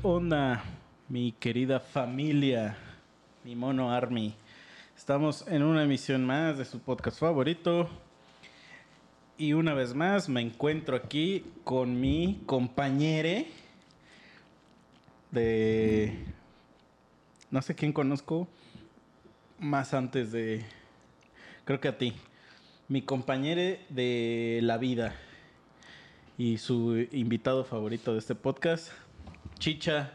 ¿Qué onda, mi querida familia, mi mono Army? Estamos en una emisión más de su podcast favorito. Y una vez más me encuentro aquí con mi compañere de... No sé quién conozco más antes de... Creo que a ti. Mi compañere de la vida y su invitado favorito de este podcast, Chicha,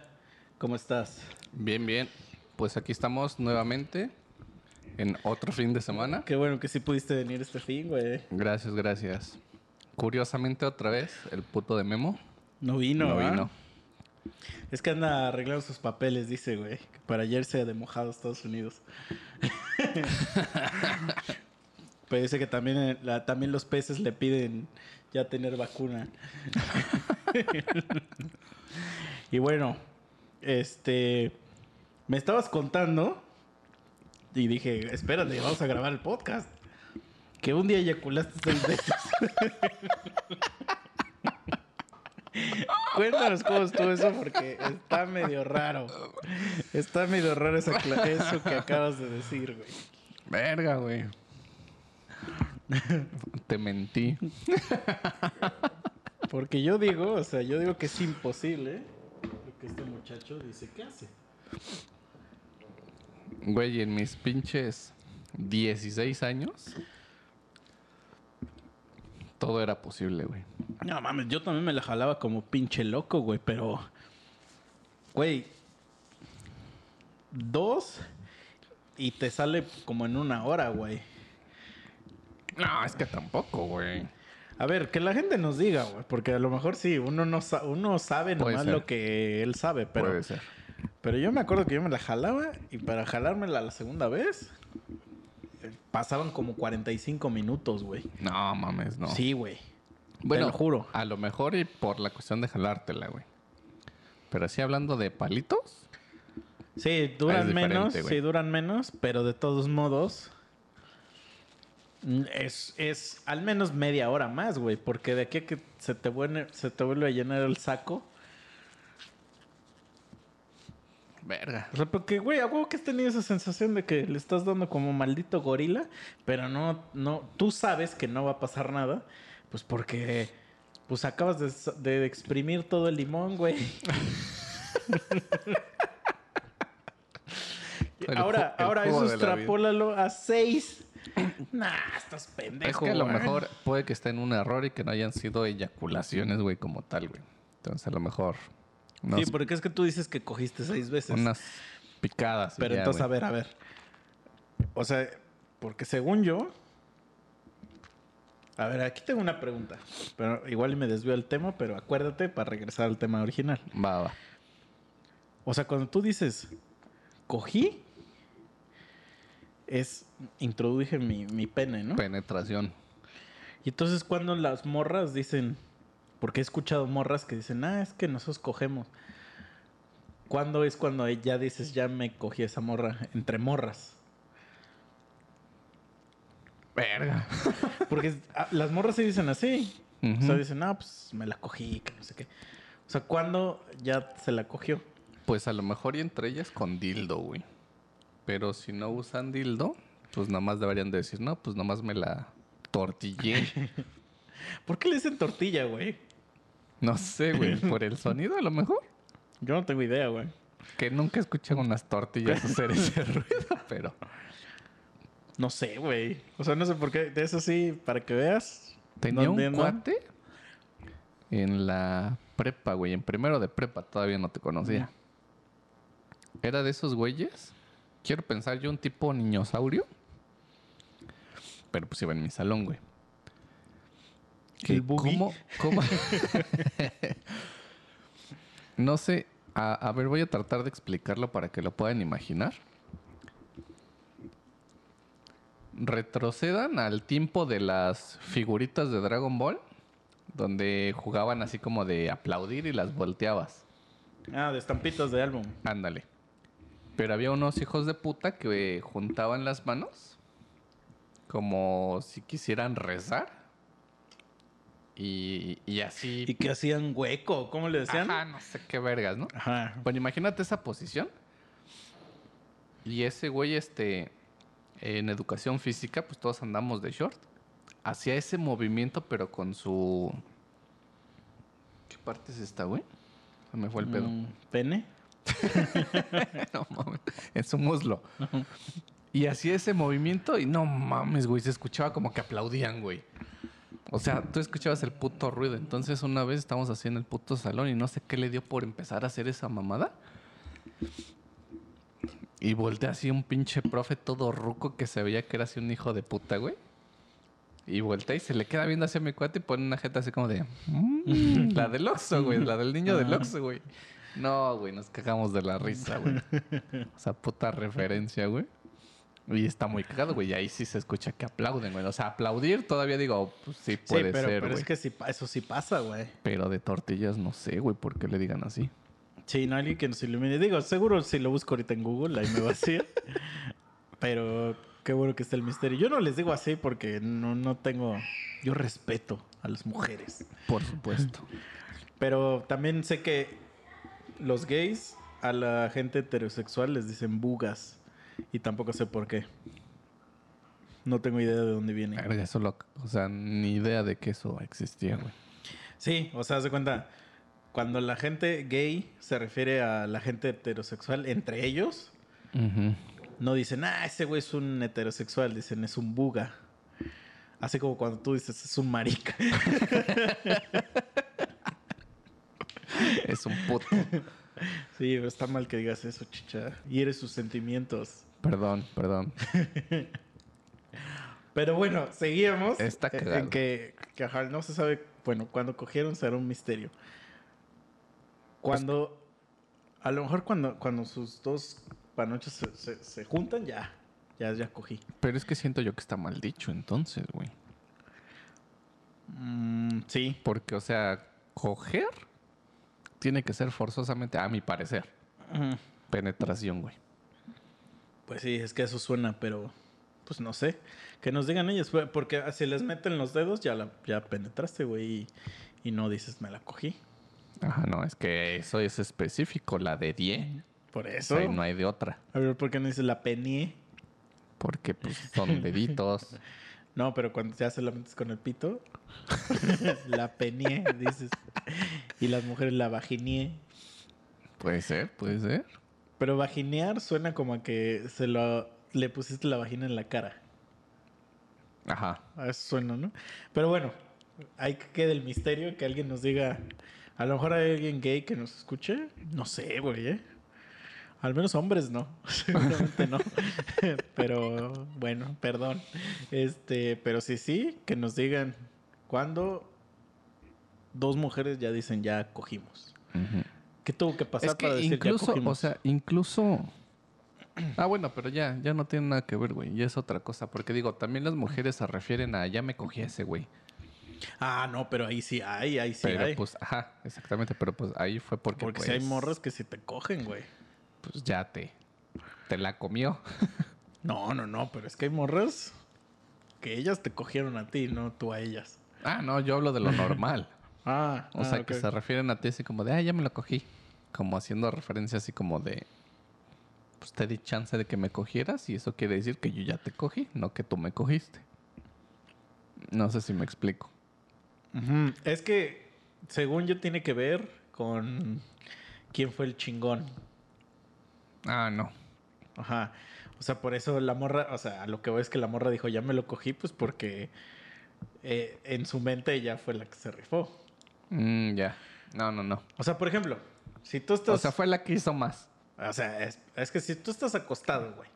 ¿cómo estás? Bien, bien. Pues aquí estamos nuevamente en otro fin de semana. Qué bueno que sí pudiste venir este fin, güey. Gracias, gracias. Curiosamente otra vez, el puto de Memo No vino, no ¿ah? vino. Es que anda arreglando sus papeles, dice, güey. Para ayer se de mojado a Estados Unidos. Pero dice que también, eh, la- también los peces le piden ya tener vacuna. y bueno, este... Me estabas contando y dije, espérate, vamos a grabar el podcast. Que un día eyaculaste seis veces. Cuéntanos cómo estuvo eso porque está medio raro. Está medio raro eso que acabas de decir, güey. Verga, güey. Te mentí. Porque yo digo, o sea, yo digo que es imposible este muchacho dice que hace. Güey, en mis pinches 16 años, todo era posible, güey. No mames, yo también me la jalaba como pinche loco, güey, pero. Güey. Dos y te sale como en una hora, güey. No, es que tampoco, güey. A ver, que la gente nos diga, güey, porque a lo mejor sí, uno no sa- uno sabe Puede nomás ser. lo que él sabe, pero. Puede ser. Pero yo me acuerdo que yo me la jalaba y para jalármela la segunda vez eh, pasaban como 45 minutos, güey. No, mames, no. Sí, güey. Bueno, Te lo juro. A lo mejor y por la cuestión de jalártela, güey. Pero así hablando de palitos, Sí, duran Es diferente, menos, güey. sí, duran menos, pero de todos modos es, es al menos media hora más, güey, porque de aquí a que se te, vuelve, se te vuelve a llenar el saco. verga. O sea, porque, güey, a huevo que has tenido esa sensación de que le estás dando como maldito gorila, pero no, no, tú sabes que no va a pasar nada, pues porque, pues acabas de, de exprimir todo el limón, güey. Ahora, ahora eso extrapólalo a seis. nah, estás pendejo. Es que a lo güey. mejor puede que esté en un error y que no hayan sido eyaculaciones, güey, como tal, güey. Entonces a lo mejor unos- Sí, porque es que tú dices que cogiste seis veces. unas picadas. Pero ya, entonces, a ver, a ver. O sea, porque según yo. A ver, aquí tengo una pregunta. Pero igual me desvío del tema, pero acuérdate para regresar al tema original. Va, va. O sea, cuando tú dices cogí, es introduje mi, mi pene, ¿no? Penetración. Y entonces cuando las morras dicen, porque he escuchado morras que dicen, ah, es que nosotros cogemos. ¿Cuándo es cuando ya dices, ya me cogí esa morra entre morras? Verga. Porque ah, las morras se dicen así. O sea, dicen, ah, pues me la cogí, que no sé qué. O sea, ¿cuándo ya se la cogió? Pues a lo mejor y entre ellas con dildo, güey. Pero si no usan dildo, pues nada más deberían de decir, no, pues nada más me la tortillé. ¿Por qué le dicen tortilla, güey? No sé, güey, por el sonido a lo mejor. Yo no tengo idea, güey. Que nunca escuché unas tortillas hacer ese ruido, pero... No sé, güey. O sea, no sé por qué. De eso sí, para que veas. Tenía un cuate en la prepa, güey. En primero de prepa todavía no te conocía. Era de esos güeyes. Quiero pensar yo un tipo niñosaurio. Pero pues iba en mi salón, güey. El boogie. ¿Cómo? cómo? no sé. A, a ver, voy a tratar de explicarlo para que lo puedan imaginar. Retrocedan al tiempo de las figuritas de Dragon Ball, donde jugaban así como de aplaudir y las volteabas. Ah, de estampitas de álbum. Ándale. Pero había unos hijos de puta que juntaban las manos como si quisieran rezar. Y, y así. Y que hacían hueco, ¿cómo le decían? Ajá, no sé qué vergas, ¿no? Ajá. Bueno, imagínate esa posición. Y ese güey, este, en educación física, pues todos andamos de short. Hacía ese movimiento, pero con su. ¿Qué parte es esta, güey? Se me fue el pedo. Mm, ¿Pene? no mames. En su muslo. Y hacía ese movimiento y no mames, güey. Se escuchaba como que aplaudían, güey. O sea, tú escuchabas el puto ruido. Entonces, una vez estábamos así en el puto salón y no sé qué le dio por empezar a hacer esa mamada. Y voltea así un pinche profe todo ruco que se veía que era así un hijo de puta, güey. Y voltea y se le queda viendo hacia mi cuate y pone una jeta así como de... "Mm", la del Oxxo, güey. La del niño del Oxxo, güey. No, güey. Nos cagamos de la risa, güey. O sea, puta referencia, güey. Y está muy cagado, güey. Y ahí sí se escucha que aplauden, güey. O sea, aplaudir todavía digo, pues sí puede sí, pero, ser, pero güey. es que sí, eso sí pasa, güey. Pero de tortillas no sé, güey, por qué le digan así. Sí, no hay alguien que nos ilumine. Digo, seguro si lo busco ahorita en Google, ahí me va a decir. Pero qué bueno que está el misterio. Yo no les digo así porque no, no tengo... Yo respeto a las mujeres. Por supuesto. Pero también sé que los gays a la gente heterosexual les dicen bugas. Y tampoco sé por qué. No tengo idea de dónde viene. Verga, eso lo- o sea, ni idea de que eso existía, güey. Sí, o sea, haz de cuenta, cuando la gente gay se refiere a la gente heterosexual entre ellos, no dicen, ah, ese güey es un heterosexual, dicen, es un buga. Así como cuando tú dices, es un marica. Es un puto. sí, pero está mal que digas eso, chicha. Y eres sus sentimientos. Perdón, perdón. Pero bueno, seguíamos. Está en- cagado. En que, que, ajá, no se sabe. Bueno, cuando cogieron será un misterio. Cuando. A lo mejor cuando, cuando sus dos panochos se, se- se juntan, ya. Ya, ya cogí. Pero es que siento yo que está mal dicho entonces, güey. Mm, sí. Porque, o sea, coger tiene que ser forzosamente, a mi parecer, penetración, güey. Pues sí, es que eso suena, pero. Pues no sé. Que nos digan ellos. fue- Porque si les meten los dedos, ya la ya penetraste, güey. Y, y no dices, me la cogí. Ajá, no, es que eso es específico, la de 10. Por O eso. no hay de otra. A ver, ¿por qué no dices la penie? Porque, pues, son deditos. No, pero cuando ya se la metes con el pito, la penie, dices. Y las mujeres la vaginie. Puede ser, puede ser. Pero vaginear suena como a que se lo le pusiste la vagina en la cara. Ajá. A eso suena, ¿no? Pero bueno, hay que quede el misterio, que alguien nos diga. A lo mejor hay alguien gay que nos escuche. No sé, güey, ¿eh? Al menos hombres no. Seguramente no. pero bueno, perdón. Este, pero sí, sí, que nos digan cuándo dos mujeres ya dicen ya cogimos. ¿Qué tuvo que pasar Es que para decir ya incluso, cogimos? o sea, incluso... Ah, bueno, pero ya, ya no tiene nada que ver, güey. Ya es otra cosa. Porque digo, también las mujeres se refieren a ya me cogí a ese güey. Ah, no, pero ahí sí hay, ahí sí pero hay. pues, ajá, exactamente. Pero pues ahí fue porque, Porque pues, si hay morras que se te cogen, güey. Pues ya te, te la comió. No, no, no, pero es que hay morras que ellas te cogieron a ti, no tú a ellas. Ah, no, yo hablo de lo normal. Ah, O ah, sea, que ok. se refieren a ti así como de, ah, ya me lo cogí. Como haciendo referencia así como de, pues te di chance de que me cogieras y eso quiere decir que yo ya te cogí, no que tú me cogiste. No sé si me explico. Es que, según yo, tiene que ver con quién fue el chingón. Ah, no. Ajá. O sea, por eso la morra, o sea, a lo que voy es que la morra dijo, ya me lo cogí, pues porque eh, en su mente ella fue la que se rifó. Mm, ya. No, no, no. O sea, por ejemplo, si tú estás... O sea, fue la que hizo más. O sea, es, es que si tú estás acostado, güey,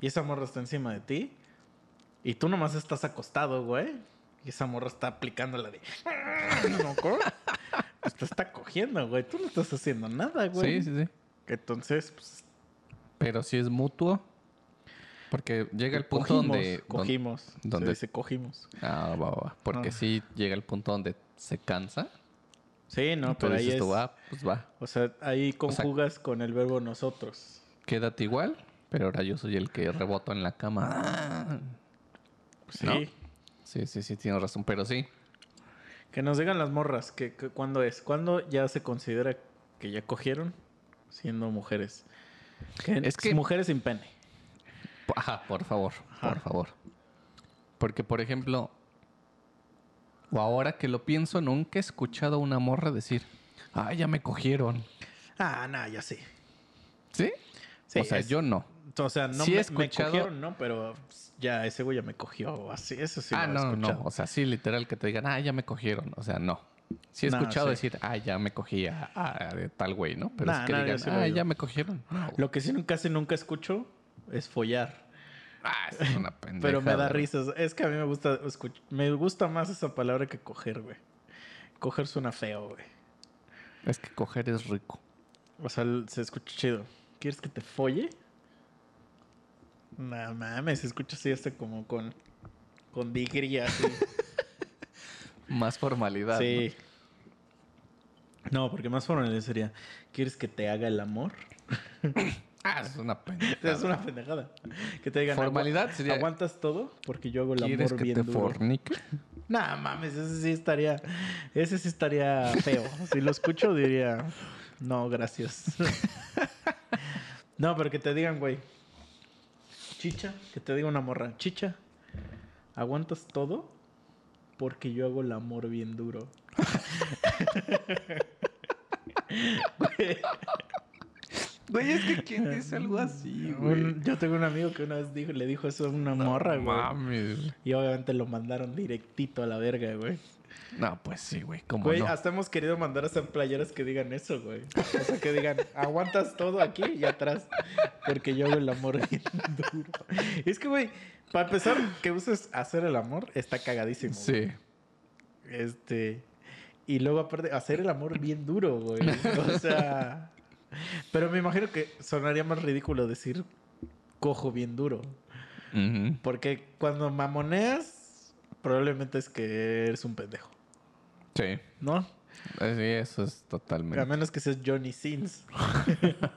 y esa morra está encima de ti, y tú nomás estás acostado, güey, Y esa morra está aplicando la de. No, ¿cómo? Pues te está cogiendo, güey. Tú no estás haciendo nada, güey. Sí, sí, sí. Entonces, pues. Pero si es mutuo. Porque llega el punto cogimos, donde. don- Cogimos. donde- Se dice cogimos. Ah, va, va, va. Porque Ah. sí llega el punto donde se cansa. Sí, no, pero ahí dices es. tú, ah, pues va. O sea, ahí conjugas con el verbo nosotros. Quédate igual. Pero ahora yo soy el que reboto en la cama. Sí. ¿No? Sí, sí, sí, tienes razón. Pero sí. Que nos digan las morras, que, que cuándo es. ¿Cuándo ya se considera que ya cogieron siendo mujeres? Que Es que- mujeres sin pene. Ajá, por favor, Ajá. por favor. Porque, por ejemplo, o ahora que lo pienso, nunca he escuchado a una morra decir, ah, ya me cogieron. Ah, no, ya sí. ¿Sí? Sí, o sea, es- yo no. O sea, no Sí he me, me escuchado- cogieron, no, pero ya ese güey ya me cogió así. Eso sí ah, lo he no, escuchado. no. O sea, sí, literal, que te digan, ah, ya me cogieron. O sea, no. Sí he No, escuchado sí. decir, ah, ya me cogí a, tal güey, ¿no? Pero Nah, es que nah, digan, ah, ya me cogieron. No. Lo que sí casi nunca escucho es follar. Ah, eso es una pendeja. Pero me da risas. Es que a mí me gusta escuch- me gusta más esa palabra que coger, güey. Coger suena feo, güey. Es que coger es rico. O sea, se escucha chido. ¿Quieres que te folle? No mames, se escucha así hasta como con con digría así. Más formalidad. sí. No, porque más formal sería, ¿quieres que te haga el amor? Ah, es una pendeja. Es una pendejada. Que te digan, Formalidad "Agua- sería- ¿Aguantas todo? Porque yo hago el ¿Quieres amor que bien te duro. fornique? Nah, mames, ese sí estaría. Ese sí estaría feo. Si lo escucho, diría. No, gracias. no, pero que te digan, güey. Chicha, que te diga una morra. Chicha, ¿aguantas todo? Porque yo hago el amor bien duro. Güey, es que ¿quién dice algo así, güey? Yo tengo un amigo que una vez dijo, le dijo eso a una morra, güey. Mames. Y obviamente lo mandaron directito a la verga, güey. No, pues sí, güey. ¿Cómo Güey, no? hasta hemos querido mandar a hacer playeras que digan eso, güey. O sea, que digan, aguantas todo aquí y atrás. Porque yo hago el amor bien duro. Es que, güey, para empezar, que uses hacer el amor está cagadísimo. güey. Sí. Este. Y luego, aparte, hacer el amor bien duro, güey. O sea. Pero me imagino que sonaría más ridículo decir cojo bien duro. Porque cuando mamoneas, probablemente es que eres un pendejo, Sí. ¿no? Sí, eso es A totalmente. menos que seas Johnny Sins.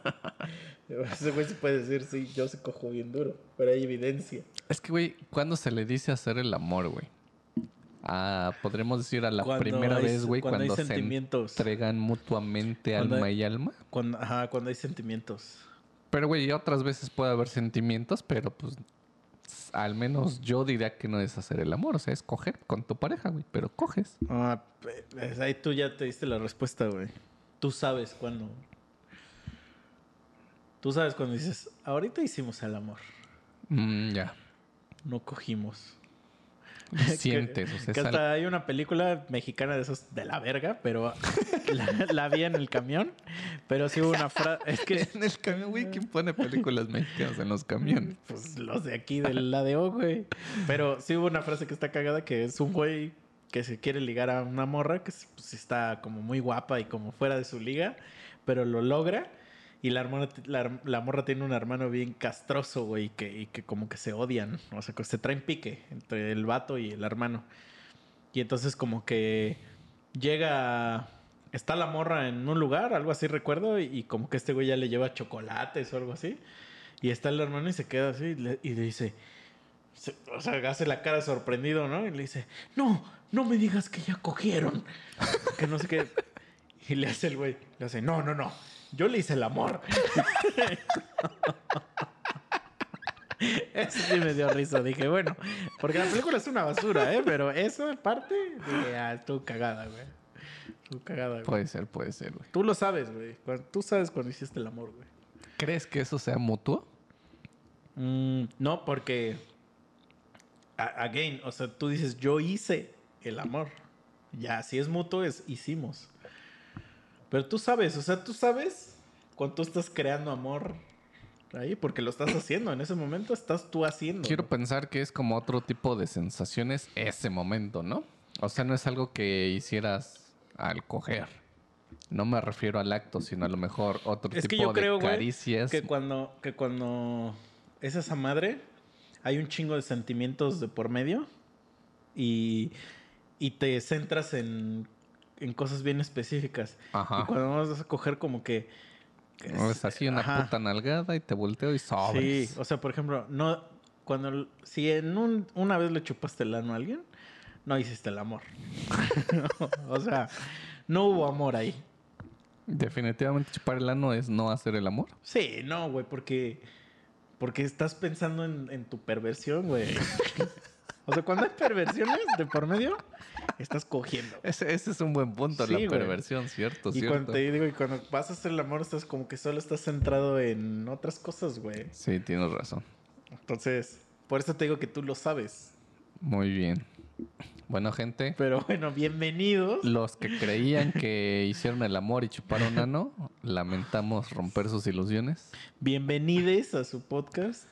Ese güey se puede decir, sí, yo se cojo bien duro, pero hay evidencia. Es que, güey, ¿cuándo se le dice hacer el amor, güey? Ah, podremos decir a la Cuando primera hay- vez, güey, cuando hay cuando, se sentimientos. entregan mutuamente alma hay- y alma. Cuando, ajá, cuando hay sentimientos. Pero, güey, otras veces puede haber sentimientos, pero pues al menos yo diría que no es hacer el amor, o sea, es coger con tu pareja, güey, pero coges. Ah, pues ahí tú ya te diste la respuesta, güey. Tú sabes cuándo. Tú sabes cuando dices, ahorita hicimos el amor, Mm, ya. no cogimos. Sientes, o sea, Que hasta hay una película mexicana de esos de la verga, pero la, la vi en el camión. Pero sí hubo una frase. Es que En el camión, güey, ¿quién pone películas mexicanas en los camiones? Pues los de aquí, de la de O, güey. Pero sí hubo una frase que está cagada que es un güey que se quiere ligar a una morra que pues, está como muy guapa y como fuera de su liga, pero lo logra. Y la, hermana, la, la morra tiene un hermano bien castroso, güey, que, y que como que se odian. O sea, que se traen pique entre el vato y el hermano. Y entonces como que llega... Está la morra en un lugar, algo así recuerdo, y, y como que este güey ya le lleva chocolates o algo así. Y está el hermano y se queda así y le, y dice... se- o sea, hace la cara sorprendido, ¿no? Y le dice, no, no me digas que ya cogieron. que no sé qué. Y le hace el güey, le hace, no, no, no. Yo le hice el amor. Eso sí me dio risa. Dije, bueno, porque la película es una basura, ¿eh? Pero eso parte, dije, ah, estuvo cagada, güey. Estuvo cagada, güey. Puede ser, puede ser, güey. Tú lo sabes, güey. Tú sabes cuando hiciste el amor, güey. ¿Crees que eso sea mutuo? Mm, no, porque. again, o sea, tú dices, yo hice el amor. Ya, si es mutuo, es hicimos. Pero tú sabes, o sea, tú sabes cuando tú estás creando amor ahí porque lo estás haciendo. En ese momento estás tú haciendo. Quiero pensar que es como otro tipo de sensaciones ese momento, ¿no? O sea, no es algo que hicieras al coger. No me refiero al acto, sino a lo mejor otro Es tipo que yo de creo, caricias. que cuando, que cuando es esa madre, hay un chingo de sentimientos de por medio y, y te centras en, en cosas bien específicas. Ajá. Y cuando vas a coger como que... que No, es así una Ajá. puta nalgada y te volteo y sobres. Sí, o sea, por ejemplo, no cuando si en un, una vez le chupaste el ano a alguien, no hiciste el amor. o sea, no hubo amor ahí. Definitivamente chupar el ano es no hacer el amor. Sí, no, güey, porque porque estás pensando en, en tu perversión, güey. o sea, cuando hay perversiones de por medio, estás cogiendo. Ese, ese es un buen punto, Sí, la güey. perversión, cierto, Y cierto. cuando te digo, y cuando vas a hacer el amor, estás como que solo estás centrado en otras cosas, güey. Sí, tienes razón. Entonces, por eso te digo que tú lo sabes. Muy bien. Bueno, gente, Pero bueno, bienvenidos. los que creían que hicieron el amor y chuparon ano, lamentamos romper sus ilusiones. Bienvenides a su podcast,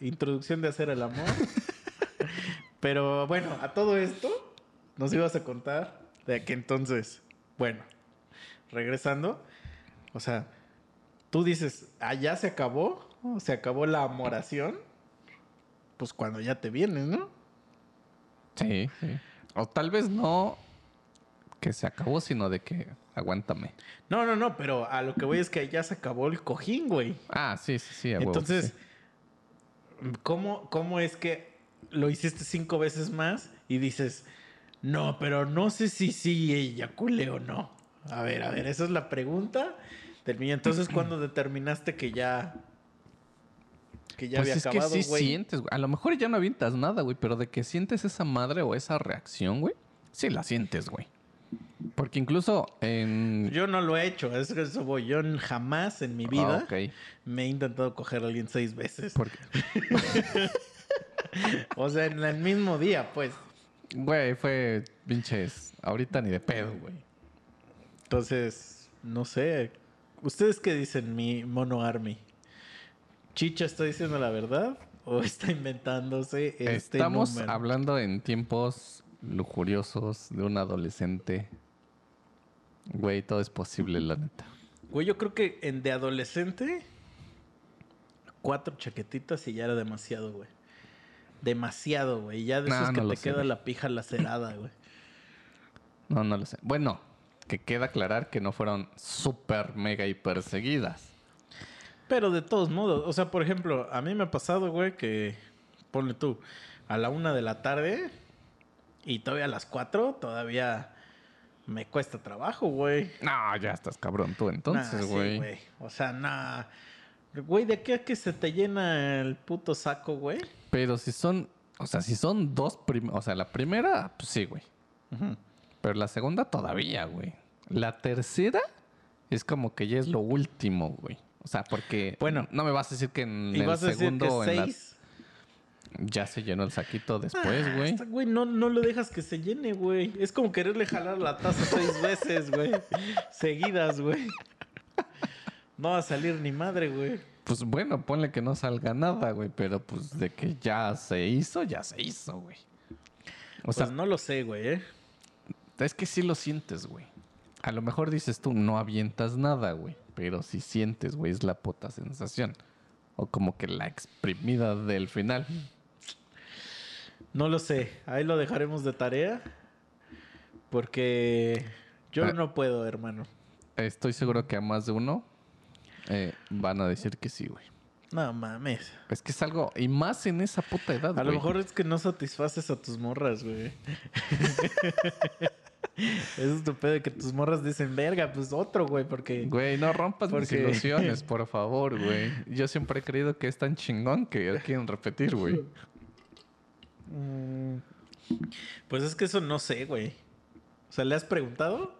Introducción de Hacer el Amor. Pero bueno, a todo esto nos ibas a contar de que entonces, bueno, regresando, o sea, tú dices, ah, ya se acabó, se acabó la amoración, pues cuando ya te vienes, ¿no? Sí, sí. O tal vez no que se acabó, sino de que aguántame. No, no, no, pero a lo que voy es que ya se acabó el cojín, güey. Ah, sí, sí, sí. huevo, Entonces, sí. ¿cómo, ¿cómo es que lo hiciste cinco veces más y dices, no, pero no sé si sí eyaculé o no? A ver, a ver, esa es la pregunta. Entonces, ¿cuándo determinaste que ya... Que ya pues había es acabado, que sí sientes, güey. A lo mejor ya no avientas nada, güey, pero de que sientes esa madre o esa reacción, güey, sí la sientes, güey. Porque incluso en... Yo no lo he hecho, es que eso voy. Yo jamás en mi vida Ah, ok. me he intentado coger a alguien seis veces. Porque, O sea, en el mismo día, pues. Güey, fue pinches. Ahorita ni de pedo, güey. Entonces, no sé. ¿Ustedes qué dicen, mi mono army? ¿Chicha está diciendo la verdad o está inventándose este Estamos número? hablando en tiempos lujuriosos de un adolescente. Güey, todo es posible, la neta. Güey, yo creo que en de adolescente, cuatro chaquetitas y ya era demasiado, güey. Demasiado, güey. Ya de No, esos que no te queda la pija lacerada, güey. No, no lo sé. Bueno, que queda aclarar que no fueron súper, mega, hiper seguidas. Pero de todos modos, o sea, por ejemplo, a mí me ha pasado, güey, que ponle tú, a la una de la tarde y todavía a las cuatro, todavía me cuesta trabajo, güey. No, ya estás cabrón tú Nah, entonces, sí, güey. o sea, nada. Güey, de aquí a que se te llena el puto saco, güey. Pero si son, o sea, si son dos, o sea, la primera, pues sí, güey. Pero la segunda todavía, güey. La tercera es como que ya es lo último, güey. O sea, porque Bueno. no me vas a decir que en Y el vas a decir que segundo en la- ya se llenó el saquito después, Ah, güey. güey, no, no lo dejas que se llene, güey. Es como quererle jalar la taza seis veces, güey. Seguidas, güey. No va a salir ni madre, güey. Pues bueno, ponle que no salga nada, güey, pero pues de que ya se hizo, ya se hizo, güey. O sea, Pues no lo sé, güey, ¿eh? es que sí lo sientes, güey. A lo mejor dices tú, no avientas nada, güey, pero sí sientes, güey, es la puta sensación. O como que la exprimida del final. No lo sé. Ahí lo dejaremos de tarea. Porque yo Ah. no puedo, hermano. Estoy seguro que a más de uno eh, van a decir que sí, güey. No mames. Es que es algo, y más en esa puta edad, A lo güey. mejor es que no satisfaces a tus morras, güey. Eso es tu pedo de que tus morras dicen, verga, pues otro, güey, porque... Güey, no rompas mis ilusiones, por favor, güey. Yo siempre he creído que es tan chingón que quieren repetir, güey. Mm, Pues es que eso no sé, güey. O sea, ¿le has preguntado?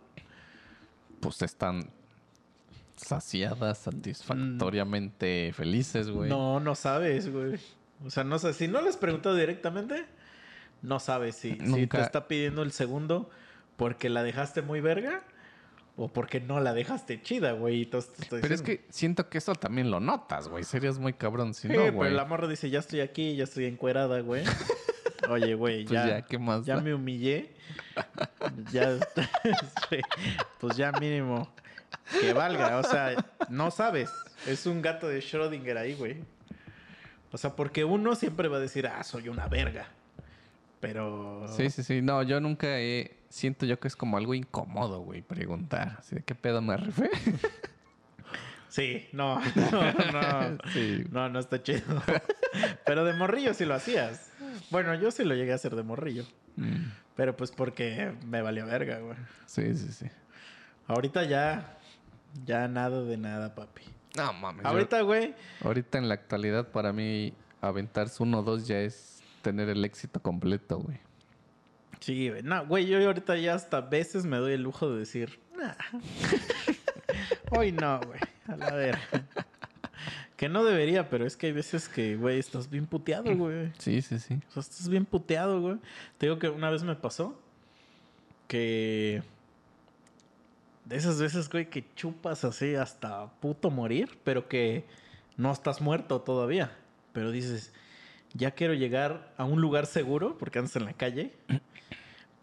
Pues están saciadas, satisfactoriamente felices, güey. No, no sabes, güey. O sea, no sé. Si no le has preguntado directamente, no sabes si, si te está pidiendo el segundo porque la dejaste muy verga o porque no la dejaste chida, güey. Pero es que siento que eso también lo notas, güey. Serías muy cabrón si Sí, no, pero güey. la morra dice, ya estoy aquí, ya estoy encuerada, güey. Oye, güey, Pues ya, ya, ¿qué más ya me humillé. ya, sí, pues ya mínimo que valga. O sea, no sabes. Es un gato de Schrödinger ahí, güey. O sea, porque uno siempre va a decir, ah, soy una verga. Pero... Sí, sí, sí. No, yo nunca he... Siento yo que es como algo incómodo, güey, preguntar. Así de, ¿qué pedo me rifé? Sí, no, no, no. Sí. No, no está chido. Pero de morrillo sí lo hacías. Bueno, yo sí lo llegué a hacer de morrillo. Mm, Pero pues porque me valió verga, güey. Sí, sí, sí. Ahorita ya, ya nada de nada, papi. No, mames. Ahorita, güey, Ahorita en la actualidad para mí aventarse uno o dos ya es tener el éxito completo, güey. sí, güey. No, güey, yo ahorita ya hasta veces me doy el lujo de decir, nah. Hoy no, güey. A la verga. Que no debería, pero es que hay veces que, güey, estás bien puteado, güey. Sí, sí, sí. O sea, estás bien puteado, güey. Te digo que una vez me pasó que... De esas veces, güey, que chupas así hasta puto morir, pero que no estás muerto todavía. Pero dices, ya quiero llegar a un lugar seguro, porque andas en la calle.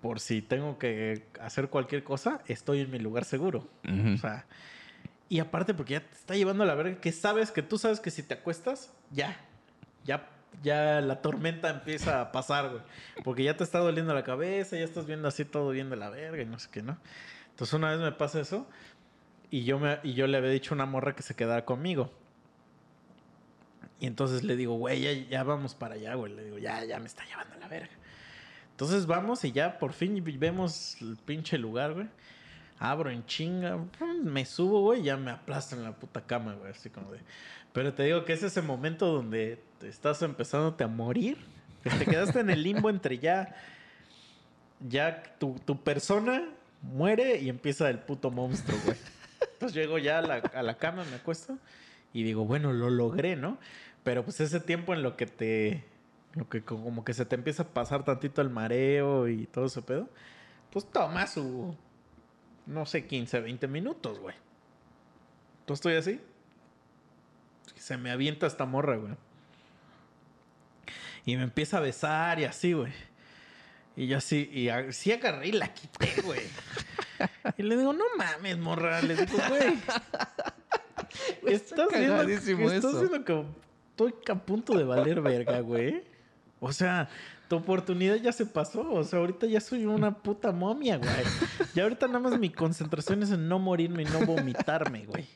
Por si tengo que hacer cualquier cosa, estoy en mi lugar seguro. O sea, y aparte porque ya te está llevando a la verga, que sabes que tú sabes que si te acuestas, ya, ya, ya la tormenta empieza a pasar, güey. Porque ya te está doliendo la cabeza, ya estás viendo así todo bien de la verga y no sé qué, ¿no? Entonces una vez me pasa eso y yo, me, y yo le había dicho a una morra que se quedara conmigo. Y entonces le digo, güey, ya, ya vamos para allá, güey. Le digo, ya, ya me está llevando a la verga. Entonces vamos y ya por fin vemos el pinche lugar, güey. Abro en chinga, me subo, güey, ya me aplastan en la puta cama, güey, así como de... Pero te digo que es ese momento donde estás empezándote a morir. que te quedaste en el limbo entre ya... Ya tu, tu persona muere y empieza el puto monstruo, güey. Entonces llego ya a la, a la cama, me acuesto y digo, bueno, lo logré, ¿no? Pero pues ese tiempo en lo que te... Lo que como que se te empieza a pasar tantito el mareo y todo ese pedo, pues toma su no sé, 15, 20 minutos, güey. Entonces estoy así. Se me avienta esta morra, güey. Y me empieza a besar y así, güey. Y yo así, y así agarré y la quité, güey. Y le digo, no mames, morra. Le digo, güey. Estás viendo, estás viendo que estoy a punto de valer verga, güey. O sea, tu oportunidad ya se pasó. O sea, ahorita ya soy una puta momia, güey. Y ahorita nada más mi concentración es en no morirme y no vomitarme, güey.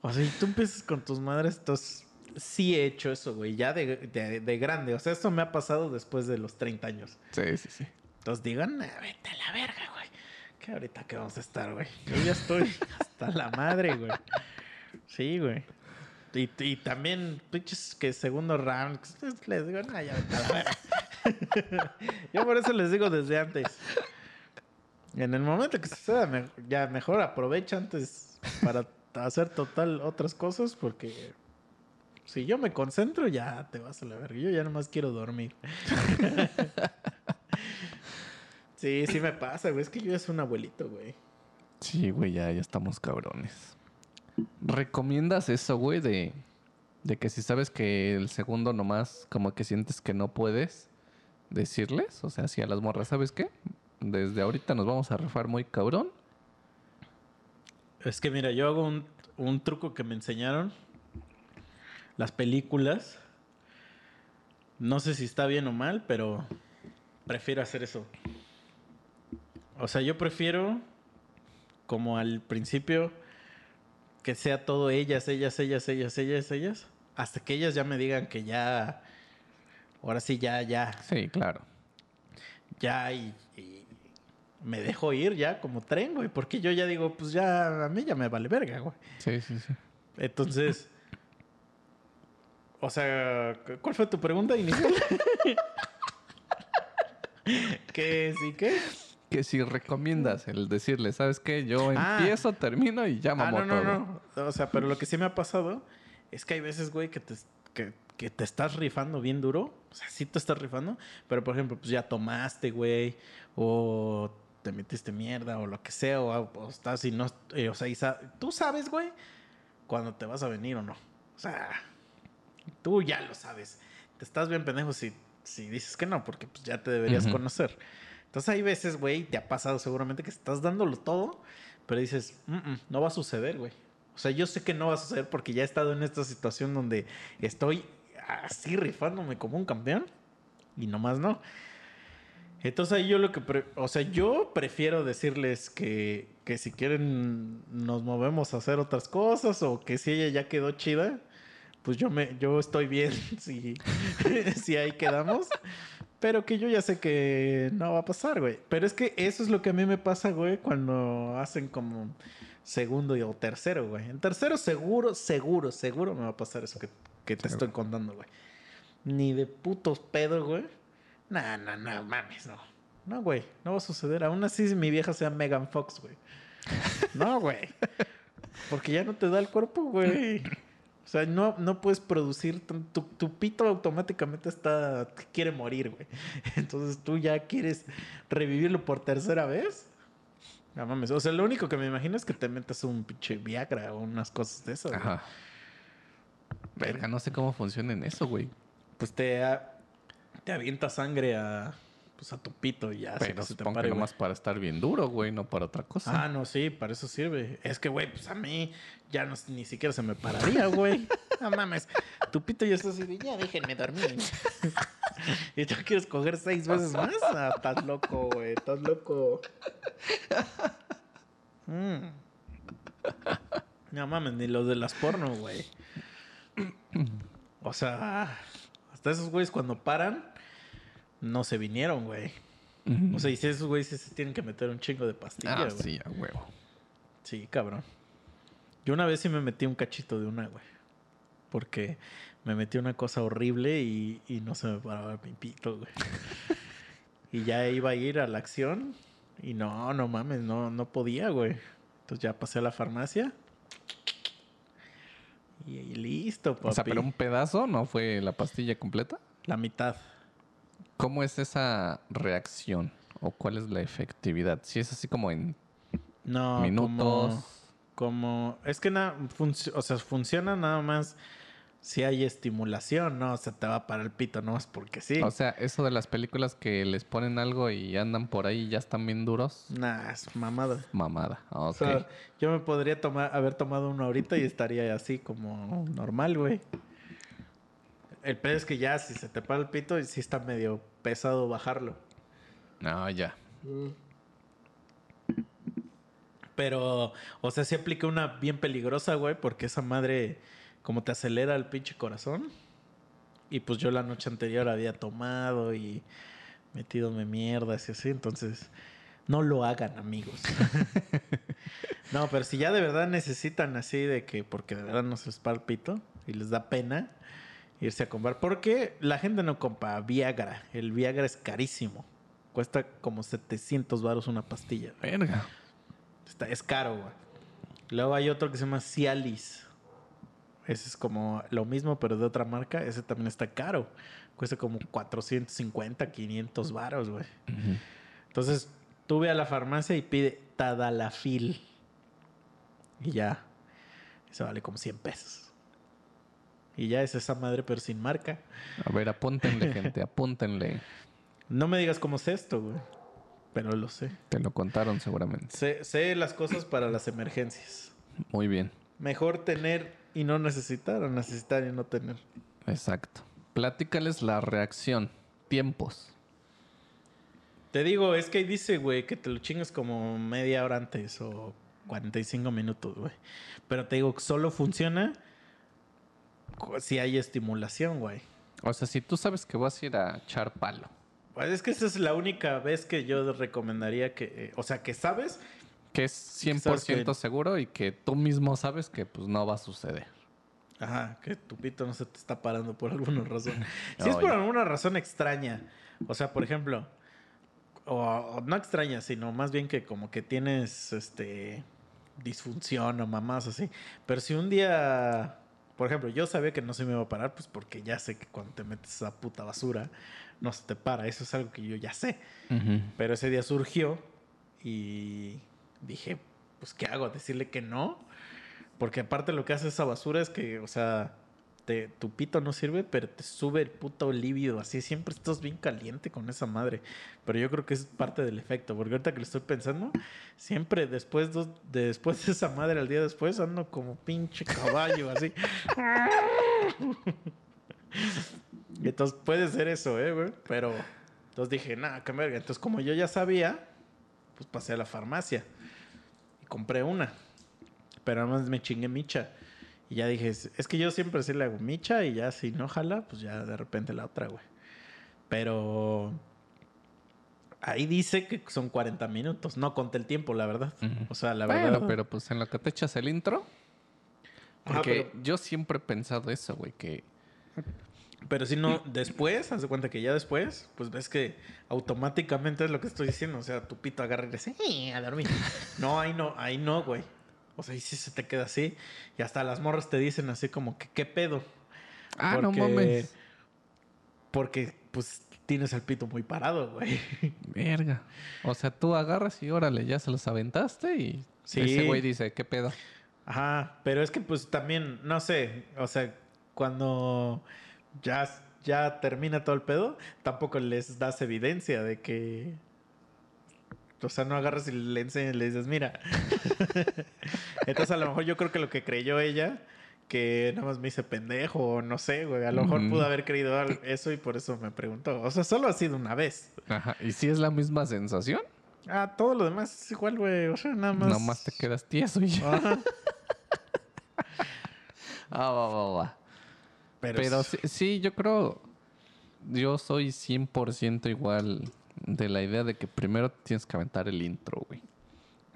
O sea, y tú empiezas con tus madres, entonces sí he hecho eso, güey, ya de, de- de grande. O sea, esto me ha pasado después de los 30 años. Sí, sí, sí. Entonces digan, "Nah, vete a la verga, güey. Que ahorita que vamos a estar, güey. Yo ya estoy hasta la madre, güey. Sí, güey. Y, y también, pinches, que segundo round, les digo, nah, ya vete a la verga. Yo por eso les digo desde antes. En el momento que suceda, ya mejor aprovecha antes para hacer total otras cosas, porque si yo me concentro, ya te vas a la verga. Yo ya nomás quiero dormir. Sí, sí me pasa, güey. Es que yo ya soy un abuelito, güey. Sí, güey, ya, ya estamos cabrones. ¿Recomiendas eso, güey, de, de que si sabes que el segundo nomás como que sientes que no puedes decirles? O sea, si a las morras, ¿sabes qué? Desde ahorita nos vamos a rifar muy cabrón. Es que mira, yo hago un, un truco que me enseñaron. Las películas. No sé si está bien o mal, pero prefiero hacer eso. O sea, yo prefiero, como al principio, que sea todo ellas, ellas, ellas, ellas, ellas, ellas, hasta que ellas ya me digan que ya, ahora sí, ya, ya, Sí, claro. ya y, y me dejo ir ya como tren, güey, porque yo ya digo, pues ya a mí ya me vale verga, güey. Sí, sí, sí. Entonces, o sea, cu- ¿cuál fue tu pregunta inicial? ¿Qué sí qué? Que si recomiendas el decirle, ¿sabes qué? Yo Ah. empiezo, termino y ya Ah, no, no, todo. no. O sea, pero lo que sí me ha pasado es que hay veces, güey, que te, que, que te estás rifando bien duro. O sea, sí te estás rifando. Pero, por ejemplo, pues ya tomaste, güey. O te metiste mierda o lo que sea, o, o estás y no, eh, o sea, y sa- tú sabes, güey, cuando te vas a venir o no. O sea, tú ya lo sabes. Te estás bien pendejo si, si dices que no, porque pues ya te deberías conocer. Entonces hay veces, güey, te ha pasado seguramente que estás dándolo todo, pero dices, "Mm, mm, no va a suceder, güey. O sea, yo sé que no va a suceder porque ya he estado en esta situación donde estoy así rifándome como un campeón y nomás no. Entonces ahí yo lo que, pre- o sea, yo prefiero decirles que, que si quieren nos movemos a hacer otras cosas o que si ella ya quedó chida, pues yo me, yo estoy bien si, si ahí quedamos. Pero que yo ya sé que no va a pasar, güey. Pero es que eso es lo que a mí me pasa, güey, cuando hacen como segundo y- o tercero, güey. En tercero seguro, seguro, seguro me va a pasar eso que, que te estoy contando, güey. Ni de putos pedos, güey. Nah, nah, nah, mames, no. No, güey, no va a suceder. Aún así mi vieja sea Megan Fox, güey. No, güey. Porque ya no te da el cuerpo, güey. O sea, no, no puedes producir. Tu, tu pito automáticamente está. quiere morir, güey. Entonces tú ya quieres revivirlo por tercera vez. No mames. O sea, lo único que me imagino es que te metas un pinche Viagra o unas cosas de esas. güey. Ajá. Verga, no sé cómo funciona en eso, güey. Pues te, te avienta sangre a. Pues a tu pito y ya. Pero se te pare, nomás para estar bien duro, güey, no para otra cosa. Ah, no, sí, para eso sirve. Es que, güey, pues a mí ya no, ni siquiera se me pararía, güey. No mames. Tu pito ya está así de, ya déjenme dormir. y tú quieres coger seis veces más. Ah, estás loco, güey. Estás loco. Mm. No mames, ni los de las porno, güey. O sea, hasta esos güeyes cuando paran, no se vinieron, güey. O sea, y si esos güeyes se tienen que meter un chingo de pastilla, ah, güey. sí, a huevo. Sí, cabrón. Yo una vez sí me metí un cachito de una, güey. Porque me metí una cosa horrible y, y no se me paraba el pipito, güey. y ya iba a ir a la acción y no, no mames, no, no podía, güey. Entonces ya pasé a la farmacia. Y, y listo, papi. O sea, pero un pedazo no fue la pastilla completa. La mitad. ¿Cómo es esa reacción? ¿O cuál es la efectividad? Si es así como en No, minutos. Como, como- es que nada, o sea, funciona nada más si hay estimulación, no se te va para el pito, no es porque sí. O sea, eso de las películas que les ponen algo y andan por ahí y ya están bien duros. Nah, es mamada. Mamada. O sea, yo me podría tomar, haber tomado uno ahorita y estaría así como normal, güey. El pedo es que ya, si se te para el pito, sí está medio pesado bajarlo. No, ya. Pero, o sea, sí apliqué una bien peligrosa, güey, porque esa madre como te acelera el pinche corazón. Y pues yo la noche anterior había tomado y metidome mierdas y así, entonces no lo hagan, amigos. no, pero si ya de verdad necesitan así de que, porque de verdad no se les para el pito y les da pena irse a comprar, porque la gente no compra Viagra, el Viagra es carísimo. Cuesta como 700 varos una pastilla. Verga. Está, es caro, güey. Luego hay otro que se llama Cialis. Ese es como lo mismo, pero de otra marca. Ese también está caro. Cuesta como 450, 500 varos, güey. Entonces, tú ve a la farmacia y pide Tadalafil. Y ya. Eso vale como 100 pesos. Y ya es esa madre, pero sin marca. A ver, apúntenle, gente, apúntenle. No me digas cómo es esto, güey. Pero lo sé. Te lo contaron seguramente. Sé, sé las cosas para las emergencias. Muy bien. Mejor tener y no necesitar, o necesitar y no tener. Exacto. Platícales la reacción. Tiempos. Te digo, es que ahí dice, güey, que te lo chingas como media hora antes o 45 minutos, güey. Pero te digo, solo funciona si hay estimulación, güey. O sea, si tú sabes que vas a ir a echar palo. Pues es que esa es la única vez que yo recomendaría que, eh, o sea, que sabes, Que es Sabes 100% que- seguro y que tú mismo sabes que pues no va a suceder. ajá, que tu pito no se te está parando por alguna razón. Si es por alguna razón extraña, o sea, por ejemplo, o, o no extraña, sino más bien que como que tienes, este, disfunción o mamás así. Pero si un día, por ejemplo, yo sabía que no se me iba a parar, pues porque ya sé que cuando te metes esa puta basura, no se te para. Eso es algo que yo ya sé. Pero ese día surgió Y dije, pues, ¿qué hago? ¿Decirle que no? Porque aparte lo que hace esa basura es que, o sea, tu pito no sirve, pero te sube el puto líbido. Así siempre estás bien caliente con esa madre. Pero yo creo que es parte del efecto. Porque ahorita que lo estoy pensando, siempre después, de, después de esa madre, al día después, ando como pinche caballo, así. Entonces puede ser eso, ¿eh, güey? Pero entonces dije, nada, qué verga. Entonces, como yo ya sabía, pues pasé a la farmacia y compré una. Pero además me chingué micha. Y ya dije, es que yo siempre sí le hago micha y ya si no jala, pues ya de repente la otra, güey. Pero ahí dice que son 40 minutos. No conté el tiempo, la verdad. O sea, la bueno, verdad. pero pues en lo que te echas el intro. Ajá, Porque pero- yo siempre he pensado eso, güey, que Pero si no, después, haz de cuenta que ya después, pues ves que automáticamente es lo que estoy diciendo. O sea, tu pito agarra y dice, "Eh, a dormir. No, ahí no, ahí no, güey. O sea, ahí sí se te queda así. Y hasta las morras te dicen así como que, ¿qué pedo? Ah, no Porque- mames. Porque, pues, tienes el pito muy parado, güey. Verga. O sea, tú agarras y órale, ya se los aventaste y Sí. ese güey dice, ¿qué pedo? Ajá, pero es que pues también, no sé, o sea, cuando ya, ya termina todo el pedo, tampoco les das evidencia de que... O sea, no agarras y le enseñas y le dices, mira. Entonces a lo mejor yo creo que lo que creyó ella, que nada más me hice pendejo o no sé, güey, a lo mejor pudo haber creído eso y por eso me preguntó. O sea, solo ha sido una vez. Ajá. ¿Y si es la misma sensación? Ah, todo lo demás es igual, güey. O sea, nada más... Nada más te quedas tieso y ya. Ajá. Ah, va, va, va. Pero, Pero sí, sí, yo creo. Yo soy 100% igual de la idea de que primero tienes que aventar el intro, güey.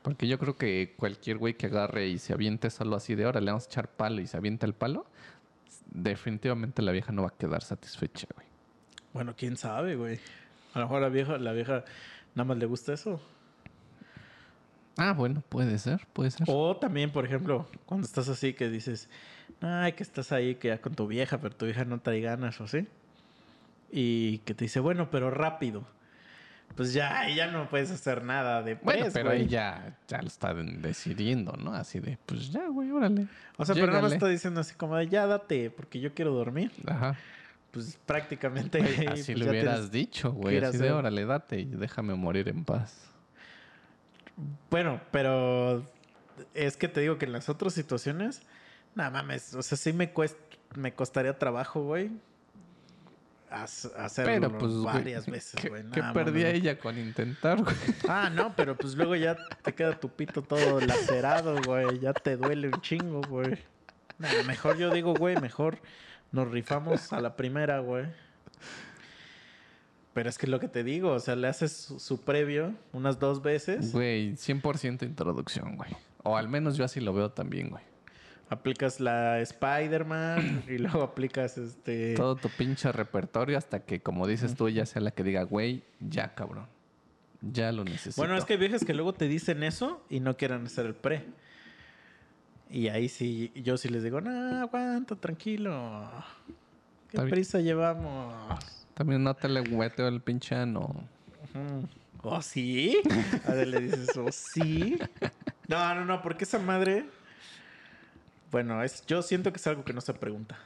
Porque yo creo que cualquier güey que agarre y se aviente solo así de ahora le vamos a echar palo y se avienta el palo, definitivamente la vieja no va a quedar satisfecha, güey. Bueno, quién sabe, güey. A lo mejor la vieja, la vieja nada más le gusta eso. Ah, bueno, puede ser, puede ser. O también, por ejemplo, cuando estás así que dices, ay, que estás ahí que ya con tu vieja, pero tu vieja no trae ganas o así. Y que te dice, bueno, pero rápido. Pues ya, ya no puedes hacer nada de Bueno, pero güey. ahí ya, ya lo está decidiendo, ¿no? Así de, pues ya, güey, órale. O sea, pero más Llégale. está diciendo así como de, ya date, porque yo quiero dormir. Ajá. Pues prácticamente. Güey, así pues, lo hubieras dicho, güey. Así de, órale, date y déjame morir en paz. Bueno, pero es que te digo que en las otras situaciones, nada mames, o sea, sí me cuesta, me costaría trabajo, güey. Hac- Hacerlo Pero pues, güey, varias veces, ¿qué, güey. qué Nah, perdía ella con intentar, güey? Ah, no, pero pues luego ya te queda tu pito todo lacerado, güey. Ya te duele un chingo, güey. Nah, mejor yo digo, güey, mejor nos rifamos a la primera, güey. Pero es que es lo que te digo, o sea, le haces su, su previo unas dos veces, Güey, 100% introducción, güey. O al menos yo así lo veo también, güey. Aplicas la Spider-Man y luego aplicas este... Todo tu pinche repertorio hasta que, como dices tú, ella sea la que diga, güey, ya, cabrón. Ya lo necesito. Bueno, es que hay viejas que luego te dicen eso y no quieren hacer el pre. Y ahí sí, yo sí les digo, no, aguanta, tranquilo. ¿Qué prisa llevamos? También no te le hueteo el pinche ano. ¿Oh, sí? A ver, le dices, ¿oh, sí? No, no, no, porque esa madre... Bueno, es, yo siento que es algo que no se pregunta.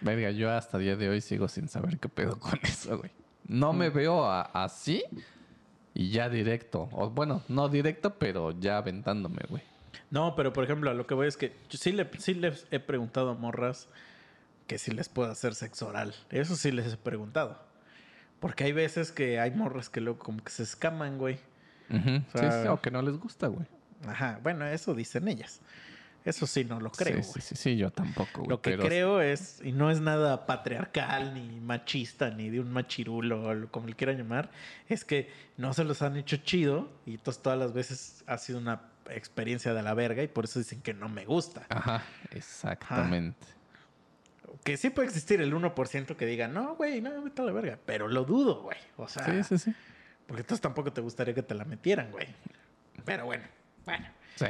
Verga, yo hasta el día de hoy sigo sin saber qué pedo con eso, güey. No me veo a- así y ya directo. O bueno, no directo, pero ya aventándome, güey. No, pero por ejemplo, a lo que voy es que yo sí, le, sí les he preguntado a morras que si les puedo hacer sexo oral. Eso sí les he preguntado. Porque hay veces que hay morras que luego como que se escaman, güey. Ujú. O sea- sí, sí, o que no les gusta, güey. Ajá, bueno, eso dicen ellas. Eso sí, no lo creo. Sí, güey. sí, sí, sí, yo tampoco, güey. Lo que pero- creo es, y no es nada patriarcal, ni machista, ni de un machirulo, o como le quieran llamar, es que no se los han hecho chido y entonces todas las veces ha sido una experiencia de la verga y por eso dicen que no me gusta. Ajá, exactamente. Que sí puede existir el 1% que diga, no, güey, no, vete a la verga, pero lo dudo, güey. O sea, Sí, sí, sí. porque entonces tampoco te gustaría que te la metieran, güey. Pero bueno, bueno. Sí.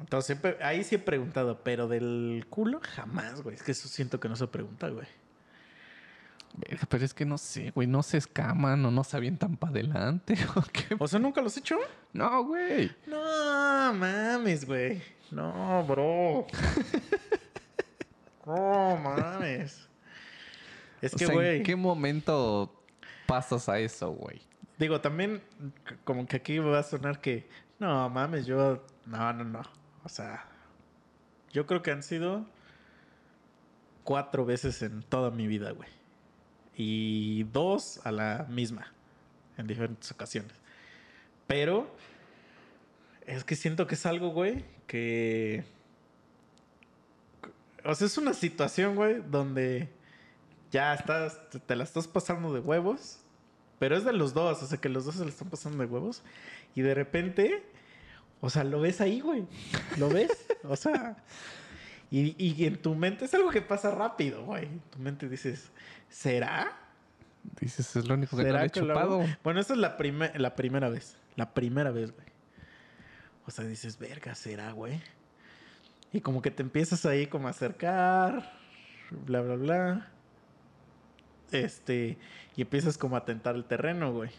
Entonces, ahí sí he preguntado, pero del culo jamás, güey. Es que eso siento que no se pregunta, güey. Pero es que no sé, güey, no se escaman o no se avientan para adelante o qué. O sea, ¿nunca los has hecho? No, güey. No, mames, güey. No, bro. No, mames. Es O que, sea, güey. ¿en qué momento pasas a eso, güey? Digo, también, como que aquí va a sonar que. No, mames, yo. No, no, no. O sea. Yo creo que han sido. Cuatro veces en toda mi vida, güey. Y dos a la misma. En diferentes ocasiones. Pero. Es que siento que es algo, güey, que. O sea, es una situación, güey, donde ya estás, te la estás pasando de huevos, pero es de los dos, o sea, que los dos se la están pasando de huevos, y de repente, o sea, lo ves ahí, güey, lo ves, o sea, y, y en tu mente es algo que pasa rápido, güey, en tu mente dices, ¿será? Dices, es lo único que no ¿Será le he que lo chupado. Bueno, esa es la, la primera vez. La primera vez, güey. O sea, dices, verga, ¿será, güey? Y como que te empiezas ahí como a acercar, bla, bla, bla. Este, y empiezas como a tentar el terreno, güey.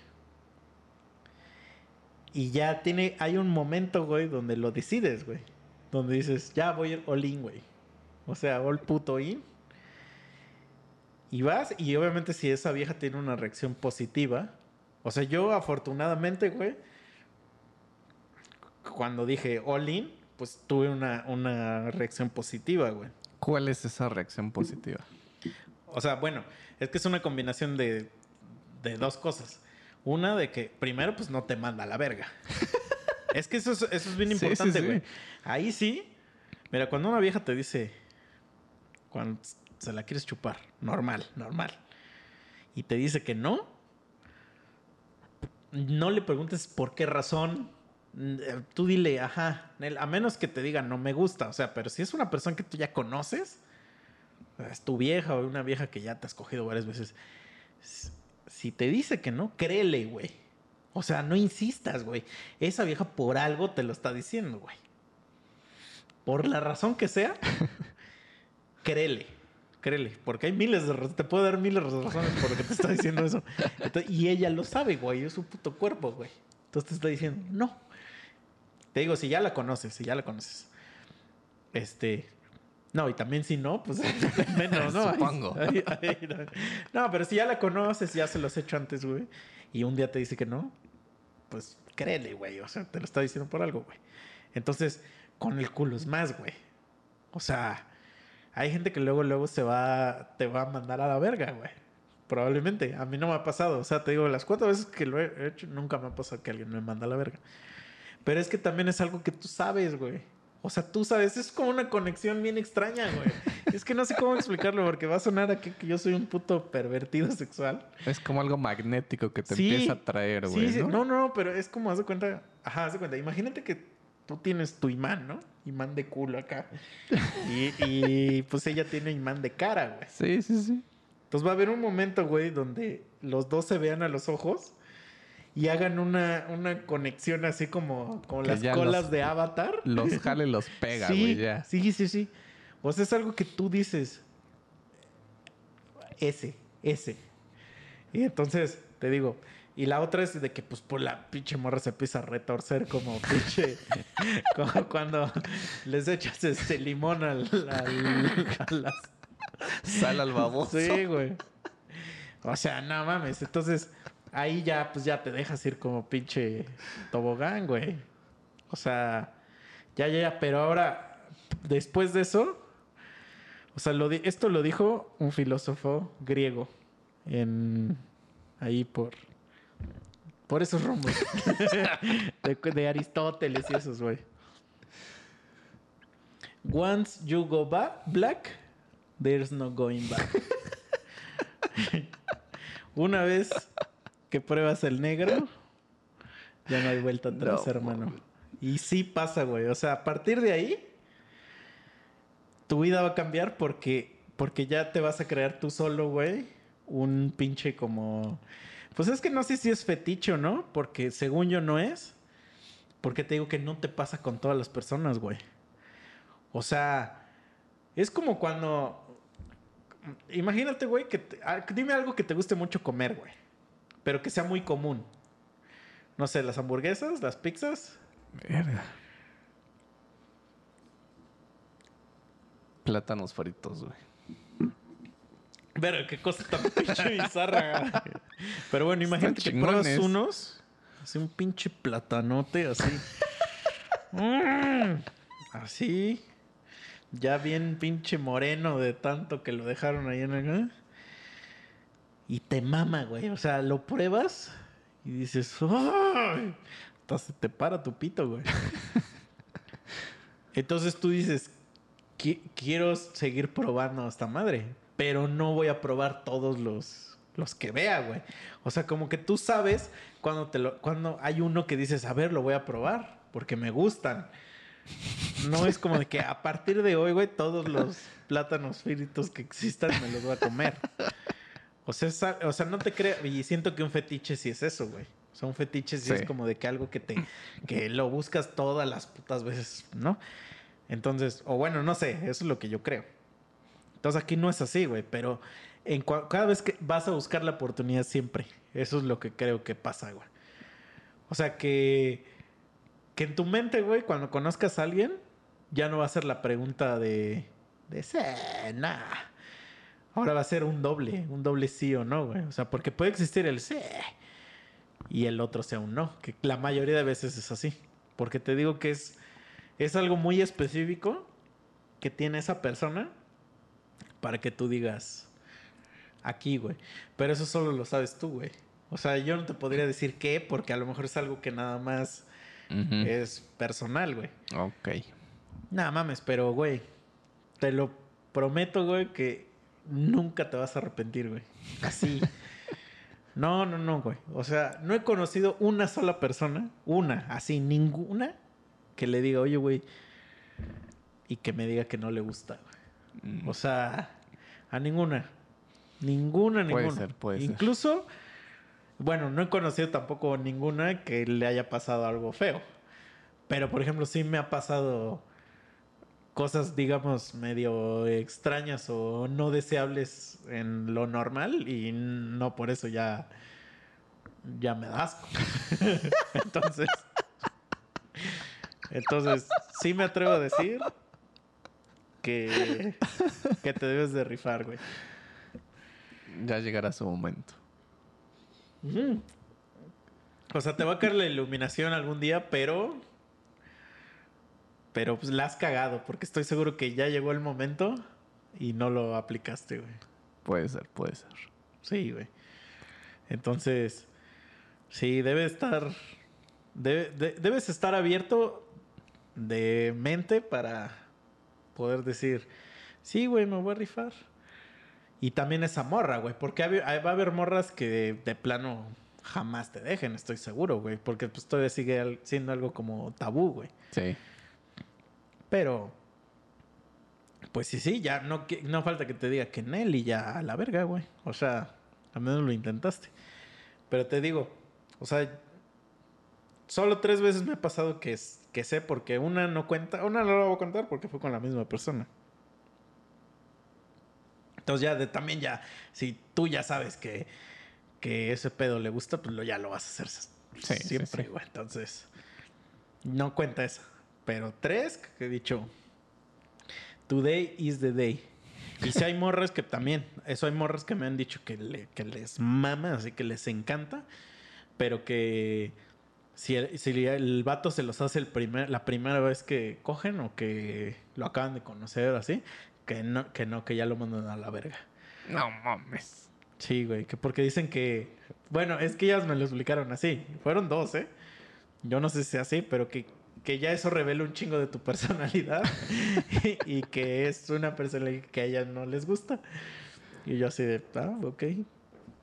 Y ya tiene, hay un momento, güey, donde lo decides, güey. Donde dices, ya voy all in, güey. O sea, all puto in. Y vas, y obviamente si esa vieja tiene una reacción positiva. O sea, yo afortunadamente, güey, cuando dije all in, pues tuve una, una reacción positiva, güey. ¿Cuál es esa reacción positiva? O sea, bueno, es que es una combinación de, de dos cosas. Una de que primero, pues no te manda a la verga. es que eso es, eso es bien Sí, sí, importante, sí. güey. Ahí sí. Mira, cuando una vieja te dice, cuando se la quieres chupar, normal, normal. Y te dice que no, no le preguntes por qué razón. Mm, Tú dile, ajá, a menos que te diga no me gusta. O sea, pero si es una persona que tú ya conoces, es tu vieja o una vieja que ya te has cogido varias veces. Si te dice que no, créele, güey. O sea, no insistas, güey. Esa vieja por algo te lo está diciendo, güey. Por la razón que sea, créele. Créele. Porque hay miles de razones. Te puedo dar miles de razones por lo que te está diciendo eso. Entonces, y ella lo sabe, güey. Es su puto cuerpo, güey. Entonces te está diciendo, no. Te digo, si ya la conoces, si ya la conoces. Este. No, y también si no, pues menos, ¿no? Supongo. no, pero si ya la conoces, ya se los he hecho antes, güey. Y un día te dice que no, pues créele, güey. O sea, te lo está diciendo por algo, güey. Entonces, con el culo es más, güey. O sea, hay gente que luego, luego se va, te va a mandar a la verga, güey. Probablemente. A mí no me ha pasado. O sea, te digo, las cuatro veces que lo he hecho, nunca me ha pasado que alguien me manda a la verga. Pero es que también es algo que tú sabes, güey. O sea, tú sabes, es como una conexión bien extraña, güey. es que no sé cómo explicarlo porque va a sonar aquí que yo soy un puto pervertido sexual. Es como algo magnético que te Sí, empieza a traer, güey. Sí, sí. ¿no? No, no, pero es como, haz de cuenta. Ajá, haz de cuenta. Imagínate que tú tienes tu imán, ¿no? Imán de culo acá. Y, y, pues ella tiene imán de cara, güey. Sí, sí, sí. Entonces va a haber un momento, güey, donde los dos se vean a los ojos y hagan una, una conexión así como, como las colas los- de Avatar. Los jale, los pega, sí, güey, ya. sí, sí, sí. O sea, es algo que tú dices. Ese, ese. Y entonces, te digo, y la otra es de que, pues, por la pinche morra se empieza a retorcer como pinche. como cuando les echas este limón al, al- a las. Sal al baboso. Sí, güey. O sea, no mames. Entonces, ahí ya, pues ya te dejas ir como pinche tobogán, güey. O sea, ya, ya, ya. Pero ahora, después de eso, o sea, esto lo dijo un filósofo griego en ahí por por esos rumbos de, de Aristóteles y esos, güey. Once you go back black, there's no going back. Una vez que pruebas el negro, ya no hay vuelta atrás, No, hermano. Y sí pasa, güey. O sea, a partir de ahí, tu vida va a cambiar porque, porque ya te vas a crear tú solo, güey, un pinche como... Pues es que no sé si es fetiche o no, porque según yo no es. Porque te digo que no te pasa con todas las personas, güey. O sea, es como cuando... Imagínate, güey, que te- ah, dime algo que te guste mucho comer, güey. Pero que sea muy común. No sé, las hamburguesas, las pizzas. Verga. Plátanos fritos, güey. Pero qué cosa tan pinche bizarra. Pero bueno, imagínate que chingones. pruebas unos. Así un pinche platanote así. Mm, así. Ya bien pinche moreno de tanto que lo dejaron ahí en el... Y te mama, güey. O sea, lo pruebas y dices... ¡Ay! Hasta se te para tu pito, güey. Entonces tú dices... "Qui- Quiero seguir probando esta madre. Pero no voy a probar todos los, los que vea, güey. O sea, como que tú sabes cuando, te lo, cuando hay uno que dices, a ver, lo voy a probar. Porque me gustan. No es como de que a partir de hoy, güey, todos los plátanos fritos que existan me los voy a comer. O sea, es o sea, no te creo. Y siento que un fetiche sí es eso, güey. O sea, un fetiche sí, Sí. es como de que algo que te. que lo buscas todas las putas veces, ¿no? Entonces, o bueno, no sé, eso es lo que yo creo. Entonces aquí no es así, güey, pero en cada vez que vas a buscar la oportunidad siempre. Eso es lo que creo que pasa, güey. O sea que. Que en tu mente, güey, cuando conozcas a alguien, ya no va a ser la pregunta de. de nah. Ahora va a ser un doble, un doble sí o no, güey. O sea, porque puede existir el sí y el otro sea un no, que la mayoría de veces es así. Porque te digo que es, es algo muy específico que tiene esa persona para que tú digas aquí, güey. Pero eso solo lo sabes tú, güey. O sea, yo no te podría decir qué, porque a lo mejor es algo que nada más es personal, güey. Ok. Nada mames, pero, güey, te lo prometo, güey, que nunca te vas a arrepentir, güey. Así. No, no, no, güey. O sea, no he conocido una sola persona, una, así, ninguna, que le diga, oye, güey, y que me diga que no le gusta, güey. Mm. O sea, a ninguna. Ninguna, Puede ninguna. ser, puede ser. Incluso, bueno, no he conocido tampoco ninguna que le haya pasado algo feo. Pero, por ejemplo, sí me ha pasado cosas, digamos, medio extrañas o no deseables en lo normal y no por eso ya, ya me da asco. entonces, entonces, sí me atrevo a decir que, que te debes de rifar, güey. Ya llegará su momento. O sea, te va a caer la iluminación algún día, pero. Pero pues la has cagado, porque estoy seguro que ya llegó el momento y no lo aplicaste, güey. Puede ser, puede ser. Sí, güey. Entonces, sí, debe estar. debe- de- debes estar abierto de mente para poder decir, sí, güey, me voy a rifar. Y también esa morra, güey, porque va a haber morras que de, de plano jamás te dejen, estoy seguro, güey, porque pues todavía sigue siendo algo como tabú, güey. Sí. Pero, pues sí, sí, ya no, no falta que te diga que Nelly ya a la verga, güey. O sea, al menos lo intentaste. Pero te digo, o sea, solo tres veces me ha pasado que, que sé porque una no cuenta, una no la voy a contar porque fue con la misma persona. Entonces ya de, también ya, si tú ya sabes que, que ese pedo le gusta, pues lo, ya lo vas a hacer Sí, sí, siempre, sí. güey. Entonces, no cuenta esa. Pero tres, que he dicho, today is the day. Y si hay morras que también, eso hay morras que me han dicho que, le- que les mama, así que les encanta, pero que si el, si el vato se los hace el primer, la primera vez que cogen o que lo acaban de conocer así, que no, que no, que ya lo mandan a la verga. No mames. Sí, güey, que porque dicen que, bueno, es que ellas me lo explicaron así, fueron dos, ¿eh? Yo no sé si así, pero que, que ya eso revela un chingo de tu personalidad y, y que es una personalidad que a ellas no les gusta. Y yo así de, ah, ok,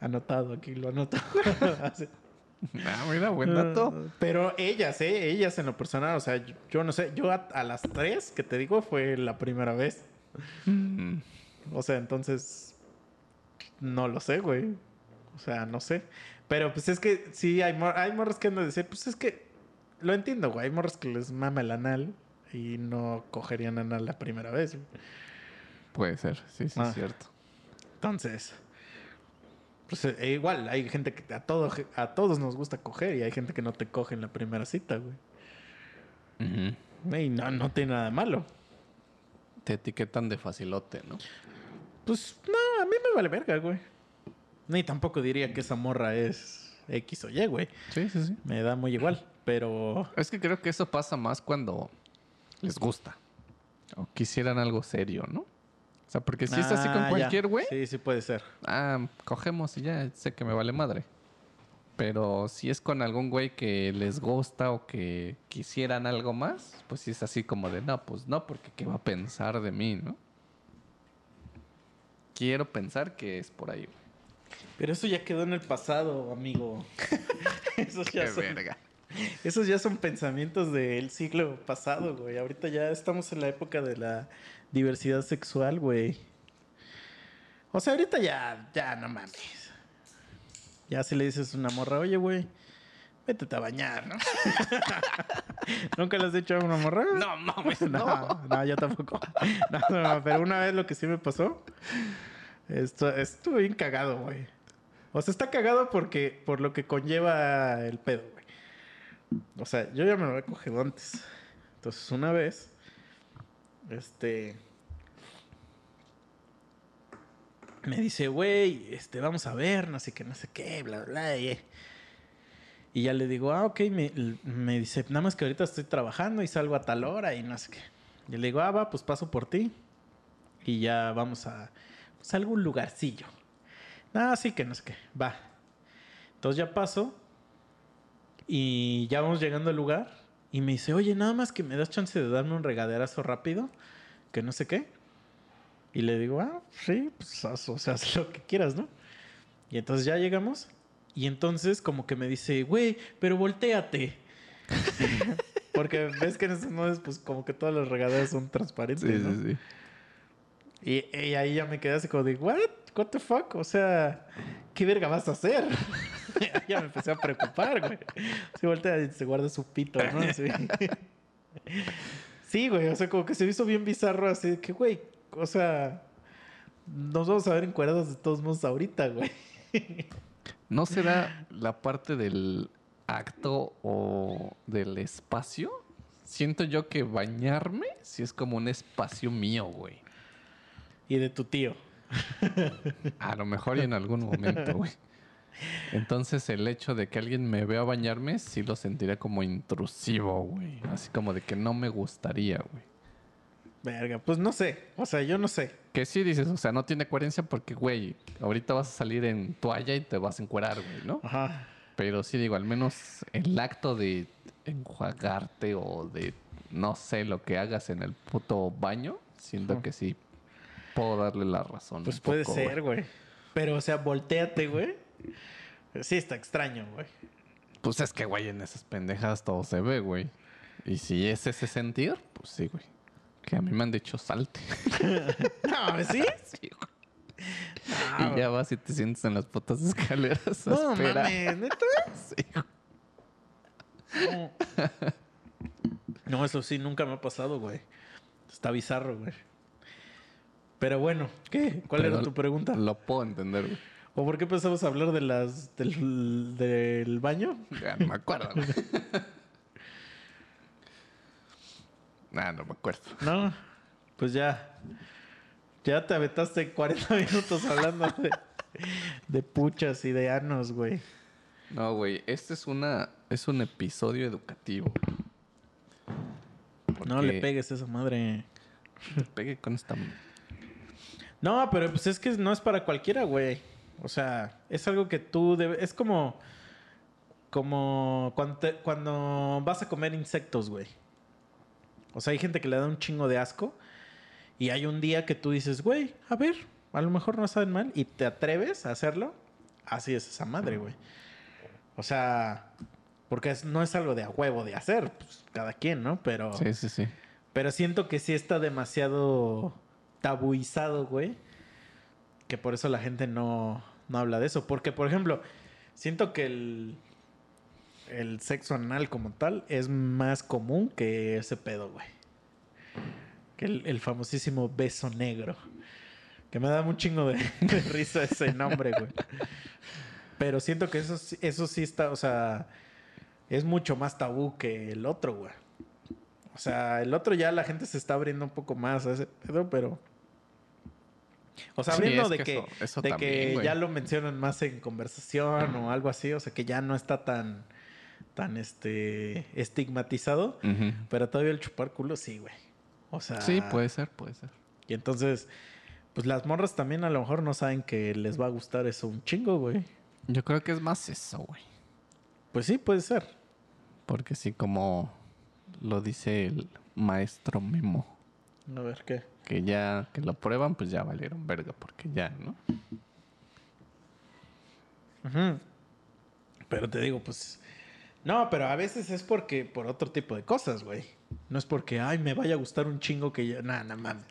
anotado aquí, lo anoto. Ah, mira, buen dato. Ah, Pero ellas, ¿eh? Ellas en lo personal, o sea, yo, yo no sé, yo a, a las tres que te digo fue la primera vez. Mm. O sea, entonces, no lo sé, güey. O sea, no sé. Pero pues es que sí, hay, mor- hay morras que andan a decir, pues es que lo entiendo, güey. Hay morras que les mama el anal y no cogerían anal la primera vez. güey. Puede ser, sí, sí, Ah. es cierto. Entonces, pues eh, igual, hay gente que a, todo, a todos nos gusta coger y hay gente que no te coge en la primera cita, güey. Y no, no tiene nada de malo. Te etiquetan de facilote, ¿no? Pues no, a mí me vale verga, güey. Ni tampoco diría que esa morra es X o Y, güey. Sí, sí, sí. Me da muy igual, pero... Es que creo que eso pasa más cuando les gusta. O quisieran algo serio, ¿no? O sea, porque si es así Ah, con ya. cualquier güey, Sí, sí puede ser. ah, cogemos y ya sé que me vale madre. Pero si es con algún güey que les gusta o que quisieran algo más, pues sí es así como de, no, pues no, porque ¿qué va a pensar de mí, no? Quiero pensar que es por ahí, güey. Pero eso ya quedó en el pasado, amigo. esos, ya Qué son, verga. esos ya son pensamientos del siglo pasado, güey. Ahorita ya estamos en la época de la diversidad sexual, güey. O sea, ahorita ya, ya no mames. Ya si le dices a una morra, oye, güey, vete a bañar, ¿no? ¿Nunca le has dicho a una morra? No, mames, No, no. no, yo tampoco. No, no, pero una vez lo que sí me pasó, esto, estuvo bien cagado, güey. O sea, está cagado porque por lo que conlleva el pedo. O sea, yo ya me lo había cogido antes. Entonces, una vez, este, me dice, güey, este, vamos a ver, no sé qué, no sé qué, bla, bla. Y, y ya le digo, ah, ok, me, me dice, nada más que ahorita estoy trabajando y salgo a tal hora y no sé qué. Y le digo, ah, va, pues paso por ti. Y ya vamos a, pues, a algún lugarcillo. Ah, sí, que no sé qué, va. Entonces ya paso y ya vamos llegando al lugar. Y me dice, oye, nada más que me das chance de darme un regaderazo rápido, que no sé qué. Y le digo, ah, sí, pues haz, o sea, haz lo que quieras, ¿no? Y entonces ya llegamos. Y entonces como que me dice, güey, pero volteate. Porque ves que en esos modos, pues como que todas las regaderas son transparentes, Sí, ¿no? sí, sí. Y, y ahí ya me quedé así como de, ¿what? ¿What the fuck? O sea, ¿qué verga vas a hacer? ya me empecé a preocupar, güey. Se voltea y se guarda su pito, ¿no? Sí. Sí, güey, o sea, como que se hizo bien bizarro así de que, güey, o sea, nos vamos a ver encuadrados de todos modos ahorita, güey. ¿No será la parte del acto o del espacio? Siento yo que bañarme sí es como un espacio mío, güey. Y de tu tío. A lo mejor y en algún momento, güey. Entonces el hecho de que alguien me vea bañarme sí lo sentiría como intrusivo, güey. Así como de que no me gustaría, güey. Verga, pues no sé, o sea, yo no sé. Que sí dices, o sea, no tiene coherencia porque, güey, ahorita vas a salir en toalla y te vas a encuerar, güey, ¿no? Ajá. Pero sí digo, al menos el acto de enjuagarte o de no sé lo que hagas en el puto baño, siento que sí puedo darle la razón. Pues un puede poco, ser, güey. Pero, o sea, volteate, güey. Sí, está extraño, güey. Pues es que, güey, en esas pendejas todo se ve, güey. Y si es ese sentir, pues sí, güey. Que a mí me han dicho salte. No, ¿sí? Sí, güey. y ya vas y te sientes en las putas escaleras. a No esperar. mames, ¿neta? Sí, güey. No. No, eso sí, nunca me ha pasado, güey. Está bizarro, güey. Pero bueno, ¿qué? ¿Cuál Pero era tu pregunta? Lo puedo entender, güey. ¿O por qué empezamos a hablar de las del, del baño? Ya no me acuerdo. Nah, no me acuerdo. No, pues ya. Ya te aventaste 40 minutos hablando de, de puchas y de anos, güey. No, güey. Este es una... Es un episodio educativo. No le pegues a esa madre. te pegue con esta... No, pero pues es que no es para cualquiera, güey. O sea, es algo que tú debes... Es como... Como cuando, te- cuando vas a comer insectos, güey. O sea, hay gente que le da un chingo de asco. Y hay un día que tú dices, güey, a ver, a lo mejor no saben mal. Y te atreves a hacerlo. Así es esa madre, güey. O sea, porque es- no es algo de a huevo de hacer. Pues, cada quien, ¿no? Pero... Sí, sí, sí. Pero siento que sí está demasiado tabuizado, güey. Que por eso la gente no, no habla de eso. Porque, por ejemplo, siento que el, el sexo anal como tal es más común que ese pedo, güey. Que el, famosísimo beso negro. Que me da un chingo de, de risa ese nombre, güey. Pero siento que eso, eso sí está, o sea, es mucho más tabú que el otro, güey. O sea, el otro ya la gente se está abriendo un poco más a ese pedo, pero... O sea, Sí, es de que que, eso- eso de también, que ya lo mencionan más en conversación o algo así, o sea, que ya no está tan, tan, este, estigmatizado, pero todavía el chupar culo sí, güey. O sea... Sí, puede ser, puede ser. Y entonces, pues las morras también a lo mejor no saben que les va a gustar eso un chingo, güey. Yo creo que es más eso, güey. Pues sí, puede ser. Porque sí, como lo dice el maestro Memo, A ver qué. que ya que lo prueban, pues ya valieron verga, porque ya, ¿no? Ujú. Pero te digo, pues. No, pero a veces es porque por otro tipo de cosas, güey. No es porque, ay, me vaya a gustar un chingo que ya. Nada, nada mames.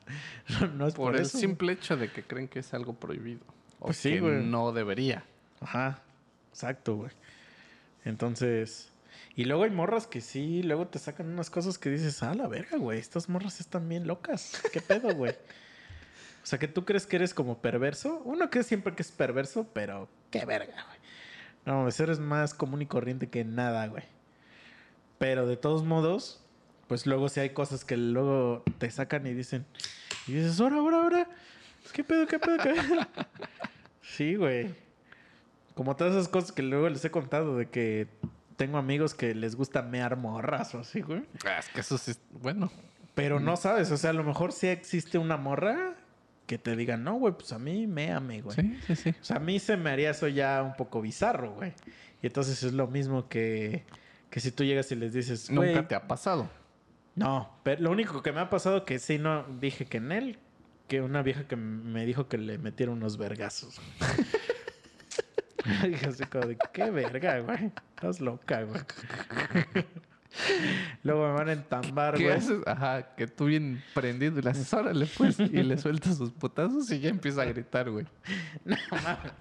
No, no es por, Por el eso. simple hecho de que creen que es algo prohibido. O Pues sí, que güey. no debería. Ajá. Exacto, güey. Entonces. Y luego hay morras que sí, luego te sacan unas cosas que dices, ah, la verga, güey. Estas morras están bien locas. ¿Qué pedo, güey? O sea, que tú crees que eres como perverso. Uno cree siempre que es perverso, pero qué verga, güey. No, eres más común y corriente que nada, güey. Pero de todos modos, pues luego sí hay cosas que luego te sacan y dicen, y dices, ahora, ahora, ahora. ¿Qué pedo, qué pedo, qué pedo? sí, güey. Como todas esas cosas que luego les he contado de que tengo amigos que les gusta mear morras o así, güey. Ah, Es que eso sí, es- bueno. Pero no sabes, o sea, a lo mejor sí existe una morra que te diga, no, güey, pues a mí méame, güey. Sí, sí, sí. O sea, a mí se me haría eso ya un poco bizarro, güey. Y entonces es lo mismo que, que si tú llegas y les dices, güey, Nunca te ha pasado. no, pero lo único que me ha pasado que sí no dije que en él, que una vieja que me dijo que le metiera unos vergazos. dije así como de, qué verga, güey. Estás loca, güey. Luego me van a entambar, ¿Qué güey. haces? Ajá, que tú bien prendido y le haces, órale, pues, y le sueltas sus putazos y ya empieza a gritar, güey. No mames.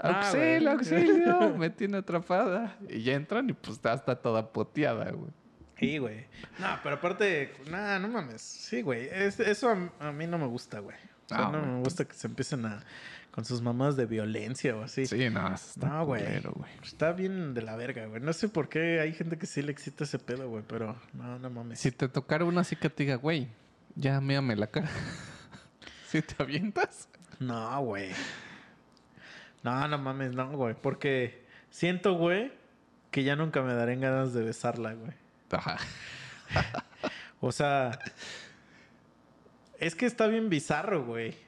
Ah, Auxilio, auxilio, me tiene atrapada. Y ya entran y pues está toda poteada, güey. Sí, güey. No, pero aparte, nada, no mames. Sí, güey. Es- eso a, a mí no me gusta, güey. O sea, Ah, no güey. me gusta que se empiecen a con sus mamás de violencia o así. Sí, no, está No, güey. culero, güey. Está bien de la verga, güey. No sé por qué hay gente que sí le excita ese pedo, güey, pero no, no mames. Si te tocara una así que te diga, güey, ya méame la cara. ¿Si te avientas? No, güey. No, no mames, no, güey. Porque siento, güey, que ya nunca me daré ganas de besarla, güey. Ajá. O sea, es que está bien bizarro, güey.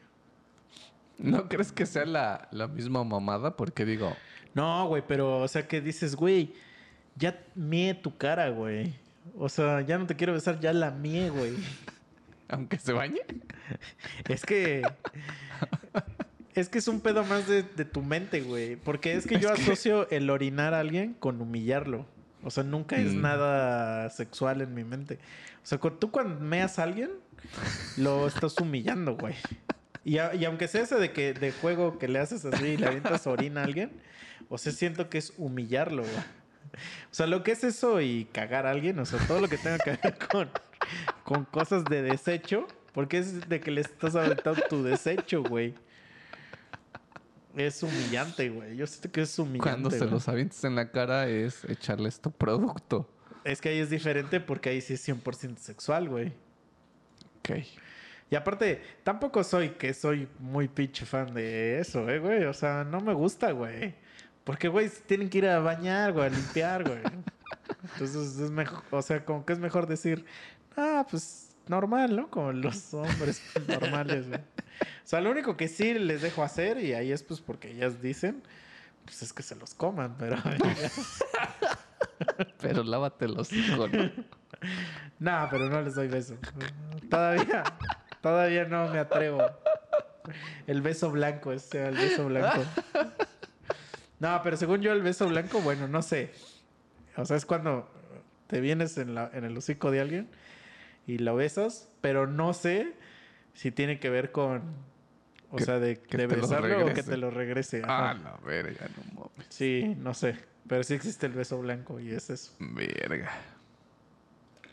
¿No crees que sea la, la misma mamada? Porque digo, No, güey, pero, o sea, que dices, güey, ya mié tu cara, güey. O sea, ya no te quiero besar, ya la mié, güey. aunque se bañe. Es que. Es que es un pedo más de, de tu mente, güey. Porque es que yo que- asocio el orinar a alguien con humillarlo. O sea, nunca es Mm. nada sexual en mi mente. O sea, tú cuando meas a alguien, lo estás humillando, güey. Y, a- y aunque sea ese de que de juego que le haces así y le avientas orina a alguien, o sea, siento que es humillarlo, güey. O sea, lo que es eso y cagar a alguien, o sea, todo lo que tenga que ver con, con cosas de desecho, porque es de que le estás aventando tu desecho, güey. Es humillante, güey. Yo siento que es humillante. Cuando se güey. los avientes en la cara es echarles tu producto. Es que ahí es diferente porque ahí sí es 100% sexual, güey. Ok. Y aparte, tampoco soy que soy muy pinche fan de eso, eh, güey. O sea, no me gusta, güey. Porque, güey, tienen que ir a bañar, güey, a limpiar, güey. Entonces es mejor, o sea, como que es mejor decir, ah, pues normal, ¿no? Como los hombres normales, güey. O sea, lo único que sí les dejo hacer, y ahí es pues porque ellas dicen, pues es que se los coman, pero... Pero lávate los hijos, ¿no? No, pero no les doy beso. Todavía, todavía no me atrevo. El beso blanco, ese el beso blanco. No, pero según yo el beso blanco, bueno, no sé. O sea, es cuando te vienes en, la, en el hocico de alguien y lo besas, pero no sé si tiene que ver con, o Que- sea, de, besarlo o que te lo regrese. Ah, la verga, no mames. Sí, no sé. Pero sí existe el beso blanco y es eso. Verga.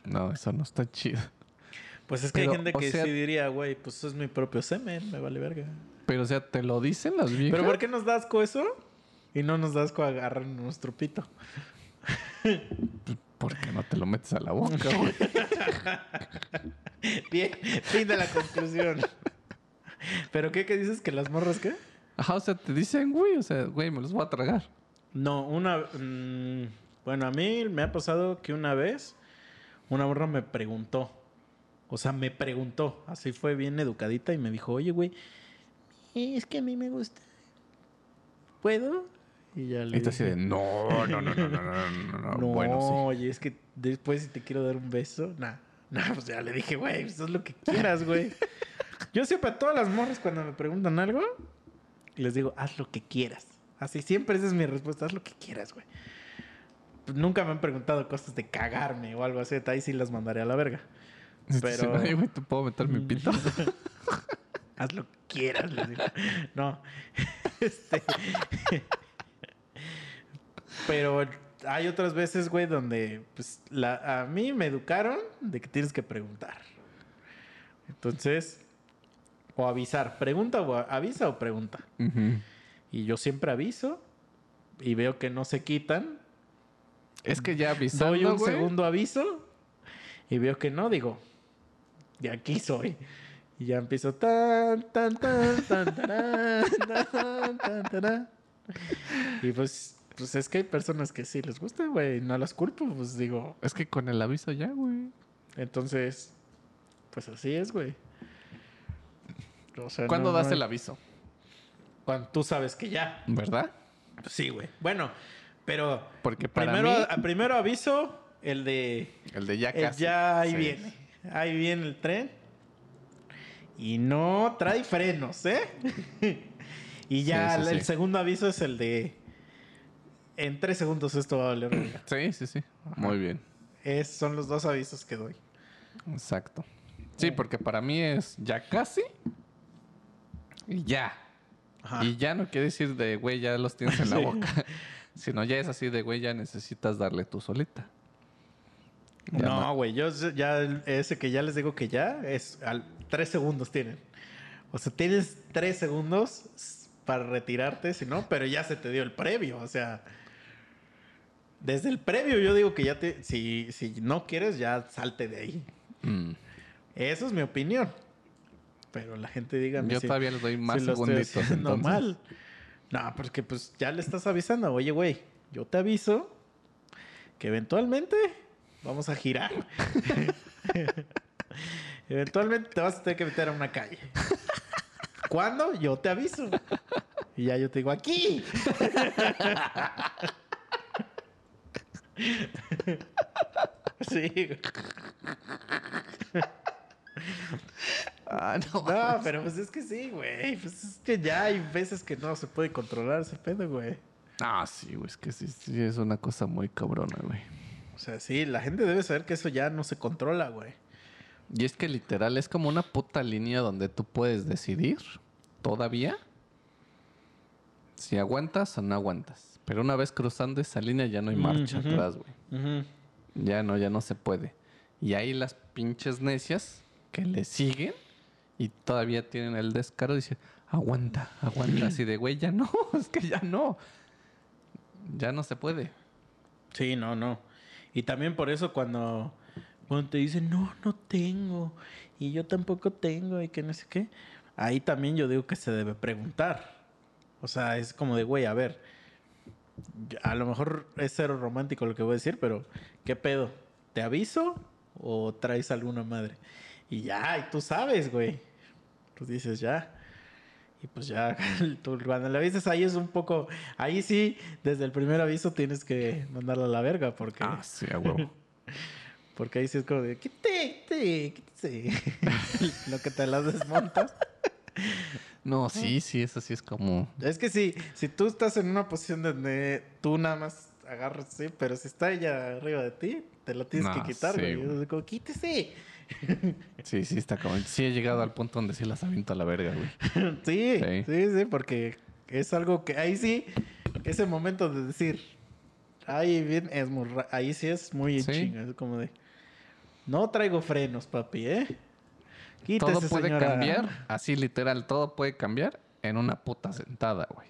No, eso no está chido. Pues es que Pero, hay gente que sea- sí diría, güey, pues eso es mi propio semen, me vale verga. Pero, o sea, ¿te lo dicen las viejas? ¿Pero por qué nos da asco eso? Y no nos da asco agarrar nuestro pito. Porque no te lo metes a la boca, güey. Bien, fin de la conclusión. ¿Pero qué, qué dices? ¿Que las morras qué? Ajá, o sea, te dicen, güey, o sea, güey, me los voy a tragar. No, una... mm, bueno, a mí me ha pasado que una vez una morra me preguntó. O sea, me preguntó. Así fue bien educadita y me dijo, oye, güey, es que a mí me gusta. ¿Puedo? Y ya le así dije, no, no, no, no, no, no, no, no, No, Bueno, sí. oye, es que después si te quiero dar un beso, nah. Nah, pues ya le dije, güey, pues haz lo que quieras, güey. Yo siempre a todas las morras cuando me preguntan algo, les digo, haz lo que quieras. Así siempre esa es mi respuesta, haz lo que quieras, güey. Pues nunca me han preguntado cosas de cagarme o algo así, ahí sí las mandaré a la verga. Y te dicen, Pero- Ay, güey, ¿te puedo meter mi pito? Haz lo que quieras, les digo. No. Este. Pero hay otras veces, güey, donde pues la, a mí me educaron de que tienes que preguntar. Entonces, o avisar. Pregunta o avisa o pregunta. Y yo siempre aviso y veo que no se quitan. Es que ya avisando, Doy un segundo aviso y veo que no, digo, de aquí soy. Y ya empiezo tan, tan, tan, tan, tarán, tan, tan, tarán. Y pues, pues es que hay personas que sí les gusta, güey, no las culpo, pues digo, Es que con el aviso ya, güey. entonces, pues así es, güey. O sea, ¿Cuándo no- das no hay- el aviso? Cuando tú sabes que ya. ¿Verdad? Pues sí, güey. Bueno, pero Porque para primero, mí, a- primero aviso el de el de ya casi. ya ahí Sí. viene. Ahí viene el tren. Y no trae frenos, ¿eh? y ya Sí, sí, el, sí. segundo aviso es el de. En tres segundos esto va a valer. Sí, sí, sí. Muy bien. Es, son los dos avisos que doy. Exacto. Sí, porque para mí es ya casi y ya. Ajá. Y ya no quiere decir de, güey, ya los tienes en la boca. Sino ya es así de, güey, ya necesitas darle tú solita. No, güey, yo ya ese que ya les digo que ya es al tres segundos tienen. O sea, tienes tres segundos para retirarte, si no, pero ya se te dio el previo. O sea, desde el previo yo digo que ya te, si, si no quieres, ya salte de ahí. Mm. Eso es mi opinión. Pero la gente diga Yo todavía les doy más segunditos. mal. No, porque pues ya le estás avisando. Oye, güey, yo te aviso que eventualmente vamos a girar. eventualmente te vas a tener que meter a una calle. ¿Cuándo? Yo te aviso. Y ya yo te digo, aquí. sí. güey. Ah, no. No, pero pues es que sí, güey. Pues es que ya hay veces que no se puede controlar ese pedo, güey. Ah, sí, güey. Es que sí, sí es una cosa muy cabrona, güey. O sea, sí, la gente debe saber que eso ya no se controla, güey. Y es que literal es como una puta línea donde tú puedes decidir todavía si aguantas o no aguantas. Pero una vez cruzando esa línea ya no hay marcha atrás, güey. Ya no, ya no se puede. Y ahí las pinches necias que le siguen y todavía tienen el descaro de decir, aguanta, aguanta. Así de, güey, ya no, es que ya no. Ya no se puede. Sí, no, no. Y también por eso cuando, cuando te dicen, no, no tengo, y yo tampoco tengo, y que no sé qué, ahí también yo digo que se debe preguntar. O sea, es como de, güey, a ver, a lo mejor es cero romántico lo que voy a decir, pero ¿qué pedo? ¿Te aviso o traes alguna madre? Y ya, y tú sabes, güey. Tú dices, ya. Y pues ya, tú cuando le avisas ahí es un poco... Ahí sí, desde el primer aviso tienes que mandarla a la verga porque... Ah, sí, a huevo. Porque ahí sí es como de, quítate, quítate, quítese. Lo que te las desmontas. No, sí, sí, eso sí es como... Es que sí, si tú estás en una posición donde tú nada más agarras, sí, pero si está ella arriba de ti, te la tienes que quitar, sí, güey. güey. Es como, quítese. Sí, sí, está como... Sí he llegado al punto donde sí las aviento a la verga, güey. sí, Sí. sí, sí, porque es algo que ahí sí, ese momento de decir, ahí bien, es muy, ahí sí es muy Sí. chinga, es como de, no traigo frenos, papi, ¿eh? Quítese, todo puede señora. cambiar, así literal, todo puede cambiar en una puta sentada, güey.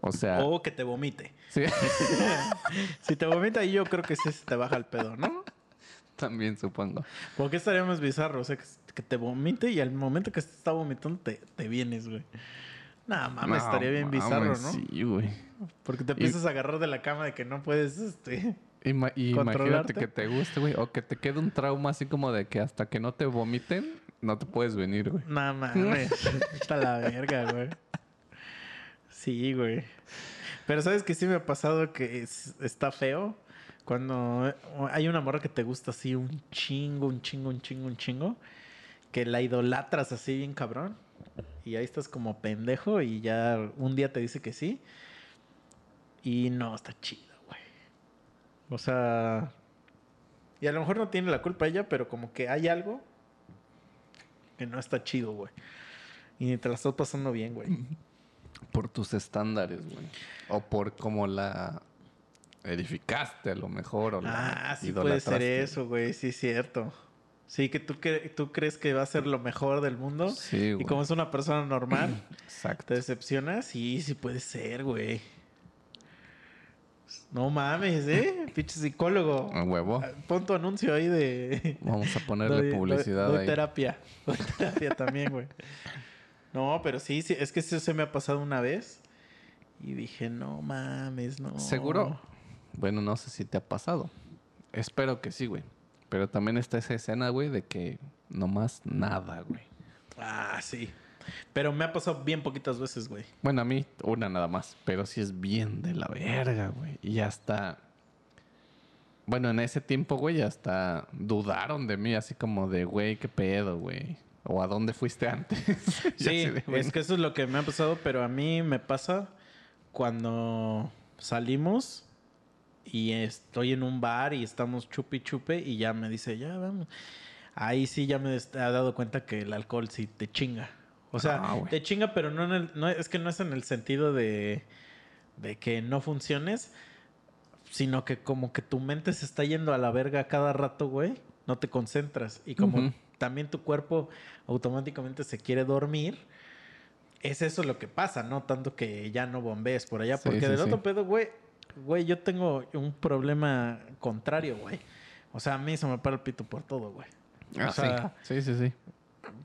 O sea, O que te vomite. sí, Si te vomita yo creo que sí se te baja el pedo, ¿no? También supongo. Porque estaría más bizarro, o sea, que, que te vomite y al momento que está vomitando te, te vienes, güey. Nah, mames, No, estaría bien bizarro, ¿no? Sí, güey. Porque te empiezas a agarrar de la cama de que no puedes, este... Ima- y imagínate que te guste, güey. O que te quede un trauma así como de que hasta que no te vomiten, no te puedes venir, güey. No mames, está la verga, güey. Sí, güey. Pero ¿sabes que sí me ha pasado que es- está feo? Cuando hay una morra que te gusta así un chingo, un chingo, un chingo, un chingo. Que la idolatras así bien cabrón. Y ahí estás como pendejo y ya un día te dice que sí. Y no, está chido, güey. O sea... Y a lo mejor no tiene la culpa ella, pero como que hay algo que no está chido, güey. Y ni te la estás pasando bien, güey. Por tus estándares, güey. O por cómo la edificaste a lo mejor. O la Ah, sí puede ser eso, güey. Sí, es cierto. Sí, que tú, cre- tú crees que va a ser lo mejor del mundo. Sí, y güey. como es una persona normal, Exacto. te decepcionas. Sí, sí puede ser, güey. No mames, ¿eh? Pinche psicólogo. A huevo. Ah, Pon tu anuncio ahí de... Vamos a ponerle Doy- publicidad doy- doy ahí. terapia. Doy terapia también, güey. No, pero sí, sí, es que eso se me ha pasado una vez. Y dije, no mames, no. Seguro. Bueno, no sé si te ha pasado. Espero que sí, güey. Pero también está esa escena, güey, de que nomás nada, güey. Ah, sí. Pero me ha pasado bien poquitas veces, güey. Bueno, a mí una nada más, pero sí es bien de la verga, güey. Y hasta... Bueno, en ese tiempo, güey, hasta dudaron de mí, así como de, güey, qué pedo, güey. O a dónde fuiste antes. Sí, así de, "Güey, es que eso es lo que me ha pasado, pero a mí me pasa cuando salimos y estoy en un bar y estamos chupi chupe y ya me dice, ya vamos. Ahí sí ya me he dado cuenta que el alcohol sí te chinga. O sea, Ah, te chinga, pero no, en el- no es que no es en el sentido de, de que no funciones, sino que como que tu mente se está yendo a la verga cada rato, güey. No te concentras. Y como Ujú. también tu cuerpo automáticamente se quiere dormir, es eso lo que pasa, ¿no? Tanto que ya no bombees por allá. Sí, porque sí, del sí. otro pedo, güey, güey, yo tengo un problema contrario, güey. O sea, a mí se me para el pito por todo, güey. Ah, o sea- sí. sí, sí, sí.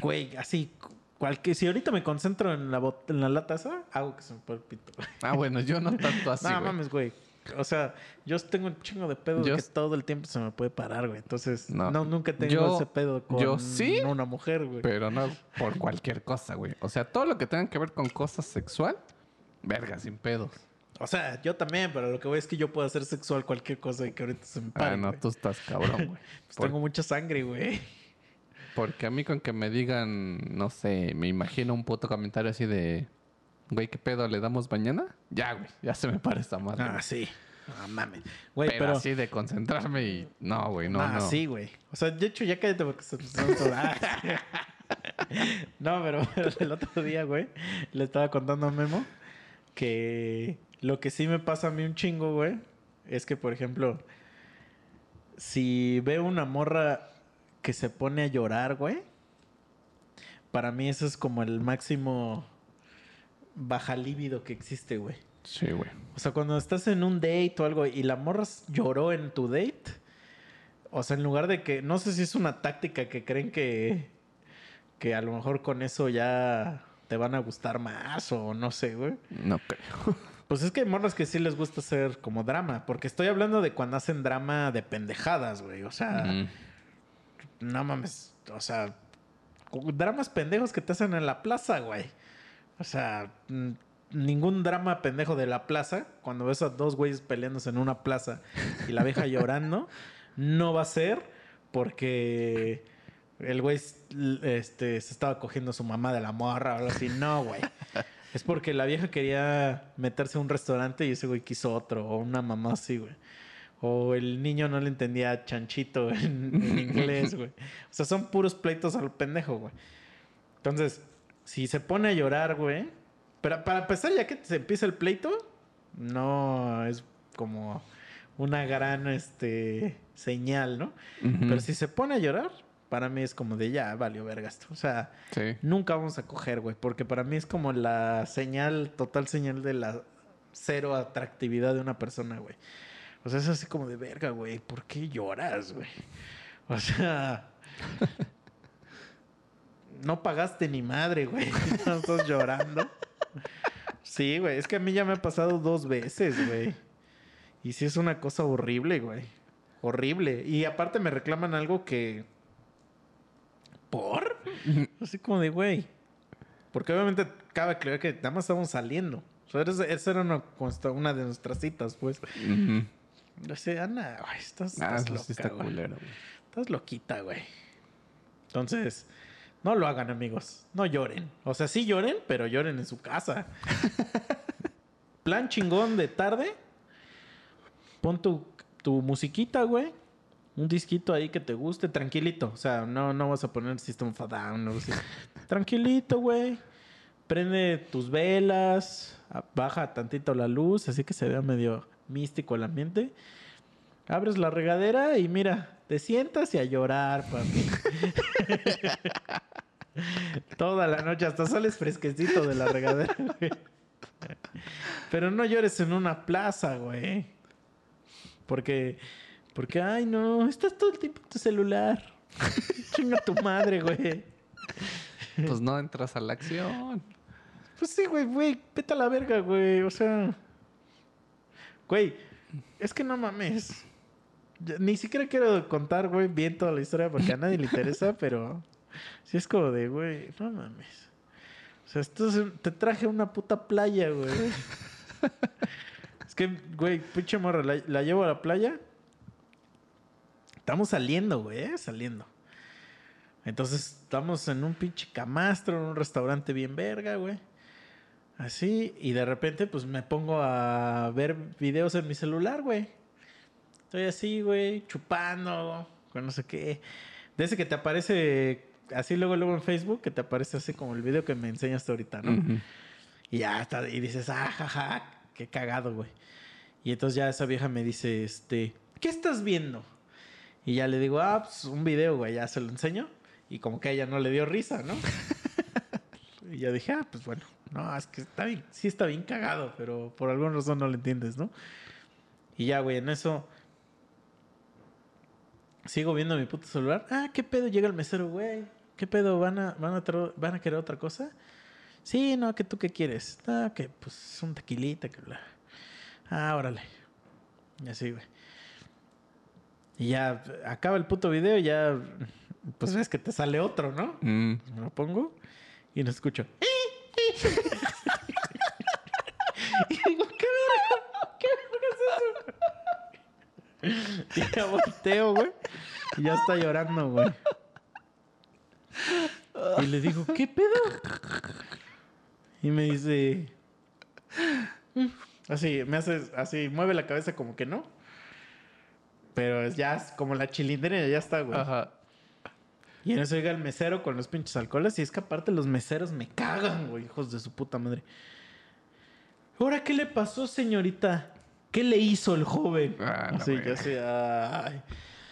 Güey, así, cualquier... Si ahorita me concentro en la, bot- en la lata esa, hago que se me pare el pito, güey. Ah, bueno, yo no tanto así, no, mames, güey. O sea, yo tengo un chingo de pedo Yo que todo el tiempo se me puede parar, güey. Entonces, No. no, nunca he tenido Yo- ese pedo con yo sí, una mujer, güey. Pero no por cualquier cosa, güey. O sea, todo lo que tenga que ver con cosas sexual, verga, sin pedos. O sea, yo también, pero lo que voy es que yo puedo hacer sexual cualquier cosa y que ahorita se me pare. ah, no, tú estás cabrón, güey. Pues Por- tengo mucha sangre, güey. Porque a mí con que me digan, no sé, me imagino un puto comentario así de, güey, ¿qué pedo? ¿Le damos mañana? Ya, güey, ya se me para esta madre. Ah, güey. sí. Ah, mames. Güey, pero, pero... así de concentrarme y... No, güey, no, ah, no. sí, güey. O sea, de hecho, ya cállate porque se... Ah. no, pero el otro día, güey, le estaba contando a Memo que lo que sí me pasa a mí un chingo, güey, es que, por ejemplo, si veo una morra que se pone a llorar, güey, para mí eso es como el máximo baja líbido que existe, güey. Sí, güey. O sea, cuando estás en un date o algo y la morra lloró en tu date, o sea, en lugar de que, no sé si es una táctica que creen que, que a lo mejor con eso ya te van a gustar más o no sé, güey. No creo. Pues es que hay morras que sí les gusta hacer como drama, porque estoy hablando de cuando hacen drama de pendejadas, güey. O sea, Mm. no mames, o sea, dramas pendejos que te hacen en la plaza, güey. O sea, ningún drama pendejo de la plaza, cuando ves a dos güeyes peleándose en una plaza y la vieja llorando, no va a ser porque el güey este, se estaba cogiendo a su mamá de la morra o algo así. No, güey. Es porque la vieja quería meterse a un restaurante y ese güey quiso otro, o una mamá así, güey. O el niño no le entendía chanchito en, en inglés, güey. O sea, son puros pleitos al pendejo, güey. Entonces, si se pone a llorar, güey. Pero para empezar, ya que se empieza el pleito, no es como una gran este, señal, ¿no? Pero si se pone a llorar, para mí es como de ya, valió verga esto. O sea, Sí. nunca vamos a coger, güey, porque para mí es como la señal, total señal de la cero atractividad de una persona, güey. O sea, es así como de verga, güey, ¿por qué lloras, güey? O sea, no pagaste ni madre, güey. No estás llorando. Sí, güey, es que a mí ya me ha pasado dos veces, güey. Y sí es una cosa horrible, güey. Horrible. Y aparte me reclaman algo que... ¿Por? Así como de, güey. Porque obviamente cabe aclarar que nada más estamos saliendo. O sea, esa- era una, de nuestras citas, pues. Yo sé, Ana, güey, estás, Ah, estás loca, sí está güey. culero, güey. Estás loquita, güey. Entonces, no lo hagan, amigos. No lloren. O sea, sí lloren, pero lloren en su casa. Plan chingón de tarde. Pon tu, tu musiquita, güey. Un disquito ahí que te guste, tranquilito. O sea, no, no vas a poner System of a Down. No, tranquilito, güey. Prende tus velas. Baja tantito la luz, así que se vea medio místico el ambiente. Abres la regadera y mira, te sientas y a llorar, papi. Toda la noche, hasta sales fresquecito de la regadera, güey. Pero no llores en una plaza, güey. Porque, porque, ay, no, estás todo el tiempo en tu celular. Chinga tu madre, güey. Pues no entras a la acción. Pues sí, güey, güey, vete a la verga, güey. O sea, güey, es que no mames. Ni siquiera quiero contar, güey, bien toda la historia porque a nadie le interesa, pero sí es como de, güey, no mames. O sea, esto es un- te traje a una puta playa, güey. es que, güey, pinche morra, la, la llevo a la playa. Estamos saliendo, güey, ¿eh? saliendo. Entonces estamos en un pinche camastro, en un restaurante bien verga, güey. Así, y de repente, pues me pongo a ver videos en mi celular, güey. Estoy así, güey, chupando, con no sé qué. De ese que te aparece así luego, luego en Facebook, que te aparece así como el video que me enseñaste ahorita, ¿no? Y ya está, y dices, ah, jaja, qué cagado, güey. Y entonces ya esa vieja me dice, este, ¿qué estás viendo? Y ya le digo, ah, pues un video, güey, ya se lo enseño. Y como que a ella no le dio risa, ¿no? y yo dije, ah, pues bueno, no, es que está bien, sí está bien cagado, pero por alguna razón no lo entiendes, ¿no? Y ya, güey, en eso sigo viendo mi puto celular. Ah, ¿qué pedo? Llega el mesero, güey. ¿Qué pedo? ¿Van a, van a, van a querer otra cosa? Sí, no, que tú qué quieres. Ah, que pues un tequilita, que bla. Ah, órale. Y así, güey. Y ya acaba el puto video y ya, pues ves que te sale otro, ¿no? Mm. Me lo pongo y no escucho. y digo, ¿qué verga? ¿Qué verga es eso? Y ya volteo, güey. Y ya está llorando, güey. Y le digo, ¿qué pedo? Y me dice... Así, me hace así, mueve la cabeza como que no. Pero es ya es como la chilindrina, ya está, güey. Ajá. Y en eso llega el mesero con los pinches alcoholes. Y es que aparte los meseros me cagan, güey, hijos de su puta madre. ¿Ahora qué le pasó, señorita? ¿Qué le hizo el joven? Ah, la Así, yo ay.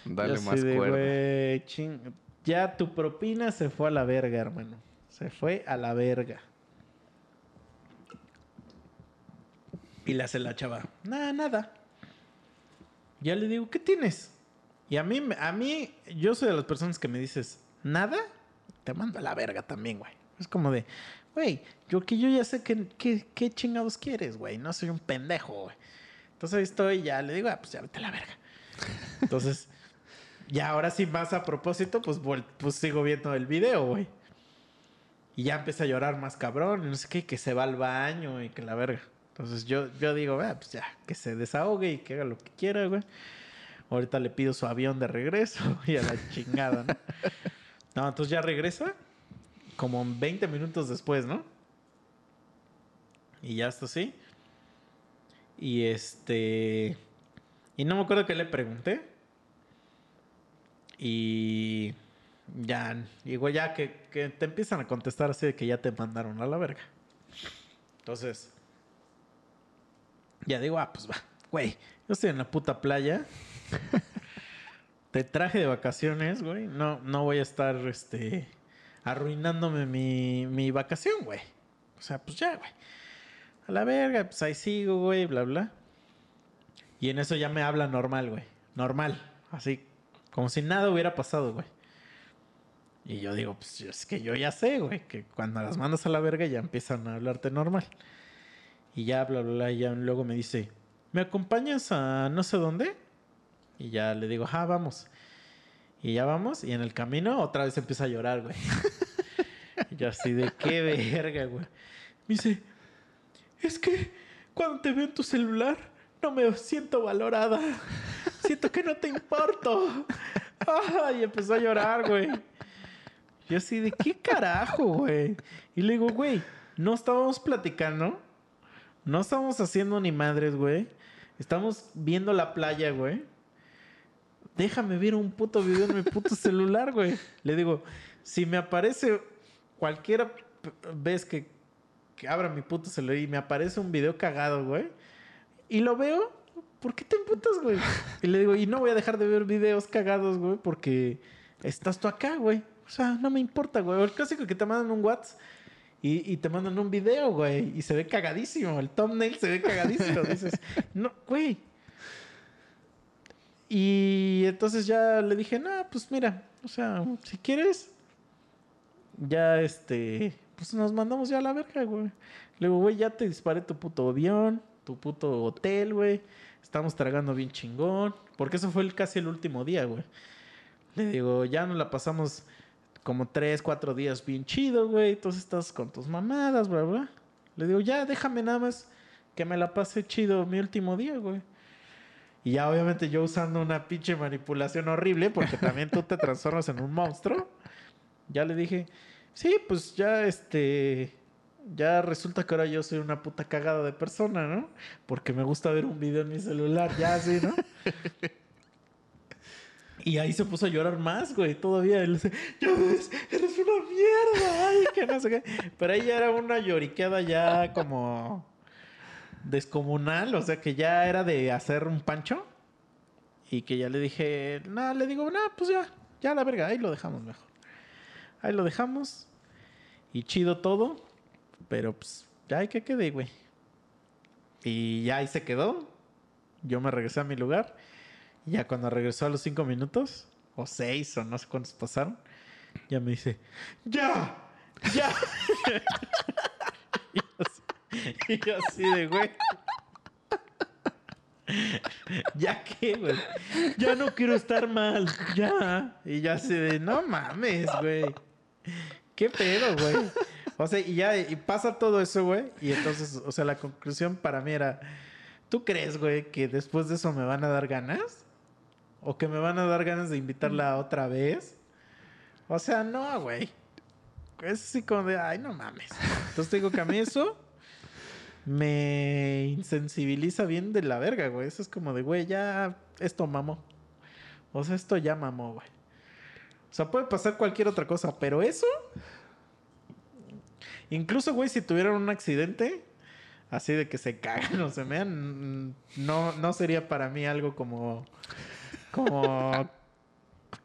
Dale yo más de, cuerda. güey, ching- Ya tu propina se fue a la verga, hermano. Se fue a la verga. Y le hace la chava. Nada, nada. Ya le digo, ¿qué tienes? Y a mí, a mí, yo soy de las personas que me dices, ¿nada? Te mando a la verga también, güey. Es como de, güey, yo que yo ya sé que, qué chingados quieres, güey. No soy un pendejo, güey. Entonces ahí estoy, ya le digo, ah, pues ya vete a la verga. Entonces, ya ahora sí más a propósito, pues, pues sigo viendo el video, güey. Y ya empieza a llorar más cabrón, y no sé qué, que se va al baño y que la verga. Entonces yo, yo digo, ah, pues ya, que se desahogue y que haga lo que quiera, güey. Ahorita le pido su avión de regreso y a la chingada, ¿no? No, entonces ya regresa como 20 minutos después, ¿no? Y ya está así. Y este... Y no me acuerdo qué le pregunté. Y ya, digo ya que, que te empiezan a contestar así de que ya te mandaron a la verga. Entonces, ya digo, ah, pues va, güey, yo estoy en la puta playa. te traje de vacaciones, güey. No, no voy a estar, este, arruinándome mi, mi vacación, güey. O sea, pues ya, güey. A la verga, pues ahí sigo, güey, bla, bla. Y en eso ya me habla normal, güey. Normal. Así, como si nada hubiera pasado, güey. Y yo digo, pues es que yo ya sé, güey, que cuando las mandas a la verga ya empiezan a hablarte normal. Y ya, bla, bla, bla, y ya luego me dice, ¿me acompañas a no sé dónde? Y ya le digo, ah, vamos. Y ya vamos, y en el camino otra vez empieza a llorar, güey. y así de qué verga, güey. Me dice, es que cuando te veo en tu celular no me siento valorada. Siento que no te importo. Y empezó a llorar, güey. Yo así de qué carajo, güey. Y le digo, güey, no estábamos platicando. No estábamos haciendo ni madres, güey. Estamos viendo la playa, güey. Déjame ver un puto video en mi puto celular, güey. Le digo, si me aparece cualquier p- vez que, que abra mi puto celular y me aparece un video cagado, güey. Y lo veo, ¿por qué te emputas, güey? Y le digo, y no voy a dejar de ver videos cagados, güey, porque estás tú acá, güey. O sea, no me importa, güey. El clásico que te mandan un WhatsApp y, te mandan un video, güey. Y se ve cagadísimo. El thumbnail se ve cagadísimo. Dices, no, güey. Y entonces ya le dije, no, pues mira, o sea, si quieres, ya este, pues nos mandamos ya a la verga, güey. Le digo, güey, ya te disparé tu puto avión, tu puto hotel, güey. Estamos tragando bien chingón. Porque eso fue el, casi el último día, güey. Le digo, ya nos la pasamos como tres, cuatro días bien chido, güey. Entonces estás con tus mamadas, bla, bla. Le digo, ya déjame nada más que me la pase chido mi último día, güey. Y ya obviamente yo usando una pinche manipulación horrible, porque también tú te transformas en un monstruo. Ya le dije, sí, pues ya este. Ya resulta que ahora yo soy una puta cagada de persona, ¿no? Porque me gusta ver un video en mi celular, ya así, ¿no? Y ahí se puso a llorar más, güey, todavía. Él dice, ves, eres una mierda, ay, que no sé qué. Pero ya era una lloriqueada ya como descomunal, o sea que ya era de hacer un pancho. Y que ya le dije, no, le digo, no, pues ya, ya la verga, ahí lo dejamos mejor. Ahí lo dejamos. Y chido todo. Pero pues, ya hay que quede, güey. Y ya ahí se quedó. Yo me regresé a mi lugar. Y ya cuando regresó a los cinco minutos, o seis, o no sé cuántos pasaron, ya me dice, ¡Ya! ¡Ya! y, yo así, y yo así de, güey. ¿Ya qué, güey? Ya no quiero estar mal. Ya. Y ya así de, no mames, güey. ¿Qué pedo, güey? O sea, y ya, y pasa todo eso, güey. Y entonces, o sea, la conclusión para mí era, ¿tú crees, güey, que después de eso me van a dar ganas? ¿O que me van a dar ganas de invitarla otra vez? O sea, no, güey. Es así como de, ay, no mames. Entonces te digo que a mí eso me insensibiliza bien de la verga, güey. Eso es como de, güey, ya esto mamó. O sea, esto ya mamó, güey. O sea, puede pasar cualquier otra cosa, pero eso... Incluso, güey, si tuvieran un accidente, así de que se cagan o se mean, no, no sería para mí algo como... Como...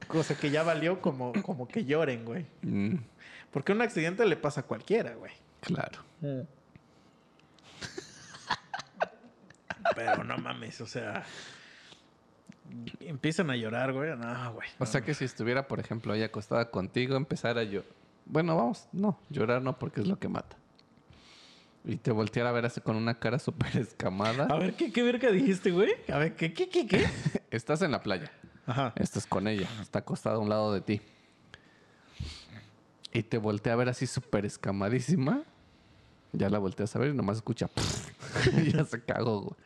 Cosa que ya valió como, como que lloren, güey. Mm, Porque un accidente le pasa a cualquiera, güey. claro. Pero no mames, o sea... Empiezan a llorar, güey. No, güey. O sea que si estuviera, por ejemplo, ahí acostada contigo, empezara yo. Bueno, vamos, no, llorar no porque es lo que mata. Y te volteara a ver así con una cara súper escamada. A ver, ¿qué, qué verga dijiste, güey? A ver, ¿qué, qué, qué, qué? Estás en la playa. Ajá. Estás con ella. Está acostada a un lado de ti. Y te voltea a ver así súper escamadísima. Ya la volteas a ver y nomás escucha. y ya se cagó, güey.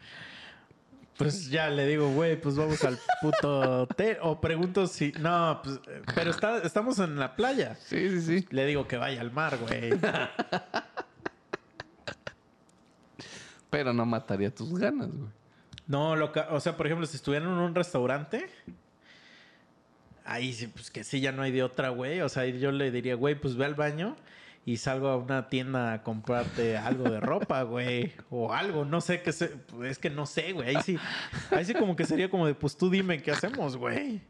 Pues ya le digo, güey, pues vamos al puto hotel. O pregunto si. No, pues. Pero está, estamos en la playa. Sí, sí, sí. Le digo que vaya al mar, güey. Pero no mataría tus ganas, güey. No, lo ca- o sea, por ejemplo, si estuvieran en un restaurante. Ahí sí, pues que sí, ya no hay de otra, güey. O sea, yo le diría, güey, pues ve al baño y salgo a una tienda a comprarte algo de ropa, güey. O algo, no sé qué sé. Es que no sé, güey. Ahí sí, ahí sí como que sería como de, pues tú dime qué hacemos, güey.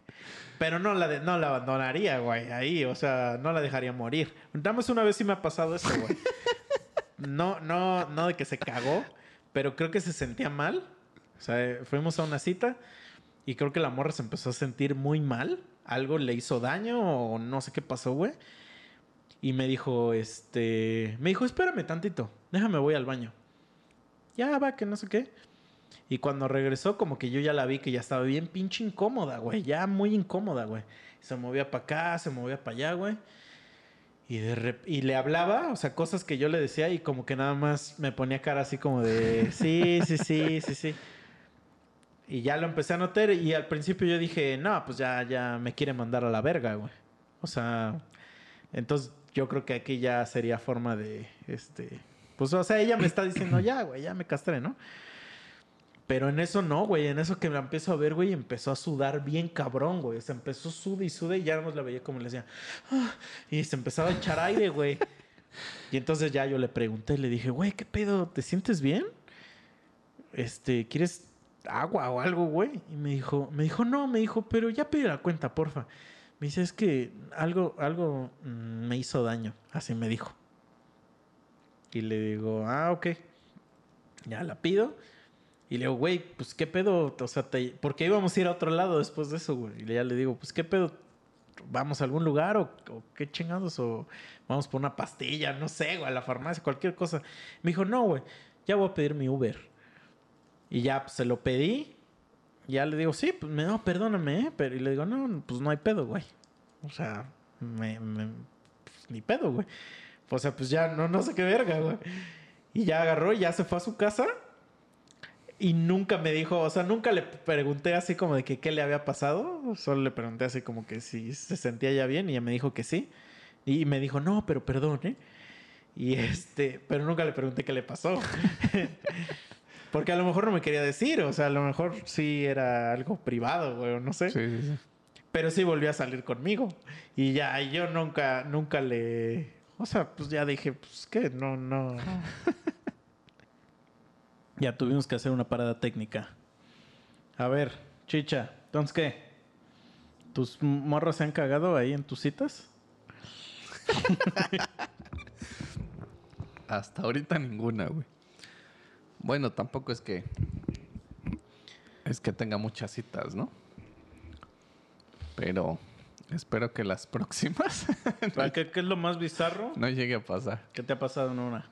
Pero no la, de- no la abandonaría, güey, ahí. O sea, no la dejaría morir. Nada una vez sí me ha pasado eso, güey. No, no, no de que se cagó, pero creo que se sentía mal. O sea, eh, fuimos a una cita y creo que la morra se empezó a sentir muy mal. Algo le hizo daño o no sé qué pasó, güey. Y me dijo, este... Me dijo, espérame tantito. Déjame, voy al baño. Ya va, que no sé qué. Y cuando regresó, como que yo ya la vi que ya estaba bien pinche incómoda, güey. Ya muy incómoda, güey. Se movía para acá, se movía para allá, güey. Y, de rep- y le hablaba, o sea, cosas que yo le decía y como que nada más me ponía cara así como de, sí, sí, sí, sí, sí. Y ya lo empecé a notar y al principio yo dije, no, pues ya, ya me quiere mandar a la verga, güey. O sea, entonces yo creo que aquí ya sería forma de, este, pues, o sea, ella me está diciendo, ya, güey, ya me castré, ¿no? Pero en eso no, güey. En eso que la empiezo a ver, güey, empezó a sudar bien cabrón, güey. Se empezó a sudar y sudar y ya no la veía como le decía. "Ah", y se empezaba a echar aire, güey. Y entonces ya yo le pregunté, le dije, güey, ¿qué pedo? ¿Te sientes bien? Este, ¿quieres agua o algo, güey? Y me dijo, me dijo, no, me dijo, pero ya pide la cuenta, porfa. Me dice, es que algo, algo mm, me hizo daño. Así me dijo. Y le digo, ah, ok. Ya la pido. Y le digo, güey, pues qué pedo, o sea, porque íbamos a ir a otro lado después de eso, güey. Y ya le digo, pues qué pedo, vamos a algún lugar o, o qué chingados, o vamos por una pastilla, no sé, güey, a la farmacia, cualquier cosa. Me dijo, no, güey, ya voy a pedir mi Uber. Y ya pues, se lo pedí. Ya le digo, sí, pues no, perdóname, ¿eh? Pero, y le digo, no, pues no hay pedo, güey. O sea, me, me- pues, ni pedo, güey. O sea, pues ya no, no sé qué verga, güey. Y ya agarró y ya se fue a su casa. Y nunca me dijo, o sea, nunca le pregunté así como de que qué le había pasado. Solo le pregunté así como que si se sentía ya bien y ella me dijo que sí. Y me dijo, no, pero perdón, ¿eh? Y este, pero nunca le pregunté qué le pasó. Porque a lo mejor no me quería decir, o sea, a lo mejor sí era algo privado, güey, o no sé. Sí, sí, sí. Pero sí volvió a salir conmigo. Y ya, y yo nunca, nunca le. O sea, pues ya dije, pues que no, no. ya tuvimos que hacer una parada técnica. A ver, chicha, entonces qué? ¿Tus morros se han cagado ahí en tus citas? Hasta ahorita ninguna, güey. Bueno, tampoco es que. Es que tenga muchas citas, ¿no? Pero espero que las próximas ¿Qué, qué es lo más bizarro no llegue a pasar. que te ha pasado en una?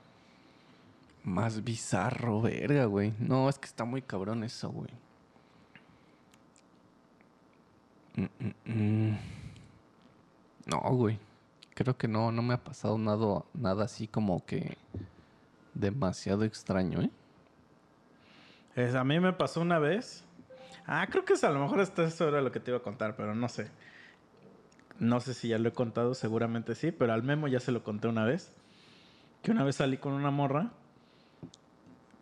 Más bizarro, verga, güey. No, es que está muy cabrón eso, güey. Mm, mm, mm. No, güey. Creo que no, no me ha pasado nada, nada así como que demasiado extraño, ¿eh? A mí me pasó una vez. Ah, creo que es, a lo mejor hasta eso era lo que te iba a contar, pero no sé. No sé si ya lo he contado, seguramente sí, pero al Memo ya se lo conté una vez. Que una vez salí con una morra,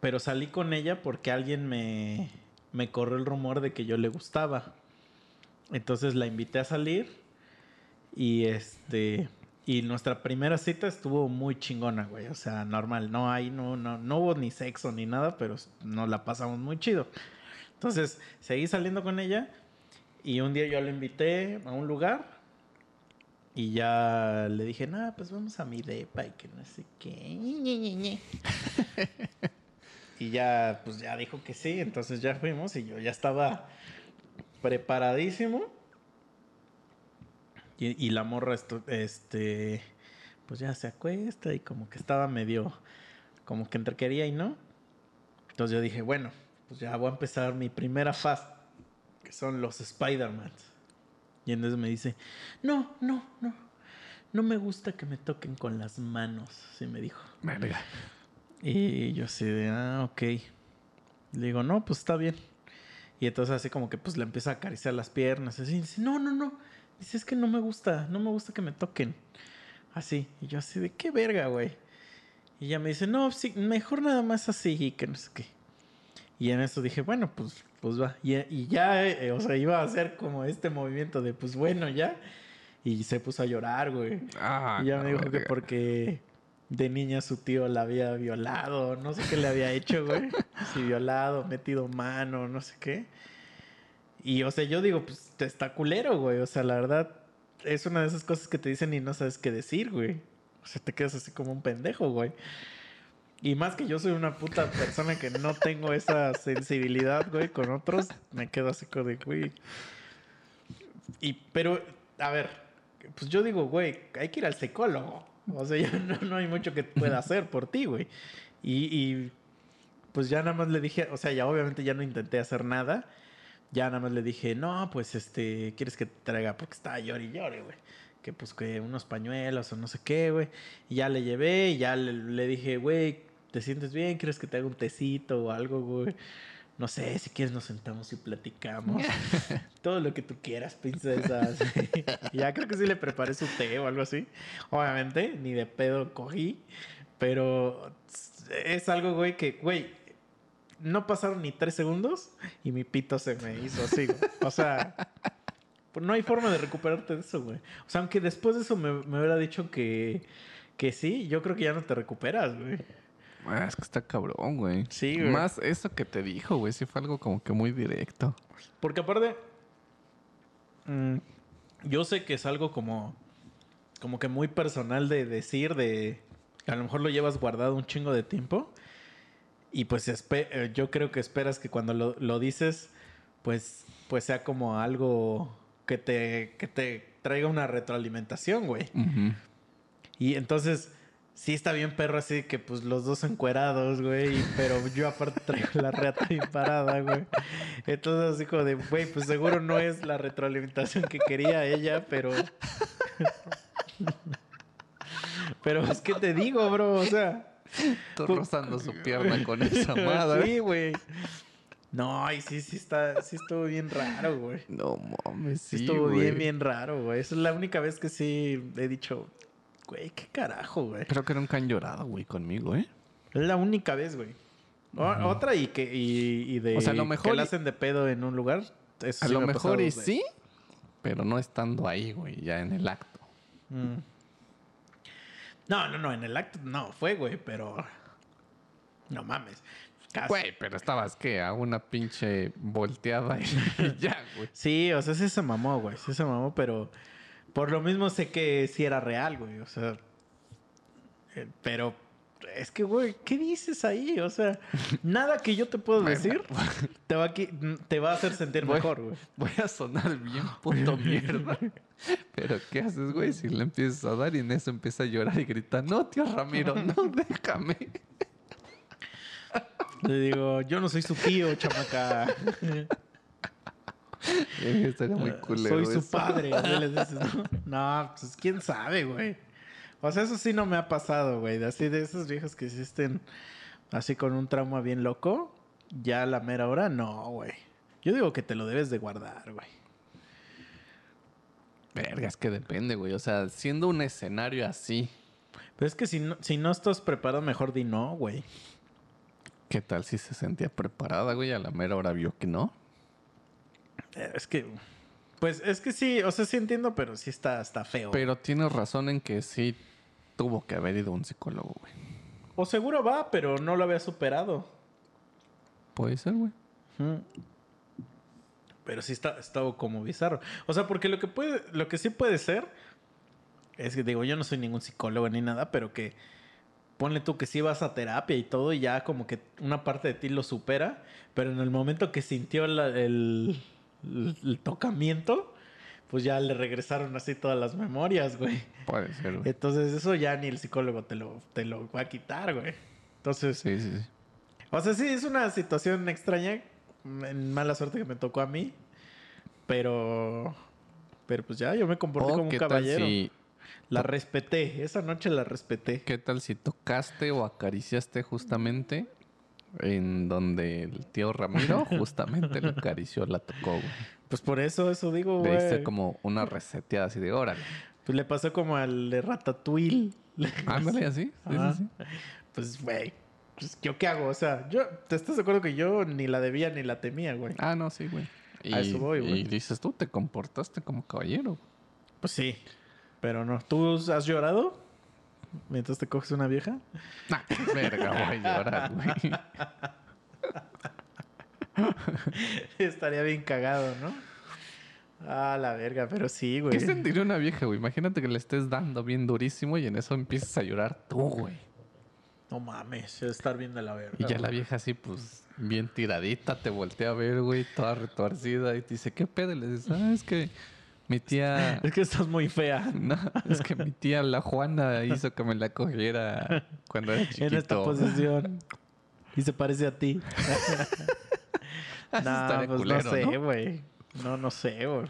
pero salí con ella porque alguien me, me corrió el rumor de que yo le gustaba. Entonces la invité a salir y este y nuestra primera cita estuvo muy chingona, güey. O sea, normal. No hay, no, no, no hubo ni sexo ni nada, pero nos la pasamos muy chido. Entonces, seguí saliendo con ella y un día yo la invité a un lugar y ya le dije, nada, pues vamos a mi depa y que no sé qué. Ñe, Ñe, Ñe, Ñe". y ya, pues ya dijo que sí, entonces ya fuimos y yo ya estaba preparadísimo. Y, y la morra, esto, este, pues ya se acuesta y como que estaba medio, como que entre quería y no. Entonces yo dije, bueno, pues ya voy a empezar mi primera fase, que son los Spider-Man. Y entonces me dice, no, no, no, no me gusta que me toquen con las manos, así me dijo. Verga. Y yo así de, ah, ok. Le digo, no, pues está bien. Y entonces así como que pues le empieza a acariciar las piernas. Así, dice, no, no, no. Dice, es que no me gusta, no me gusta que me toquen. Así. Y yo así de, qué verga, güey. Y ella me dice, no, sí, mejor nada más así y que no sé qué. Y en eso dije, bueno, pues, pues va. Y, y ya, eh, o sea, iba a hacer como este movimiento de, pues bueno, ya. Y se puso a llorar, güey. Ah, Y ya no, me dijo que verga. porque de niña su tío la había violado, no sé qué le había hecho, güey. Si violado, metido mano, no sé qué. Y, o sea, yo digo, pues te está culero, güey. O sea, la verdad, es una de esas cosas que te dicen y no sabes qué decir, güey. O sea, te quedas así como un pendejo, güey. Y más que yo soy una puta persona que no tengo esa sensibilidad, güey, con otros, me quedo así como de, güey. Y, pero, a ver, pues yo digo, güey, hay que ir al psicólogo. O sea, ya no, no hay mucho que pueda hacer por ti, güey. Y, y, pues ya nada más le dije, o sea, ya obviamente ya no intenté hacer nada. Ya nada más le dije, no, pues este, ¿quieres que te traiga? Porque estaba llore y llore, güey. Que pues que unos pañuelos o no sé qué, güey. Y ya le llevé y ya le, le dije, güey, ¿te sientes bien? ¿Quieres que te haga un tecito o algo, güey? No sé, si quieres nos sentamos y platicamos. Todo lo que tú quieras, princesas. ya creo que sí le preparé su té o algo así. Obviamente, ni de pedo cogí. Pero es algo, güey, que, güey, no pasaron ni tres segundos y mi pito se me hizo así, güey. O sea, pues no hay forma de recuperarte de eso, güey. O sea, aunque después de eso me, me hubiera dicho que, que sí, yo creo que ya no te recuperas, güey. Ah, es que está cabrón, güey. Sí, güey. Más eso que te dijo, güey. Sí fue algo como que muy directo. Porque aparte, mm, yo sé que es algo como, como que muy personal de decir, de a lo mejor lo llevas guardado un chingo de tiempo. Y pues eh, yo creo que esperas que cuando lo, lo dices, pues, pues sea como algo que te, que te traiga una retroalimentación, güey. Y entonces, sí está bien perro así que pues los dos encuerados, güey. Pero yo aparte traigo la reata bien parada, güey. Entonces así como de, güey, pues seguro no es la retroalimentación que quería ella, pero... pero es que te digo, bro, o sea... Tú rozando su pierna con esa madre. Sí, güey. No, y sí, sí está, sí estuvo bien raro, güey. No mames, Sí, sí, estuvo güey. bien, bien raro, güey. Esa es la única vez que sí he dicho, güey, qué carajo, güey. Creo que nunca han llorado, güey, conmigo, ¿eh? Es la única vez, güey. O- Otra y que y, y de O sea, a lo mejor que la hacen de pedo en un lugar. eso A sí lo me mejor y güey. sí, pero no estando ahí, güey, ya en el acto. Mm. No, no, no, en el acto no fue, güey, pero no mames. Casi. Güey, pero estabas, ¿qué? A una pinche volteada y ya, güey. Sí, o sea, sí se mamó, güey, sí se mamó, pero por lo mismo sé que sí era real, güey, o sea, eh, pero es que, güey, ¿qué dices ahí? O sea, nada que yo te puedo decir te va a, te va a hacer sentir mejor, güey. Voy a sonar bien puto mierda. Pero, ¿qué haces, güey? Si le empiezas a dar y en eso empieza a llorar y grita, no, tío Ramiro, no, déjame. Le digo, yo no soy su tío, chamaca. Estaría muy culero Soy su eso. padre. ¿no? No, pues quién sabe, güey. O sea, eso sí no me ha pasado, güey. Así de esos viejos que existen así con un trauma bien loco. Ya a la mera hora, no, güey. Yo digo que te lo debes de guardar, güey. Verga, es que depende, güey. O sea, siendo un escenario así, Pero es que si no, si no estás preparado, mejor di no, güey. ¿qué tal si se sentía preparada, güey? A la mera hora vio que no. Eh, Es que... Pues es que sí, o sea, sí entiendo, pero sí está, está feo. Pero tienes razón en que sí tuvo que haber ido a un psicólogo, güey. O seguro va, pero no lo había superado. Puede ser, güey. Pero sí está, está como bizarro. O sea, porque lo que puede, lo que sí puede ser, es que digo, yo no soy ningún psicólogo ni nada, pero que ponle tú que sí vas a terapia y todo, y ya como que una parte de ti lo supera, pero en el momento que sintió la- el, el- tocamiento, pues ya le regresaron así todas las memorias, güey. Puede ser, güey. Entonces eso ya ni el psicólogo te lo, te lo va a quitar, güey. Entonces, Sí, sí, sí. o sea, sí, es una situación extraña. Mala suerte que me tocó a mí. Pero. Pero pues ya, yo me comporté O como un caballero. si- La respeté. Esa noche la respeté. ¿Qué tal si tocaste o acariciaste justamente en donde el tío Ramiro justamente lo acarició, la tocó, güey? Pues por eso, eso digo, Le diste güey. como una reseteada así de órale. Pues le pasó como al de Ratatouille. Ándale así. Sí, Ajá. sí, sí. Pues, güey. Pues, ¿yo qué hago? O sea, yo... ¿Te estás de acuerdo que yo ni la debía ni la temía, güey? Ah, no, sí, güey. Y, A eso voy, güey. y dices tú, te comportaste como caballero. Pues sí. Pero no. ¿Tú has llorado? Mientras te coges una vieja. Nah, verga, voy a llorar, güey. Estaría bien cagado, ¿no? Ah, la verga, pero sí, güey. ¿Qué sentiría una vieja, güey? Imagínate que le estés dando bien durísimo y en eso empiezas a llorar tú, güey. No mames, estar bien de la verga. Y ya la vieja así, pues, bien tiradita, te voltea a ver, güey, toda retorcida y te dice, ¿qué pedo? Y le dices, ah, es que mi tía... Es que estás muy fea. No, es que mi tía, la Juana, hizo que me la cogiera cuando era chiquito. En esta posición. Y se parece a ti. Estaría pues culero, no sé, güey. No, no sé, güey.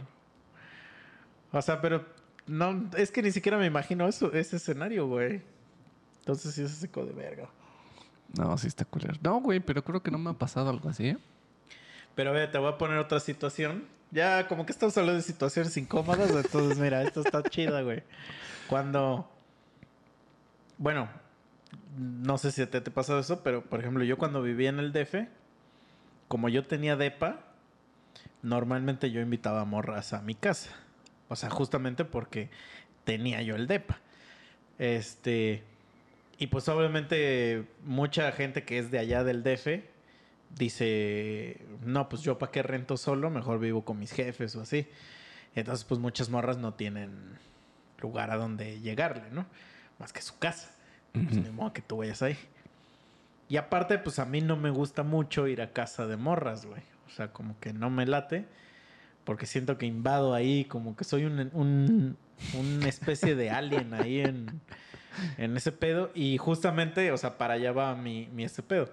O sea, pero no, es que ni siquiera me imagino eso, ese escenario, güey. Entonces sí es seco de verga. No, sí está culero. No, güey, pero creo que no me ha pasado algo así, ¿eh? Pero ve, te voy a poner otra situación. Ya, como que estamos hablando de situaciones incómodas, entonces mira, esto está chida, güey. Cuando. Bueno, no sé si te, te pasó eso, pero por ejemplo, yo cuando vivía en el DF, como yo tenía DEPA, normalmente yo invitaba morras a mi casa. O sea, justamente porque tenía yo el DEPA. Este. Y pues obviamente mucha gente que es de allá del DF dice, no, pues yo para qué rento solo, mejor vivo con mis jefes o así. Entonces pues muchas morras no tienen lugar a donde llegarle, ¿no? Más que su casa. Pues ni modo que tú vayas ahí. Y aparte, pues a mí no me gusta mucho ir a casa de morras, güey. O sea, como que no me late. Porque siento que invado ahí, como que soy un, un- una especie de alien ahí en, en ese pedo. Y justamente, o sea, para allá va mi, mi ese pedo.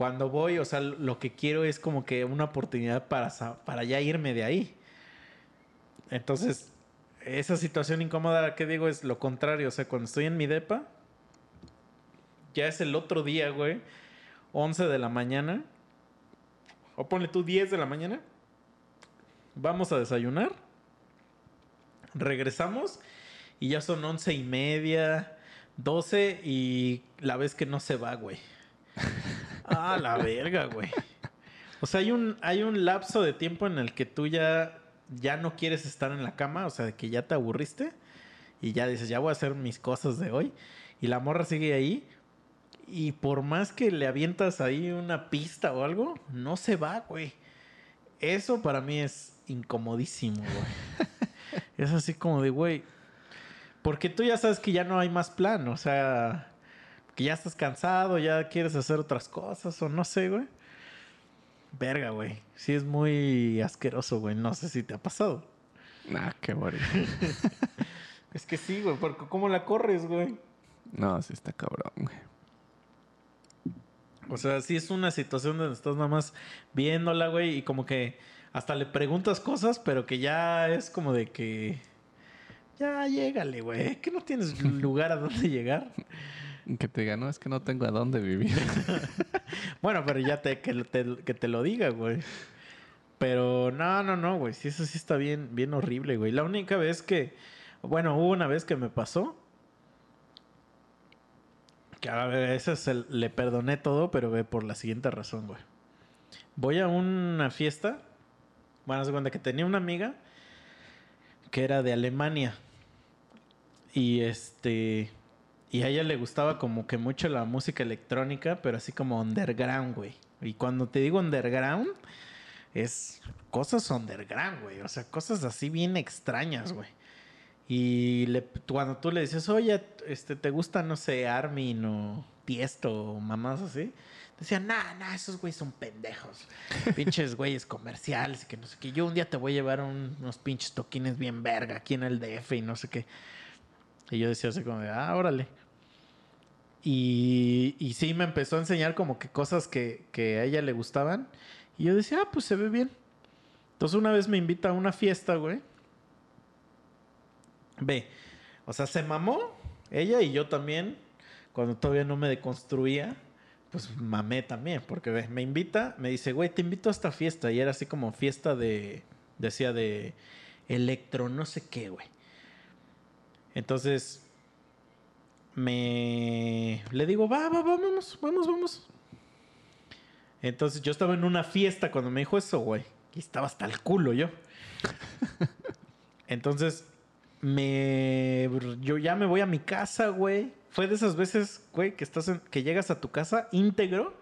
Cuando voy, o sea, lo que quiero es como que una oportunidad para, para ya irme de ahí. Entonces, esa situación incómoda que digo es lo contrario. O sea, cuando estoy en mi depa, ya es el otro día, güey. 11 de la mañana. O ponle tú 10 de la mañana. Vamos a desayunar. Regresamos. Y ya son once y media, 12 y la vez que no se va, güey. Ah, la verga, güey. O sea, hay un, hay un lapso de tiempo en el que tú ya, ya no quieres estar en la cama, o sea, de que ya te aburriste y ya dices, ya voy a hacer mis cosas de hoy. Y la morra sigue ahí. Y por más que le avientas ahí una pista o algo, no se va, güey. Eso para mí es incomodísimo, güey. es así como de, güey. Porque tú ya sabes que ya no hay más plan, o sea, que ya estás cansado, ya quieres hacer otras cosas o no sé, güey. Verga, güey. Sí es muy asqueroso, güey. No sé si te ha pasado. Nah, qué bonito. Es que sí, güey, porque ¿cómo la corres, güey? No, sí está cabrón, güey. O sea, sí es una situación donde estás nada más viéndola, güey, y como que hasta le preguntas cosas, pero que ya es como de que. Ya, llégale, güey. Que no tienes lugar a dónde llegar. Que te diga, no, es que no tengo a dónde vivir. Bueno, pero ya te, que, te, que te lo diga, güey. Pero no, no, no, güey. Sí, eso sí está bien, bien horrible, güey. La única vez que. Bueno, hubo una vez que me pasó. Que a veces se- le perdoné todo, pero ve por la siguiente razón, güey. Voy a una fiesta. Bueno, se cuenta que tenía una amiga que era de Alemania. Y este. Y a ella le gustaba como que mucho la música electrónica, pero así como underground, güey. Y cuando te digo underground, es cosas underground, güey. O sea, cosas así bien extrañas, güey. Y le- cuando tú le dices, oye, este, ¿te gusta, no sé, Armin o Tiesto o mamás así? Decían, nah, nah, esos güeyes son pendejos. pinches güeyes comerciales y que no sé qué. Yo un día te voy a llevar un- unos pinches toquines bien verga aquí en el DF y no sé qué. Y yo decía así como de, ah, órale. Y, sí me empezó a enseñar como que cosas que, que a ella le gustaban. Y yo decía, ah, pues se ve bien. Entonces una vez me invita a una fiesta, güey. Ve, o sea, se mamó ella y yo también. Cuando todavía no me deconstruía, pues mamé también. Porque ve, me invita, me dice, güey, te invito a esta fiesta. Y era así como fiesta de, decía de electro, no sé qué, güey. Entonces, me le digo, va, va, va, vamos, vamos, vamos. Entonces yo estaba en una fiesta cuando me dijo eso, güey. Y estaba hasta el culo yo. Entonces, me yo ya me voy a mi casa, güey. Fue de esas veces, güey, que estás en- que llegas a tu casa íntegro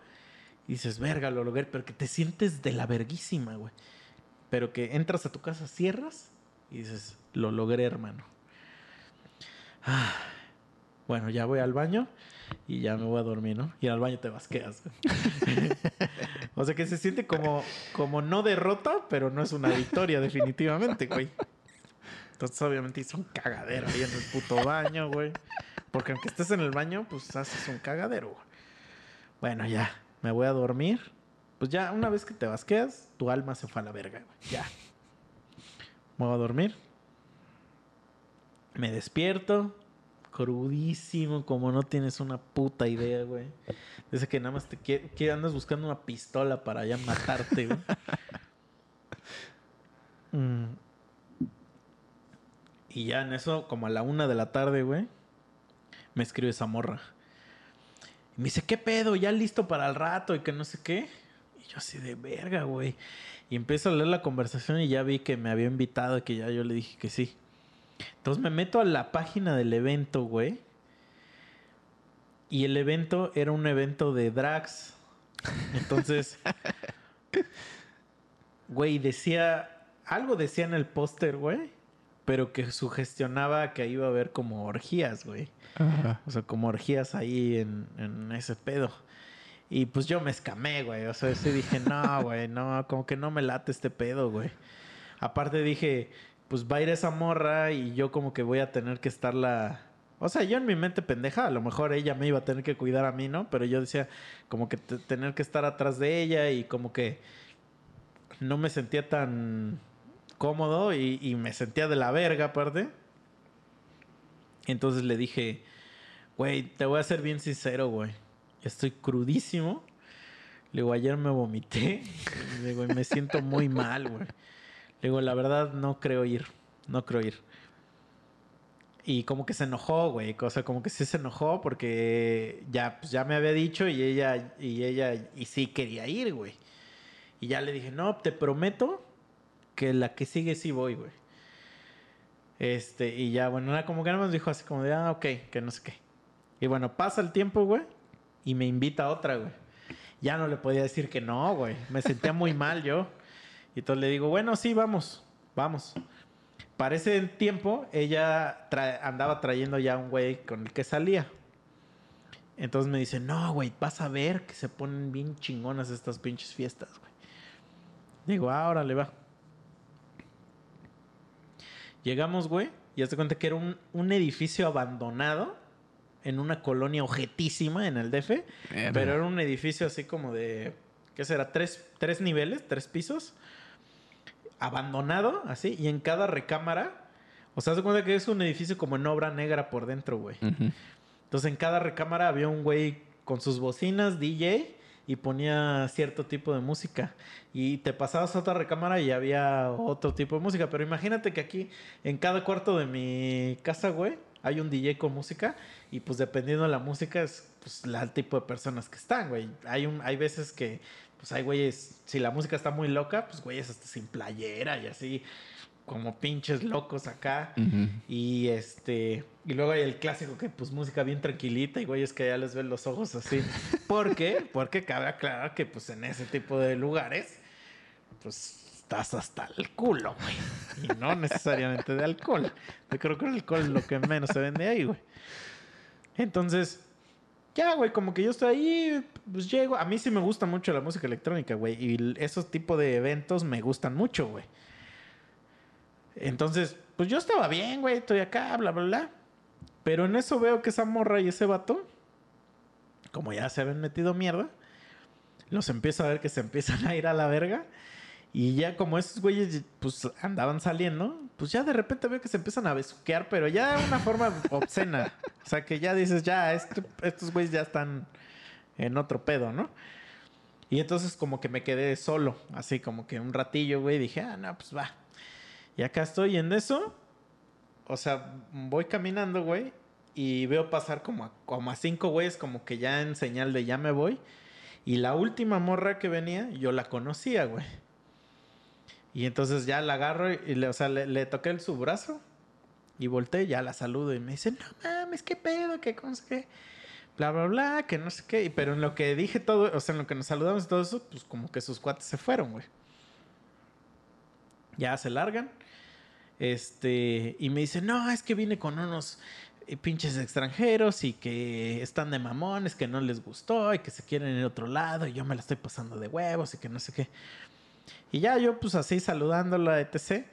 Y dices, verga, lo logré, pero que te sientes de la verguísima, güey. Pero que entras a tu casa, cierras y dices, lo logré, hermano. Ah, bueno, ya voy al baño y ya me voy a dormir, ¿no? Y al baño te vasqueas. o sea que se siente como, como no derrota, pero no es una victoria, definitivamente, güey. Entonces, obviamente, hice un cagadero ahí en el puto baño, güey. Porque aunque estés en el baño, pues haces un cagadero, güey. Bueno, ya, me voy a dormir. Pues ya, una vez que te vasqueas, tu alma se fue a la verga, güey. Ya. Me voy a dormir. Me despierto. Crudísimo, como no tienes una puta idea, güey. Dice que nada más te que andas buscando una pistola para ya matarte, güey. Mm. Y ya en eso, como a la una de la tarde, güey, me escribe esa morra. Y me dice, ¿qué pedo? ¿Ya listo para el rato? Y que no sé qué. Y yo así de verga, güey. Y empiezo a leer la conversación y ya vi que me había invitado y que ya yo le dije que sí. Entonces me meto a la página del evento, güey. Y el evento era un evento de drags. Entonces, güey, decía, algo decía en el póster, güey, pero que sugestionaba que iba a haber como orgías, güey. Ajá. O sea, como orgías ahí en, en ese pedo. Y pues yo me escamé, güey. O sea, sí dije, no, güey, no, como que no me late este pedo, güey. Aparte dije, pues va a ir esa morra y yo como que voy a tener que estarla... O sea, yo en mi mente pendeja, a lo mejor ella me iba a tener que cuidar a mí, ¿no? Pero yo decía, como que te- tener que estar atrás de ella y como que no me sentía tan cómodo y, y me sentía de la verga aparte. Entonces le dije, güey, te voy a ser bien sincero, güey. Estoy crudísimo. Le digo, ayer me vomité. Le digo, me siento muy mal, güey. Le digo, la verdad no creo ir. No creo ir. Y como que se enojó, güey. O sea, como que sí se enojó porque ya, pues, ya me había dicho y ella, y ella, y sí quería ir, güey. Y ya le dije, no, te prometo que la que sigue sí voy, güey. Este, y ya, bueno, nada, como que más dijo así como de, ah, ok, que no sé qué. Y bueno, pasa el tiempo, güey, y me invita a otra, güey. Ya no le podía decir que no, güey. Me sentía muy mal yo. Y entonces le digo, bueno, sí, vamos, vamos. Para ese tiempo, ella tra- andaba trayendo ya un güey con el que salía. Entonces me dice, no, güey, vas a ver que se ponen bien chingonas estas pinches fiestas, güey. Digo, ah, órale, va. Llegamos, güey, y hazte cuenta que era un, un edificio abandonado en una colonia objetísima en el DF. Pero era un edificio así como de, ¿qué será? Tres, tres niveles, tres pisos. Abandonado, así. Y en cada recámara, o sea, de cuenta que es un edificio como en obra negra por dentro, güey. Entonces en cada recámara había un güey con sus bocinas, DJ, y ponía cierto tipo de música. Y te pasabas a otra recámara y había otro tipo de música. Pero imagínate que aquí, en cada cuarto de mi casa, güey, hay un DJ con música. Y pues dependiendo de la música, es pues el tipo de personas que están, güey. Hay, un, hay veces que, pues hay güeyes, si la música está muy loca, pues güeyes hasta sin playera y así, como pinches locos acá. Y este. Y luego hay el clásico que, pues, música bien tranquilita y güeyes que ya les ven los ojos así. ¿Por qué? Porque cabe aclarar que, pues, en ese tipo de lugares, pues, estás hasta el culo, güey. Y no necesariamente de alcohol. Yo creo que el alcohol es lo que menos se vende ahí, güey. Entonces, ya, güey, como que yo estoy ahí, pues llego. A mí sí me gusta mucho la música electrónica, güey. Y esos tipos de eventos me gustan mucho, güey. Entonces, pues yo estaba bien, güey, estoy acá, bla, bla, bla. Pero en eso veo que esa morra y ese vato, como ya se habían metido mierda, los empiezo a ver que se empiezan a ir a la verga. Y ya como esos güeyes, pues andaban saliendo, pues ya de repente veo que se empiezan a besuquear, pero ya de una forma obscena. O sea, que ya dices, ya, este- estos güeyes ya están en otro pedo, ¿no? Y entonces como que me quedé solo, así como que un ratillo, güey, dije, ah, no, pues va. Y acá estoy en eso. O sea, voy caminando, güey. Y veo pasar como como a cinco güeyes, como que ya en señal de ya me voy. Y la última morra que venía, yo la conocía, güey. Y entonces ya la agarro y le, o sea, le, toqué su brazo. Y volteé, ya la saludo y me dice, no mames, qué pedo, qué cosa, qué. bla, bla, bla, que no sé qué. Pero en lo que dije todo, o sea, en lo que nos saludamos y todo eso, pues como que sus cuates se fueron, güey. Ya se largan. Este, y me dice, no, es que vine con unos eh, pinches extranjeros y que están de mamones, que no les gustó y que se quieren ir a otro lado y yo me la estoy pasando de huevos y que no sé qué. Y ya yo pues así saludándola, etc.